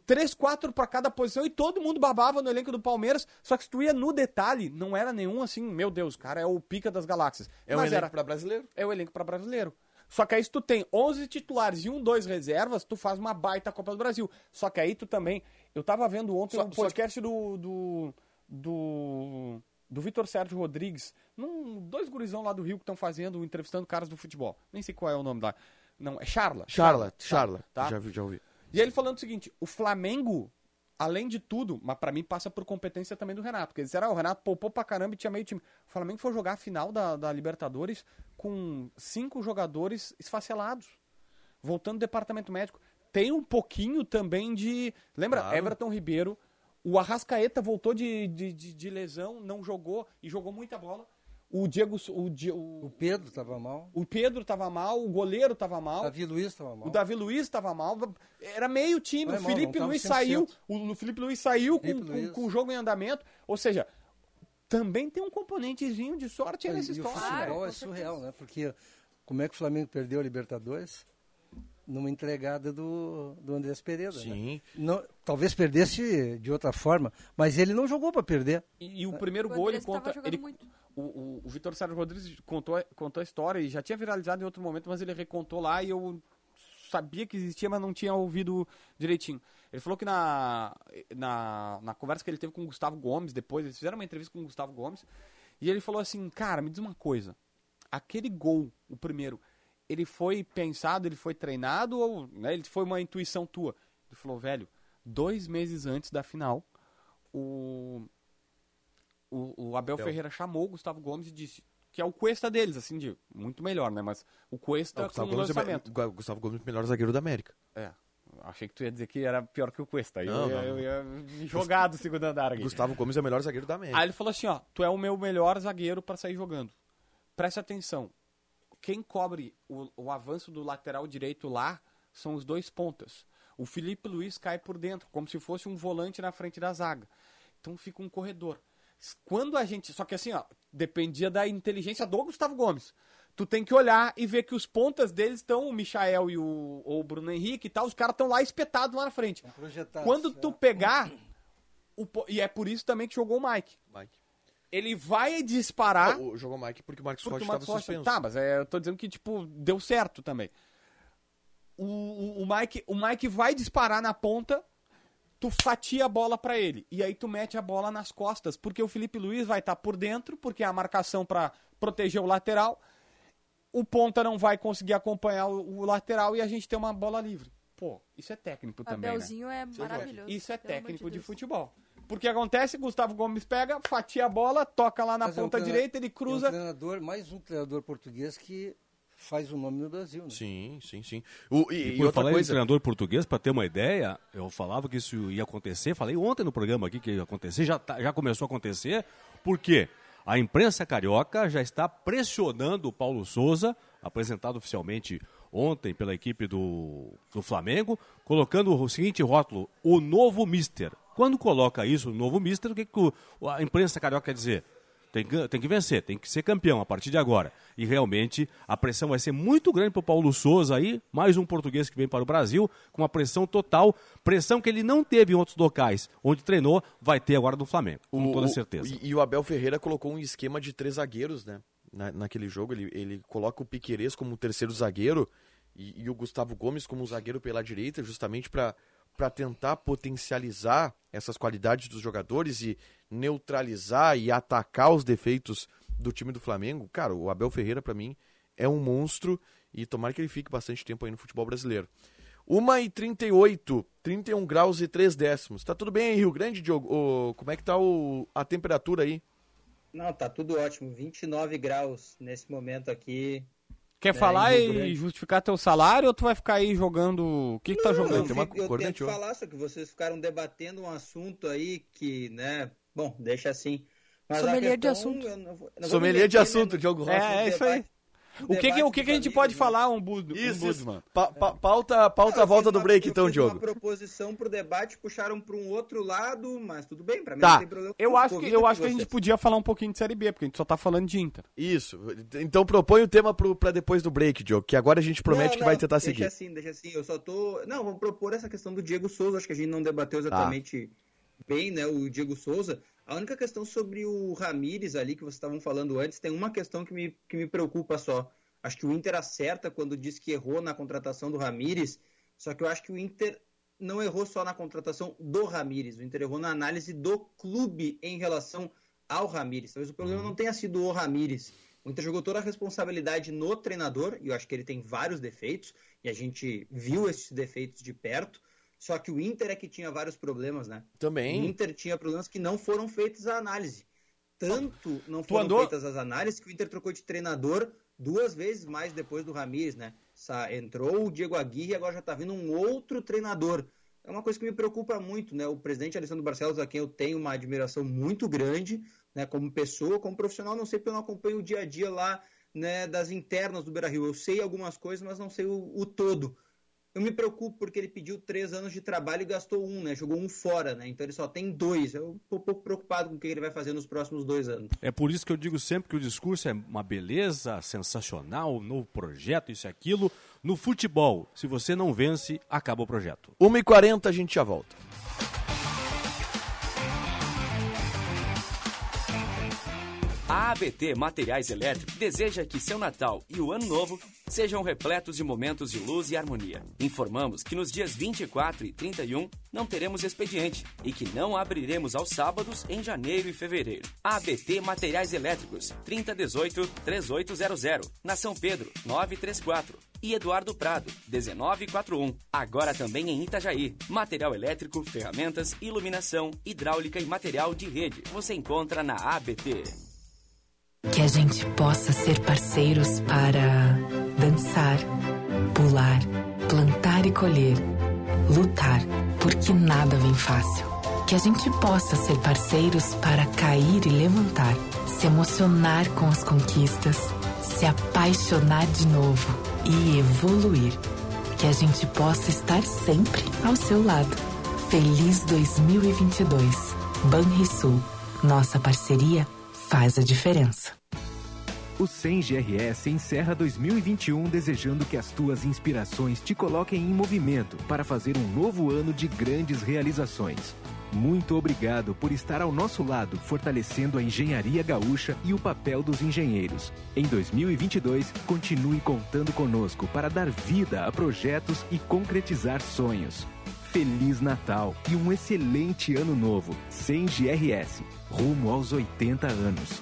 Três, quatro pra cada posição e todo mundo babava no elenco do Palmeiras. Só que se tu ia no detalhe, não era nenhum assim, meu Deus, o cara é o pica das galáxias. É um Mas elenco era- para brasileiro. é o elenco para brasileiro. Só que aí se tu tem 11 titulares e um, dois reservas, tu faz uma baita Copa do Brasil. Só que aí tu também... Eu tava vendo ontem Só- um podcast do... do, do do Vitor Sérgio Rodrigues, num, dois gurizão lá do Rio que estão fazendo, entrevistando caras do futebol. Nem sei qual é o nome lá. Não, é Charla. Charla, Charla. Tá? Já, vi- já ouvi. E aí ele falando o seguinte, o Flamengo, além de tudo, mas pra mim passa por competência também do Renato. Porque eles disseram, ah, o Renato poupou pra caramba e tinha meio time. O Flamengo foi jogar a final da, da Libertadores com cinco jogadores esfacelados. Voltando do departamento médico. Tem um pouquinho também de... Lembra? Claro. Everton Ribeiro. O Arrascaeta voltou de, de, de- de lesão, não jogou e jogou muita bola. O Diego... O, Di- o, O Pedro estava mal. o Pedro tava mal, o goleiro tava mal. O Davi Luiz estava mal. O Davi Luiz estava mal. Era meio time. Vai o mal, Felipe tava Luiz 100%. saiu. O Felipe Luiz saiu com, Felipe com- Luiz. com o jogo em andamento. Ou seja, também tem um componentezinho de sorte aí nessa o história. futebol né? é surreal, né? Porque como é que o Flamengo perdeu a Libertadores? Numa entregada do, do Andrés Pereira. né? Sim. Não, talvez perdesse de outra forma, mas ele não jogou para perder. E, e o primeiro O gol ele jogando Ele, muito. O o, o Vitor Sérgio Rodrigues contou, contou a história e já tinha viralizado em outro momento, mas ele recontou lá e eu sabia que existia, mas não tinha ouvido direitinho. Ele falou que na, na, na conversa que ele teve com o Gustavo Gomes depois, eles fizeram uma entrevista com o Gustavo Gomes, e ele falou assim, cara, me diz uma coisa, aquele gol, o primeiro, ele foi pensado, ele foi treinado ou né, ele foi uma intuição tua? Ele falou, velho, dois meses antes da final, o, o, o Abel Abel. Ferreira chamou o Gustavo Gomes e disse que é o Cuesta deles, assim, de muito melhor, né? Mas o Cuesta Não, o Gustavo com Gomes, é, lançamento. me- Gustavo Gomes, melhor zagueiro da América. É. Achei que tu ia dizer que era pior que o Cuesta. Aí Não, eu, ia, não, eu ia jogar do segundo andar aqui. Gustavo Gomes é o melhor zagueiro da América. Aí ele falou assim, ó, tu é o meu melhor zagueiro pra sair jogando. Preste atenção. Quem cobre o, o avanço do lateral direito lá são os dois pontas. O Felipe Luiz cai por dentro, como se fosse um volante na frente da zaga. Então fica um corredor. Quando a gente. Só que assim, ó, dependia da inteligência do Gustavo Gomes. Tu tem que olhar e ver que os pontas deles estão, o Michael e o, o Bruno Henrique e tal, os caras estão lá espetados lá na frente. Quando é. tu pegar. o e é por isso também que jogou o Mike. Mike. Ele vai disparar. Não, jogou o Mike porque o Marcos Porque Rocha estava Rocha- suspenso. Tá, mas é, eu tô dizendo que, tipo, deu certo também. O, o, o Mike, o Mike vai disparar na ponta, tu fatia a bola pra ele. E aí tu mete a bola nas costas, porque o Felipe Luiz vai estar por dentro, porque é a marcação pra proteger o lateral. O ponta não vai conseguir acompanhar o, o lateral e a gente tem uma bola livre. Pô, isso é técnico também, né? Abelzinho é maravilhoso. Isso é técnico de Deus. futebol. Porque acontece, Gustavo Gomes pega, fatia a bola, toca lá na Mas é um ponta direita, ele É um cruza. treinador, mais um treinador português que faz o nome no Brasil. Né? Sim, sim, sim. O, e, E, e outra falar em coisa. treinador português, para ter uma ideia, eu falava que isso ia acontecer, falei ontem no programa aqui que ia acontecer, já, tá- já começou a acontecer, porque a imprensa carioca já está pressionando o Paulo Souza, apresentado oficialmente ontem pela equipe do, do Flamengo, colocando o seguinte rótulo, o novo mister. Quando coloca isso, o novo mister, o que, que o- a imprensa carioca quer dizer? Tem que, tem que vencer, tem que ser campeão a partir de agora. E realmente a pressão vai ser muito grande para o Paulo Souza aí, mais um português que vem para o Brasil, com uma pressão total, pressão que ele não teve em outros locais, onde treinou, vai ter agora no Flamengo, com O- toda o- certeza. E, e o Abel Ferreira colocou um esquema de três zagueiros, né? Na, naquele jogo, ele, ele coloca o Piquerez como terceiro zagueiro e, e o Gustavo Gomes como zagueiro pela direita, justamente para tentar potencializar essas qualidades dos jogadores e neutralizar e atacar os defeitos do time do Flamengo. Cara, o Abel Ferreira, para mim, é um monstro e tomara que ele fique bastante tempo aí no futebol brasileiro. 1h38, 31 graus e 3 décimos. Tá tudo bem aí, Rio Grande, Diogo? Ô, como é que tá o, a temperatura aí? Não, tá tudo ótimo. 29 graus nesse momento aqui. Quer né, falar e Grande. justificar teu salário ou tu vai ficar aí jogando. O que, que tá jogando? Eu, fico- eu tento falar, só que vocês ficaram debatendo um assunto aí que, né? Bom, deixa assim. Mas Sommelier de assunto. eu não vou- eu não vou Sommelier me de meter, assunto, né, Diogo Rossi. no É, é isso aí. O que, que, o que, que a gente pode falar, um, bud, um Isso, isso. Pa- pa- pauta pauta a volta do break, então, eu fiz uma Diogo. proposição pro debate, puxaram para um outro lado, mas tudo bem, pra mim Tá, não tem problema. eu acho, que, eu acho que a gente podia falar um pouquinho de Série B, porque a gente só tá falando de Inter. Isso. Então propõe o tema pro, pra depois do break, Diogo, que agora a gente promete Não, que vai não, tentar deixa seguir. assim, deixa assim. Eu só tô. Não, vamos propor essa questão do Diego Souza. Acho que a gente não debateu Tá. exatamente bem, né? O Diego Souza. A única questão sobre o Ramires ali que vocês estavam falando antes, tem uma questão que me, que me preocupa só. Acho que o Inter acerta quando diz que errou na contratação do Ramires, só que eu acho que o Inter não errou só na contratação do Ramires, o Inter errou na análise do clube em relação ao Ramires. Talvez o problema não tenha sido o Ramires. O Inter jogou toda a responsabilidade no treinador, e eu acho que ele tem vários defeitos, e a gente viu esses defeitos de perto. Só que o Inter é que tinha vários problemas, né? Também. O Inter tinha problemas que não foram feitos a análise. Tanto não Tu foram andou- feitas as análises que o Inter trocou de treinador duas vezes mais depois do Ramires, né? Entrou o Diego Aguirre e agora já tá vindo um outro treinador. É uma coisa que me preocupa muito, né? O presidente Alessandro Barcelos, a quem eu tenho uma admiração muito grande, né? Como pessoa, como profissional, não sei porque eu não acompanho o dia a dia lá, né? Das internas do Beira-Rio. Eu sei algumas coisas, mas não sei o, o todo. Eu me preocupo porque ele pediu três anos de trabalho e gastou um, né? Jogou um fora, né? Então ele só tem dois. Eu tô um pouco preocupado com o que ele vai fazer nos próximos dois anos. É por isso que eu digo sempre que o discurso é uma beleza, sensacional, um novo projeto, isso e aquilo. No futebol, se você não vence, acaba o projeto. 1h40 a gente já volta. A ABT Materiais Elétricos deseja que seu Natal e o Ano Novo sejam repletos de momentos de luz e harmonia. Informamos que nos dias 24 e 31 não teremos expediente e que não abriremos aos sábados em janeiro e fevereiro. ABT Materiais Elétricos 3018-3800, na São Pedro 934 e Eduardo Prado 1941. Agora também em Itajaí. Material elétrico, ferramentas, iluminação, hidráulica e material de rede. Você encontra na ABT. Que a gente possa ser parceiros para dançar, pular, plantar e colher, lutar, porque nada vem fácil. Que a gente possa ser parceiros para cair e levantar, se emocionar com as conquistas, se apaixonar de novo e evoluir. Que a gente possa estar sempre ao seu lado. Feliz 2022. Banrisul. Nossa parceria faz a diferença. O 100 GRS encerra 2021 desejando que as tuas inspirações te coloquem em movimento para fazer um novo ano de grandes realizações. Muito obrigado por estar ao nosso lado, fortalecendo a engenharia gaúcha e o papel dos engenheiros. Em 2022, continue contando conosco para dar vida a projetos e concretizar sonhos. Feliz Natal e um excelente ano novo. 100 GRS, rumo aos 80 anos.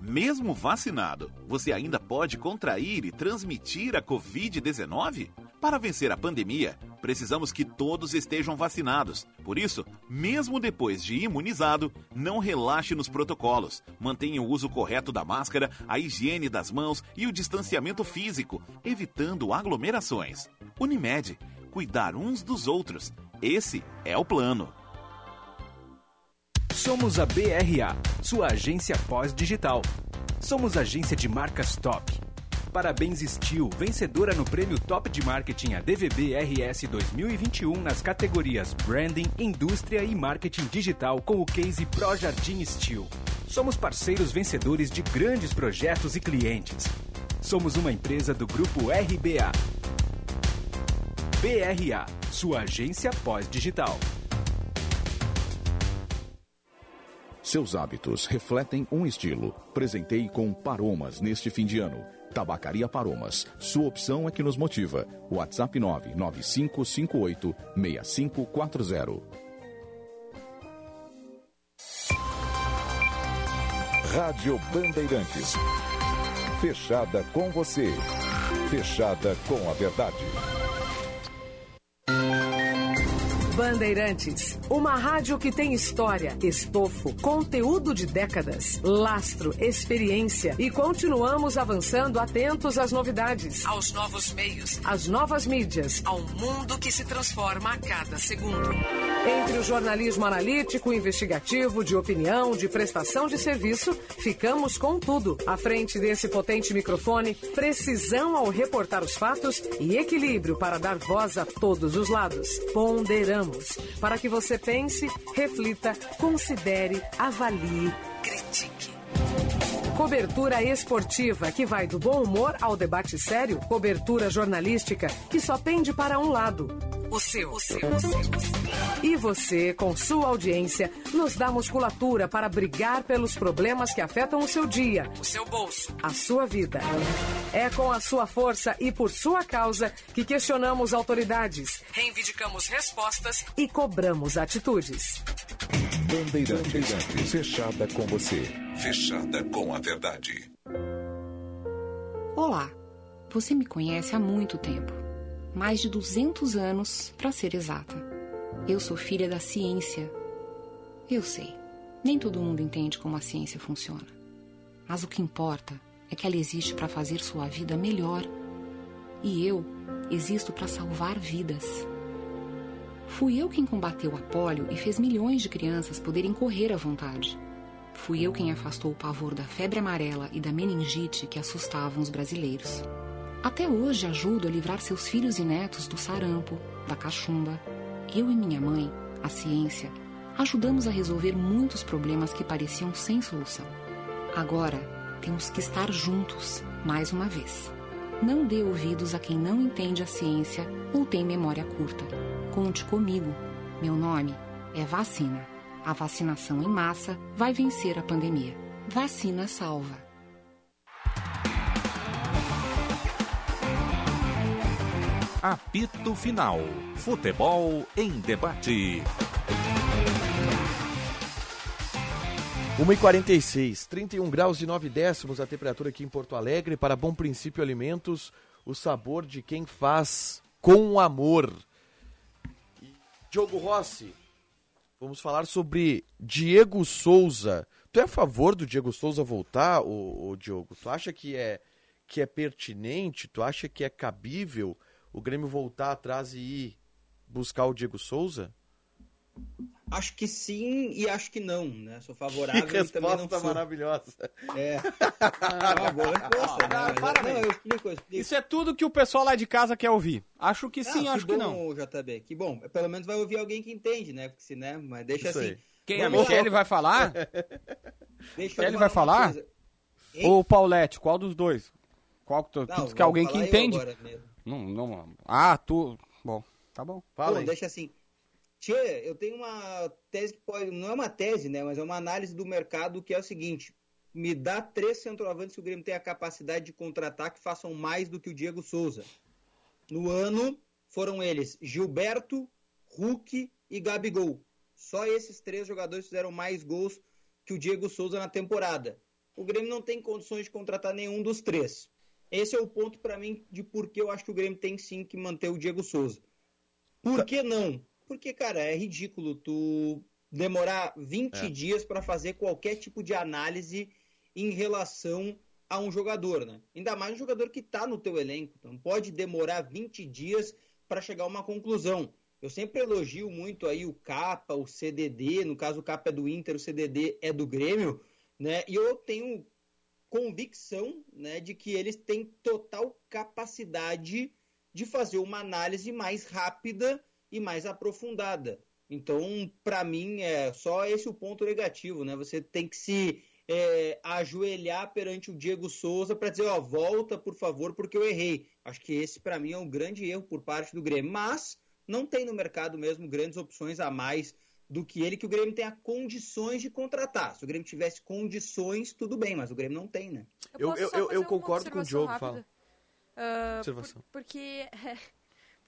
mesmo vacinado, você ainda pode contrair e transmitir a Covid-19? Para vencer a pandemia, precisamos que todos estejam vacinados. Por isso, mesmo depois de imunizado, não relaxe nos protocolos. Mantenha o uso correto da máscara, a higiene das mãos e o distanciamento físico, evitando aglomerações. Unimed, cuidar uns dos outros. Esse é o plano. Somos a BRA, sua agência pós-digital. Somos agência de marcas top. Parabéns Steel, vencedora no prêmio Top de Marketing ADVB RS 2021 nas categorias Branding, Indústria e Marketing Digital com o case Pro Jardim Steel. Somos parceiros vencedores de grandes projetos e clientes. Somos uma empresa do grupo RBA. BRA, sua agência pós-digital. Seus hábitos refletem um estilo. Presentei com Paromas neste fim de ano. Tabacaria Paromas. Sua opção é que nos motiva. WhatsApp 99558 6540. Rádio Bandeirantes. Fechada com você. Fechada com a verdade. Bandeirantes, uma rádio que tem história, estofo, conteúdo de décadas, lastro, experiência e continuamos avançando atentos às novidades, aos novos meios, às novas mídias, ao mundo que se transforma a cada segundo. Entre o jornalismo analítico, investigativo, de opinião, de prestação de serviço, ficamos com tudo. À frente desse potente microfone, precisão ao reportar os fatos e equilíbrio para dar voz a todos os lados. Ponderamos para que você pense, reflita, considere, avalie, critique. Cobertura esportiva que vai do bom humor ao debate sério. Cobertura jornalística que só pende para um lado. O seu. O seu. O seu. E você, com sua audiência, nos dá musculatura para brigar pelos problemas que afetam o seu dia, o seu bolso, a sua vida. É com a sua força e por sua causa que questionamos autoridades, reivindicamos respostas e cobramos atitudes. Bandeirantes. Fechada com você. Fechada com a verdade. Olá, você me conhece há muito tempo mais de 200 anos, para ser exata. Eu sou filha da ciência. Eu sei, nem todo mundo entende como a ciência funciona. Mas o que importa é que ela existe para fazer sua vida melhor. E eu existo para salvar vidas. Fui eu quem combateu a polio e fez milhões de crianças poderem correr à vontade. Fui eu quem afastou o pavor da febre amarela e da meningite que assustavam os brasileiros. Até hoje ajudo a livrar seus filhos e netos do sarampo, da cachumba. Eu e minha mãe, a ciência, ajudamos a resolver muitos problemas que pareciam sem solução. Agora, temos que estar juntos, mais uma vez. Não dê ouvidos a quem não entende a ciência ou tem memória curta. Conte comigo. Meu nome é Vacina. A vacinação em massa vai vencer a pandemia. Vacina salva. Apito Final. Futebol em debate. 1h46, 31 graus e 9 décimos a temperatura aqui em Porto Alegre. Para Bom Princípio Alimentos, o sabor de quem faz com amor. Diogo Rossi, vamos falar sobre Diego Souza. Tu é a favor do Diego Souza voltar, ô, ô Diogo? Tu acha que é, que é pertinente? Tu acha que é cabível? o Grêmio voltar atrás e ir buscar o Diego Souza? Acho que sim e acho que não, né? Sou favorável que resposta e também não sou. maravilhosa. É. Não, boa resposta, né? Mas, não, eu explico, eu explico. Isso é tudo que o pessoal lá de casa quer ouvir. Acho que sim, Ah, acho que que bom, não. JB. Que bom. Pelo menos vai ouvir alguém que entende, né? Porque se, né? Mas deixa Isso assim. aí. Quem? A Vamos lá. Michele vai falar? Deixa eu Michele falar vai uma falar? coisa. Ô, Paulette, qual dos dois? Qual que tu, tu Não, diz que é vou alguém que entende? Não, não. Ah, tu. Bom, tá bom. Pô, deixa assim. Tchê, eu tenho uma tese que pode. Não é uma tese, né? Mas é uma análise do mercado que é o seguinte: me dá três centroavantes que o Grêmio tem a capacidade de contratar que façam mais do que o Diego Souza. No ano, foram eles Gilberto, Hulk e Gabigol. Só esses três jogadores fizeram mais gols que o Diego Souza na temporada. O Grêmio não tem condições de contratar nenhum dos três. Esse é o ponto para mim de por que eu acho que o Grêmio tem sim que manter o Diego Souza. Por que não? Porque, cara, é ridículo tu demorar 20 É. dias para fazer qualquer tipo de análise em relação a um jogador, né? Ainda mais um jogador que tá no teu elenco. Então pode demorar 20 dias para chegar a uma conclusão. Eu sempre elogio muito aí o Capa, o CDD, no caso o Capa é do Inter, o CDD é do Grêmio, né? E eu tenho convicção, né, de que eles têm total capacidade de fazer uma análise mais rápida e mais aprofundada. Então, para mim, é só esse o ponto negativo, né? Você tem que se é, ajoelhar perante o Diego Souza para dizer, ó, volta, por favor, porque eu errei. Acho que esse, para mim, é um grande erro por parte do Grêmio. Mas não tem no mercado mesmo grandes opções a mais do que ele, que o Grêmio tenha condições de contratar. Se o Grêmio tivesse condições, tudo bem, mas o Grêmio não tem, né? Eu, eu, eu, eu concordo com o Diogo, rápida? fala. Ah, Observação. por- porque,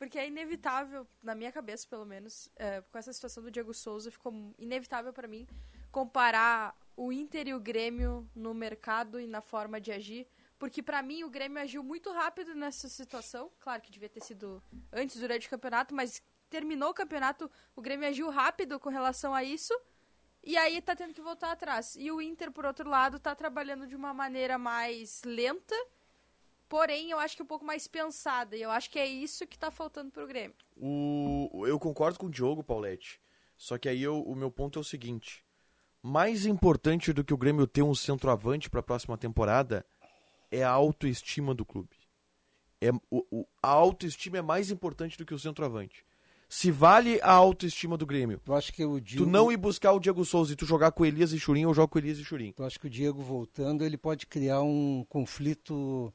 porque é inevitável, na minha cabeça pelo menos, é, com essa situação do Diego Souza, ficou inevitável para mim comparar o Inter e o Grêmio no mercado e na forma de agir. Porque para mim o Grêmio agiu muito rápido nessa situação. Claro que devia ter sido antes, durante o campeonato, mas terminou o campeonato, o Grêmio agiu rápido com relação a isso. E aí tá tendo que voltar atrás. E o Inter, por outro lado, tá trabalhando de uma maneira mais lenta, porém eu acho que um pouco mais pensada. E eu acho que é isso que tá faltando pro Grêmio. O, eu concordo com o Diogo, Paulette. Só que aí eu- o meu ponto é o seguinte: mais importante do que o Grêmio ter um centroavante para a próxima temporada é a autoestima do clube. É, o, o- a autoestima é mais importante do que o centroavante. Se vale a autoestima do Grêmio, Eu acho que o Diego, tu não ir buscar o Diego Souza e tu jogar com Elias e Churin, eu jogo com Elias e Churin. eu acho que o Diego voltando, ele pode criar um conflito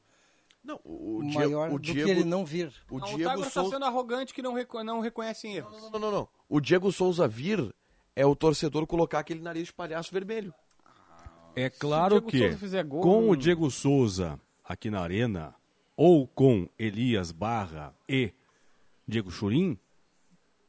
não, o Diego- maior o do Diego- que ele não vir. O Não, o Diego Tiger tá Souza. sendo arrogante que não, reco- não reconhece erros. Não, não, não. O Diego Souza vir é o torcedor colocar aquele nariz de palhaço vermelho. É claro que gol, com não- o Diego Souza aqui na arena, ou com Elias Barra e Diego Churim,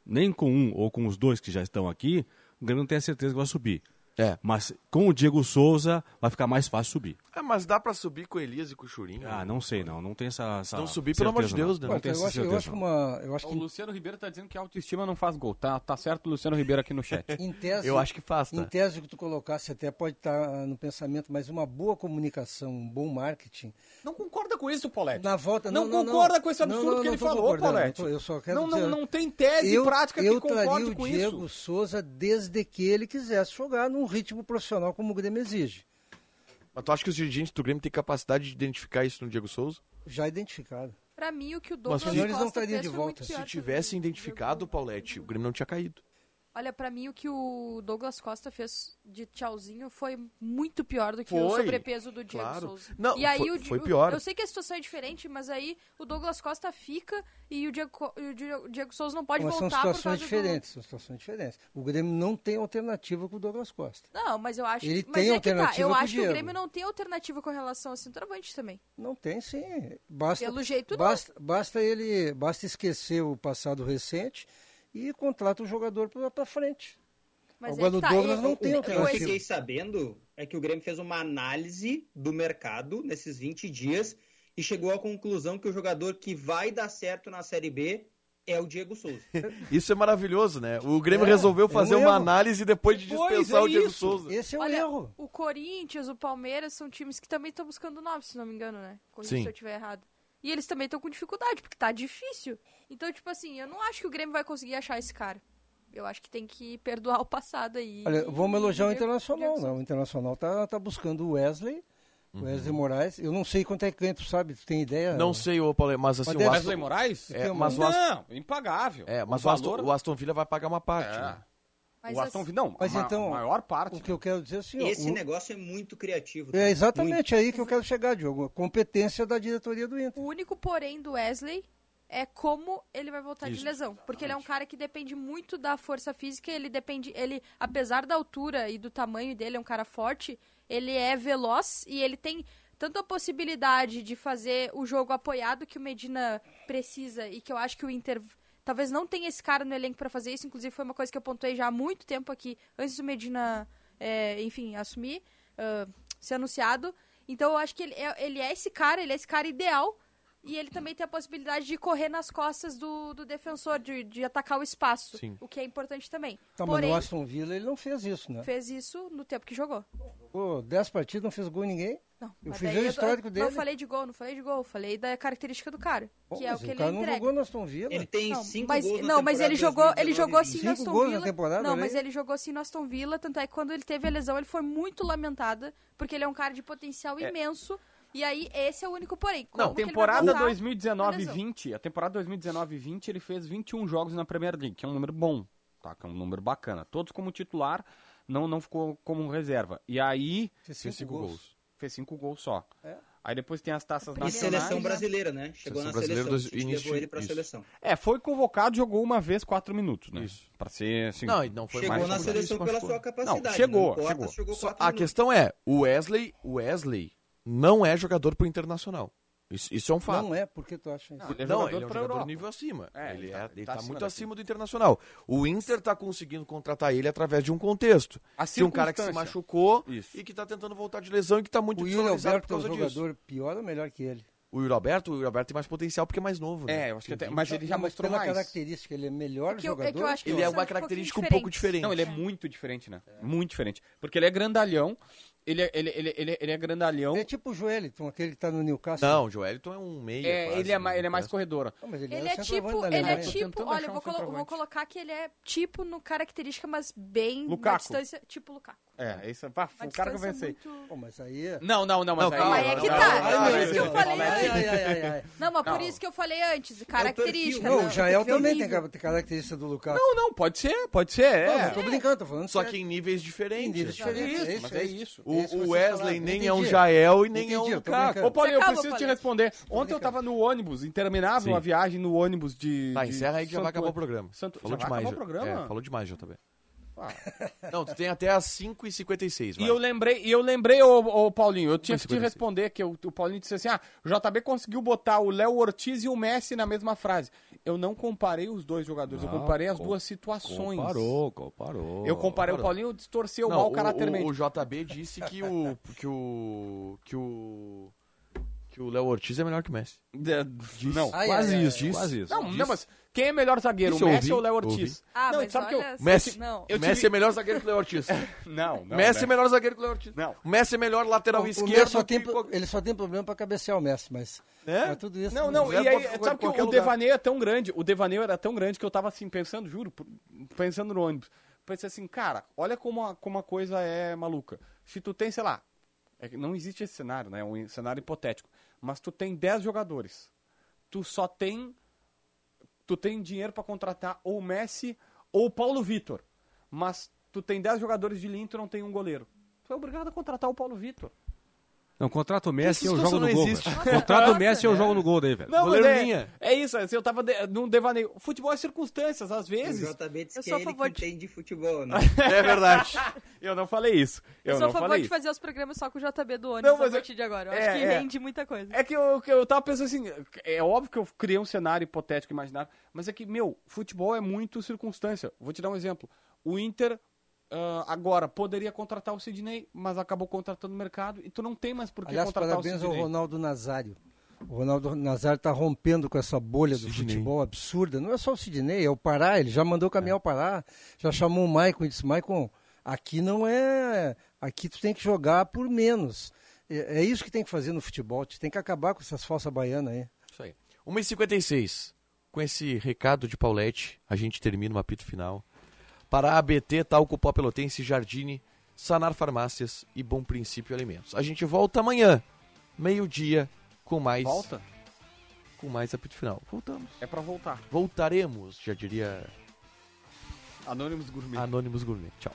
nem com um ou com os dois que já estão aqui, o Grêmio não tem a certeza que vai subir. É. Mas com o Diego Souza vai ficar mais fácil subir. É, mas dá pra subir com Elias e com o Churin. Ah, não sei não, não tem essa, essa não subir, pelo amor de Deus, não. né? Não tem eu essa acho, eu certeza, acho não. uma, eu acho O que Luciano Ribeiro tá dizendo que a autoestima não faz gol. Tá, tá certo o Luciano Ribeiro aqui no chat. em tese, Eu acho que faz, tá? Em tese, o que tu colocasse até pode estar no pensamento, mas uma boa comunicação, um bom marketing. Não concorda com isso, Paulette? Na volta, Não, não, não, concorda não. com esse absurdo Não, não, que ele não falou, Paulette. não tô- eu só quero não, não, dizer- não tem tese eu, prática eu que traria concorde o com Diego isso. Souza desde que ele quisesse jogar num ritmo profissional como o Grêmio exige. Mas tu acha que os dirigentes do Grêmio têm capacidade de identificar isso no Diego Souza? Já identificado. Pra mim, o que o Mas Douglas não Costa estariam fez de volta. Se tivessem identificado o Paulette, o Grêmio não tinha caído. Olha, pra mim o que o Douglas Costa fez de tchauzinho foi muito pior do que o Foi, sobrepeso do Diego claro. Souza. Não, e aí foi- o foi pior. Eu sei que a situação é diferente, mas aí o Douglas Costa fica e o Diego, e o Diego, o Diego Souza não pode Mas são voltar por situações causa diferentes, são situações diferentes. O Grêmio não tem alternativa com o Douglas Costa. do... Não, mas eu acho Ele mas tem é que tá. alternativa Eu com o acho que o. Grêmio não tem alternativa com relação a centroavante também. Não tem, sim. Basta, Pelo jeito, não. basta, basta ele, basta esquecer o passado recente e contrata o jogador para frente. Mas Agora é o tá, Douglas não o- tem o- O que eu fiquei sabendo é que o Grêmio fez uma análise do mercado nesses 20 dias e chegou à conclusão que o jogador que vai dar certo na Série B é o Diego Souza. Isso é maravilhoso, né? O Grêmio É, resolveu é um fazer uma erro. análise depois de Pois, dispensar é o Diego isso. Souza. Esse é um Olha, erro. o Corinthians, o Palmeiras são times que também estão buscando novos, se não me engano, né? Corrija Sim. se eu estiver errado. E eles também estão com dificuldade, porque tá difícil. Então, tipo assim, eu não acho que o Grêmio vai conseguir achar esse cara. Eu acho que tem que perdoar o passado aí. Olha, vamos elogiar o Internacional, não. O Internacional tá, tá buscando o Wesley. Uhum. Wesley Moraes, eu não sei quanto é que ganha, sabe, tu tem ideia? Não sei, ô Paulo, mas assim, mas o Aston... Wesley Moraes? É, mas o Aston... Não, impagável. É, mas o, o, valor... Aston, o Aston Villa vai pagar uma parte, é. né? Mas o Aston Villa, não, mas a, então, a maior parte. O que eu né? quero dizer é assim, Esse o... negócio é muito criativo. Tá? É exatamente muito. aí que eu quero chegar, Diogo. A competência da diretoria do Inter. O único porém do Wesley é como ele vai voltar Isso, de lesão. Porque ele é um cara que depende muito da força física, ele depende. Ele, apesar da altura e do tamanho dele, é um cara forte, ele é veloz e ele tem tanto a possibilidade de fazer o jogo apoiado que o Medina precisa e que eu acho que o Inter talvez não tenha esse cara no elenco para fazer isso, inclusive foi uma coisa que eu pontuei já há muito tempo aqui, antes do Medina, é, enfim, assumir, uh, ser anunciado. Então eu acho que ele é, ele é esse cara, ele é esse cara ideal e ele também tem a possibilidade de correr nas costas do, do defensor, de, de atacar o espaço, Sim. o que é importante também. Tá, Porém, mas no Aston Villa ele não fez isso, né? Fez isso no tempo que jogou. Pô, 10 partidas, não fez gol em ninguém. Não, eu fiz o histórico eu, dele. Não falei de gol, não falei de gol, falei da característica do cara, que é o que o ele entrega. não jogou no Aston Villa. Ele tem não, cinco mas, gols Não, mas ele jogou, ele jogou sim no Aston Villa. Na temporada, não, mas ele jogou sim no Aston Villa, tanto é que quando ele teve a lesão, ele foi muito lamentada, porque ele é um cara de potencial é. imenso e aí, esse é o único porém. Como não, temporada 2019-20, a temporada 2019-20, ele fez 21 jogos na Premier League, que é um número bom, tá? Que é um número bacana. Todos como titular, não, não ficou como reserva. E aí... Fez 5 gols. gols. Fez 5 gols só. É. Aí depois tem as taças na. E seleção brasileira, né? Chegou seleção na seleção, dos... levou ele pra isso. seleção. É, foi convocado, jogou uma vez quatro minutos, né? Isso. Pra ser assim. Não, não foi chegou mais. Né? Chegou na seleção pela sua capacidade. Não, chegou, não importa, chegou. chegou a minutos. questão é, o Wesley, o Wesley, não é jogador pro Internacional. Isso, isso é um fato. Não é, porque tu acha isso? Não, ele é não, jogador, ele é um jogador Europa. nível acima. É, ele está é, tá tá muito acima do Internacional. O Inter está conseguindo contratar ele através de um contexto. A de um cara que se machucou isso. e que está tentando voltar de lesão e que está muito o Alberto por causa é um disso. jogador pior ou melhor que ele? O Roberto, o Roberto tem mais potencial porque é mais novo. Né? É, eu acho que até, mas ele já mostrou mais. característica, ele é melhor é eu, jogador. É ele é uma característica um, um pouco diferente. Não, ele é, é muito diferente, né? Muito diferente. Porque ele é grandalhão, ele é, ele, ele, ele, ele é grandalhão. Ele é tipo o Joeliton, aquele que tá no Newcastle. Não, o Joeliton é um meia. É, é né, ele, é, mais, ele é mais corredor. Não, ele, ele, é, é tipo. Ele é tipo. Olha, eu vou, colo vou, colocar que ele é tipo no característica, mas bem. Lukaku. Distância, tipo Lukaku. É, esse é o cara que eu pensei. Muito... Pô, mas aí... É- não, não, não, mas não, calma, aí... Não, aí é que tá, por isso que eu falei antes. É não, mas por isso que eu falei antes, característica. Não, o Jael também tem característica do Lucas. Não, não, pode ser, pode ser, é. Não, tô brincando, tô falando Só que em níveis diferentes. Em níveis diferentes, é mas é isso. O Wesley nem é um Jael e nem é um Lucas. Ô, Paulinho, eu preciso te responder. Ontem eu tava no ônibus, interminável, uma viagem no ônibus de... Tá, encerra aí que já vai acabar o programa. Falou demais. Falou demais, JB. Ah. Não, tu tem até as 5h56. E eu lembrei, e eu lembrei, ô, ô Paulinho, eu tinha que te responder, que o, o Paulinho disse assim: ah, o JB conseguiu botar o Léo Ortiz e o Messi na mesma frase. Eu não comparei os dois jogadores, não, eu comparei as com, duas situações. Comparou, comparou. Eu comparei, comparou. o Paulinho distorceu não, mal o caráter o, o, o JB disse que o. que o. que o que o Léo Ortiz é melhor que o Messi. É, Diz. não, quase isso, quase isso. Não, não, mas quem é melhor zagueiro, Isso o Messi ouvi, ou o Léo Ortiz? Ah, não, mas sabe que eu... Messi, Não. eu Messi tive- é melhor zagueiro que o Léo Ortiz. Não, não. Messi é melhor zagueiro que o Léo Ortiz. Não. Messi é melhor lateral O esquerdo. Só tem, que ele só tem problema pra cabecear o Messi, mas. É? mas tudo isso. Não, não, e é aí, sabe que o devaneio é tão grande, o devaneio era tão grande que eu tava assim, pensando, juro, pensando no ônibus. Pensei assim, cara, olha como a, como a coisa é maluca. Se tu tem, sei lá, é não existe esse cenário, né? É um cenário hipotético mas tu tem 10 jogadores. Tu só tem tu tem dinheiro para contratar ou Messi ou Paulo Vitor. Mas tu tem 10 jogadores de linha e tu não tem um goleiro. Tu é obrigado a contratar o Paulo Vitor. Não, contrato o Messi e eu jogo no gol. Contrato o Messi e eu jogo no gol daí, velho. Não, mas é, é isso, assim, eu tava de, num devaneio. Futebol é circunstâncias, às vezes. O JB eu sou a favor de... de futebol, né? é verdade. Eu não falei isso. Eu, eu sou a favor de fazer os programas só com o JB do ônibus não, mas a é partir eu... de agora. Eu é, acho que é. rende muita coisa. É que eu, eu tava pensando assim, é óbvio que eu criei um cenário hipotético, imaginário, mas é que, meu, futebol é muito circunstância. Vou te dar um exemplo. O Inter Uh, agora, poderia contratar o Sidney, mas acabou contratando o mercado e tu não tem mais por que Aliás, contratar parabéns o Sidney. ao Ronaldo Nazário. O Ronaldo Nazário está rompendo com essa bolha do futebol absurda. Não é só o Sidney, é o Pará. Ele já mandou é. o é. parar, Pará, já chamou o Maicon e disse: Maicon, aqui não é. Aqui tu tem que jogar por menos. É, é isso que tem que fazer no futebol. Tu tem que acabar com essas falsas baianas aí. Isso aí. 1h56. Com esse recado de Paulette, a gente termina o apito final. Para a ABT, Talco Pó Pelotense, Jardine, Sanar Farmácias e Bom Princípio Alimentos. A gente volta amanhã, meio-dia, com mais. Volta? Com mais apito final. Voltamos. É pra voltar. Voltaremos, já diria Anônimos Gourmet. Anônimos Gourmet. Tchau.